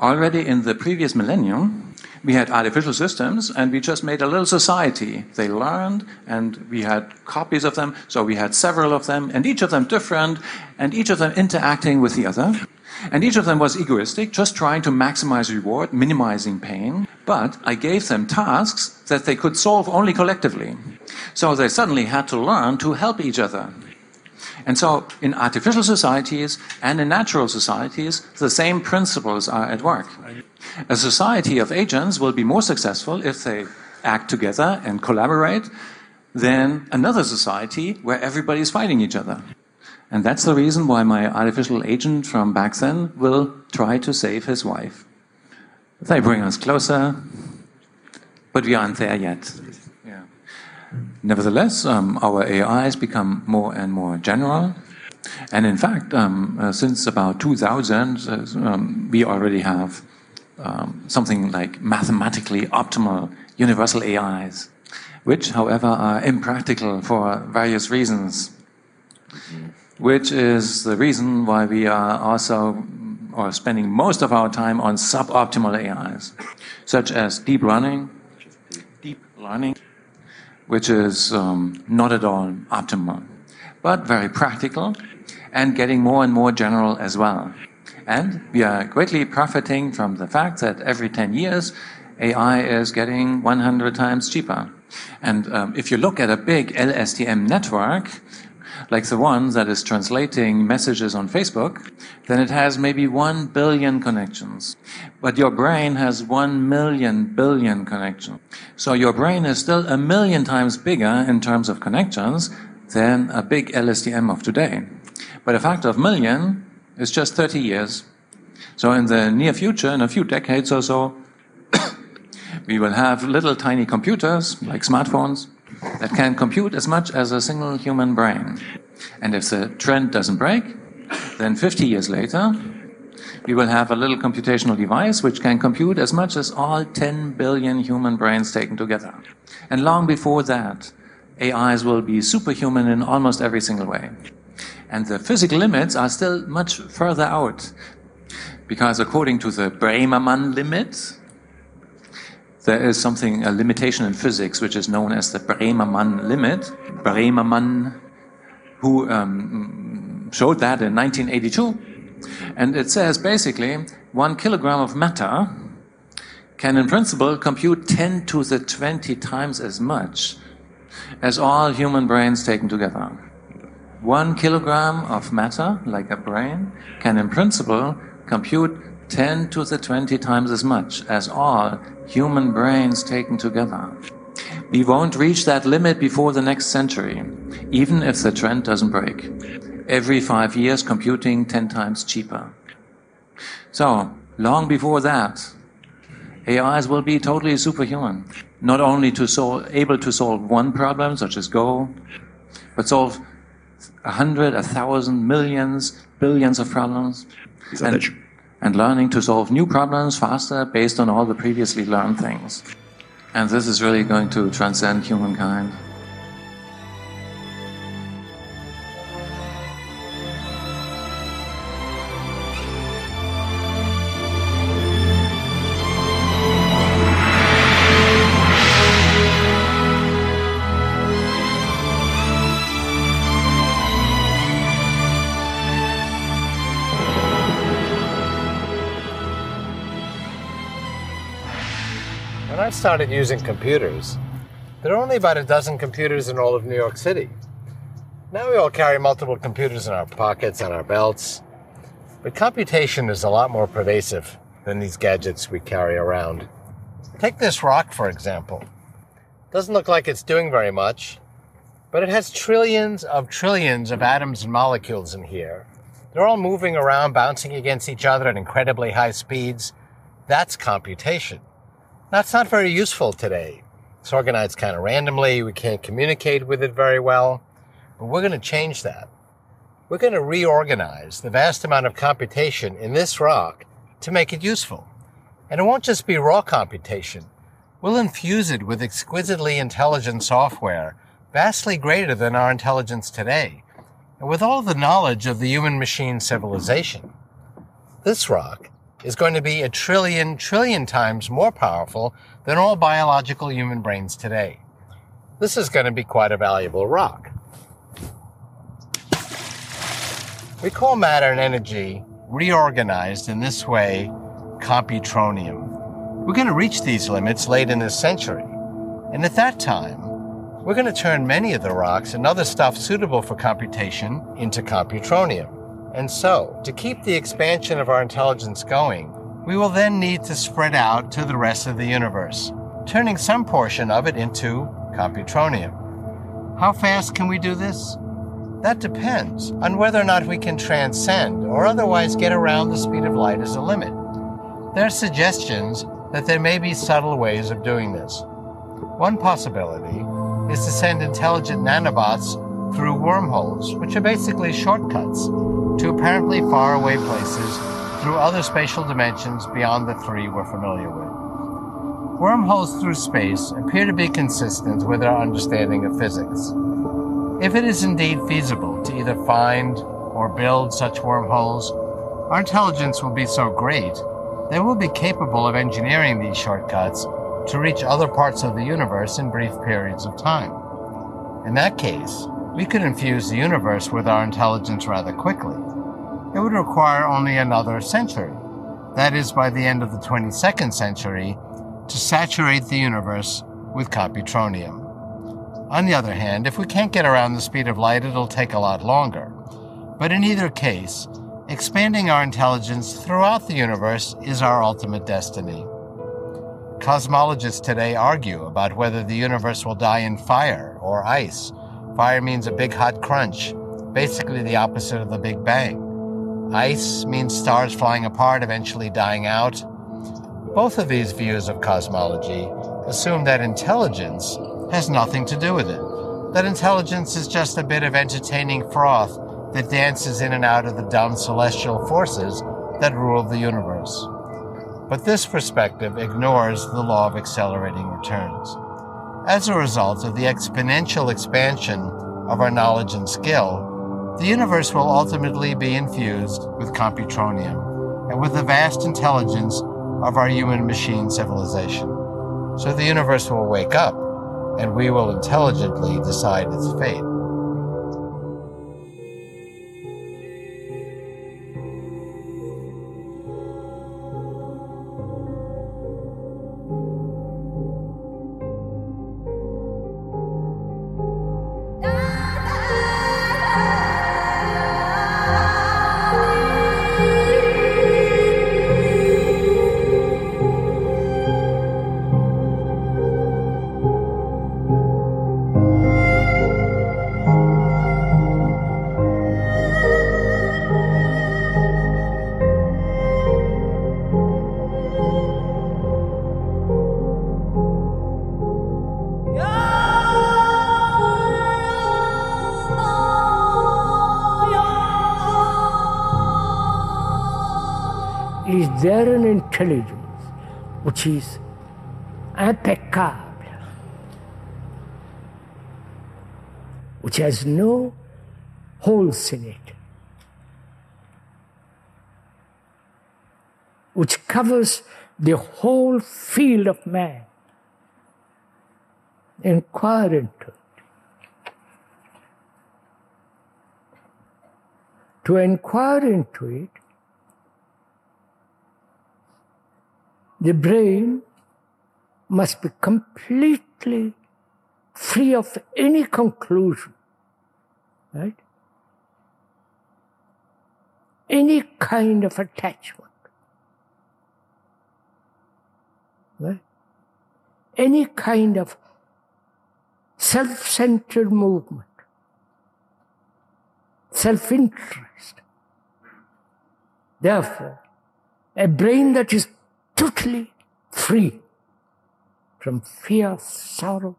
Already in the previous millennium, we had artificial systems and we just made a little society. They learned and we had copies of them, so we had several of them, and each of them different, and each of them interacting with the other. And each of them was egoistic, just trying to maximize reward, minimizing pain. But I gave them tasks that they could solve only collectively. So they suddenly had to learn to help each other. And so in artificial societies and in natural societies, the same principles are at work. A society of agents will be more successful if they act together and collaborate than another society where everybody is fighting each other. And that's the reason why my artificial agent from back then will try to save his wife. They bring us closer, but we aren't there yet. Yeah. Nevertheless, um, our AIs become more and more general. And in fact, um, uh, since about 2000, uh, um, we already have um, something like mathematically optimal universal AIs, which, however, are impractical for various reasons. Which is the reason why we are also or spending most of our time on suboptimal AIs, such as deep learning, deep learning, which is um, not at all optimal, but very practical and getting more and more general as well. And we are greatly profiting from the fact that every 10 years, AI is getting 100 times cheaper. And um, if you look at a big LSTM network, like the one that is translating messages on Facebook, then it has maybe 1 billion connections. But your brain has 1 million billion connections. So your brain is still a million times bigger in terms of connections than a big LSTM of today. But a factor of million it's just 30 years. So in the near future, in a few decades or so, we will have little tiny computers, like smartphones, that can compute as much as a single human brain. And if the trend doesn't break, then 50 years later, we will have a little computational device which can compute as much as all 10 billion human brains taken together. And long before that, AIs will be superhuman in almost every single way. And the physical limits are still much further out. Because according to the Bremermann limit, there is something, a limitation in physics, which is known as the Bremermann limit. Bremermann, who um, showed that in 1982. And it says basically one kilogram of matter can in principle compute 10 to the 20 times as much as all human brains taken together. One kilogram of matter, like a brain, can in principle compute 10 to the 20 times as much as all human brains taken together. We won't reach that limit before the next century, even if the trend doesn't break. Every five years, computing 10 times cheaper. So, long before that, AIs will be totally superhuman. Not only to solve, able to solve one problem, such as Go, but solve a hundred, a thousand, millions, billions of problems. And, and learning to solve new problems faster based on all the previously learned things. And this is really going to transcend humankind. Started using computers, there are only about a dozen computers in all of New York City. Now we all carry multiple computers in our pockets, and our belts. But computation is a lot more pervasive than these gadgets we carry around. Take this rock, for example. Doesn't look like it's doing very much, but it has trillions of trillions of atoms and molecules in here. They're all moving around, bouncing against each other at incredibly high speeds. That's computation. That's not very useful today. It's organized kind of randomly. We can't communicate with it very well. But we're going to change that. We're going to reorganize the vast amount of computation in this rock to make it useful. And it won't just be raw computation. We'll infuse it with exquisitely intelligent software, vastly greater than our intelligence today, and with all the knowledge of the human machine civilization. This rock is going to be a trillion, trillion times more powerful than all biological human brains today. This is going to be quite a valuable rock. We call matter and energy reorganized in this way computronium. We're going to reach these limits late in this century. And at that time, we're going to turn many of the rocks and other stuff suitable for computation into computronium. And so, to keep the expansion of our intelligence going, we will then need to spread out to the rest of the universe, turning some portion of it into computronium. How fast can we do this? That depends on whether or not we can transcend or otherwise get around the speed of light as a limit. There are suggestions that there may be subtle ways of doing this. One possibility is to send intelligent nanobots through wormholes, which are basically shortcuts to apparently faraway places through other spatial dimensions beyond the three we're familiar with. Wormholes through space appear to be consistent with our understanding of physics. If it is indeed feasible to either find or build such wormholes, our intelligence will be so great they will be capable of engineering these shortcuts to reach other parts of the universe in brief periods of time. In that case, we could infuse the universe with our intelligence rather quickly. It would require only another century, that is, by the end of the 22nd century, to saturate the universe with computronium. On the other hand, if we can't get around the speed of light, it'll take a lot longer. But in either case, Expanding our intelligence throughout the universe is our ultimate destiny. Cosmologists today argue about whether the universe will die in fire or ice. Fire means a big hot crunch, basically the opposite of the Big Bang. Ice means stars flying apart, eventually dying out. Both of these views of cosmology assume that intelligence has nothing to do with it, that intelligence is just a bit of entertaining froth that dances in and out of the dumb celestial forces that rule the universe. But this perspective ignores the law of accelerating returns. As a result of the exponential expansion of our knowledge and skill, the universe will ultimately be infused with computronium and with the vast intelligence of our human machine civilization. So the universe will wake up and we will intelligently decide its fate. Intelligence which is impeccable, which has no holes in it, which covers the whole field of man. Inquire into it. To inquire into it the brain must be completely free of any conclusion, right? Any kind of attachment, right? Any kind of self centered movement, self interest. Therefore, a brain that is totally free from fear, sorrow.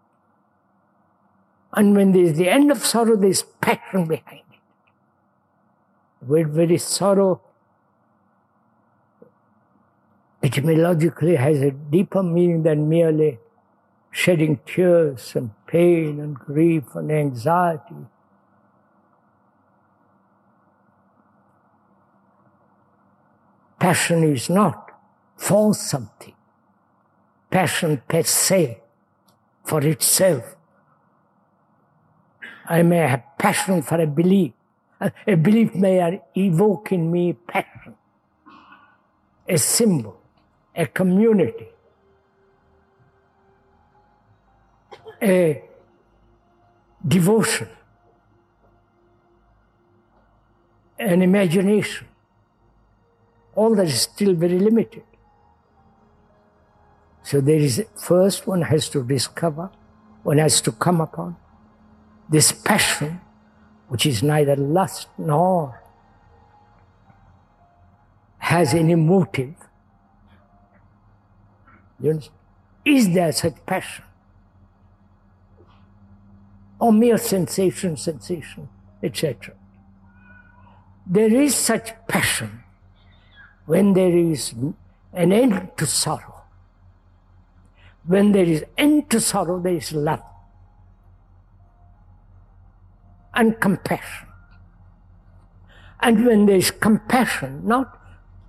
And when there is the end of sorrow, there is passion behind it. Where very sorrow etymologically has a deeper meaning than merely shedding tears and pain and grief and anxiety. Passion is not for something. Passion per se, for itself. I may have passion for a belief. A belief may evoke in me passion, a symbol, a community, a devotion, an imagination. All that is still very limited. So there is first one has to discover, one has to come upon this passion, which is neither lust nor has any motive. You? Is there such passion? Or mere sensation, sensation, etc. There is such passion when there is an end to sorrow. When there is end to sorrow, there is love and compassion. And when there is compassion, not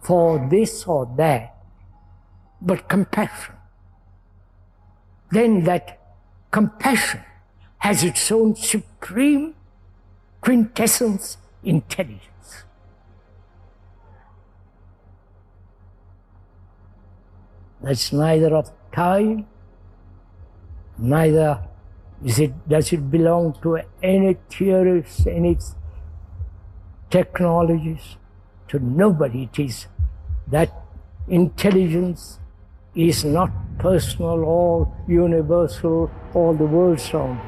for this or that, but compassion, then that compassion has its own supreme quintessence intelligence. That's neither of time, neither is it, does it belong to any theorists, any technologies? To nobody it is. That intelligence is not personal or universal or the world's sound.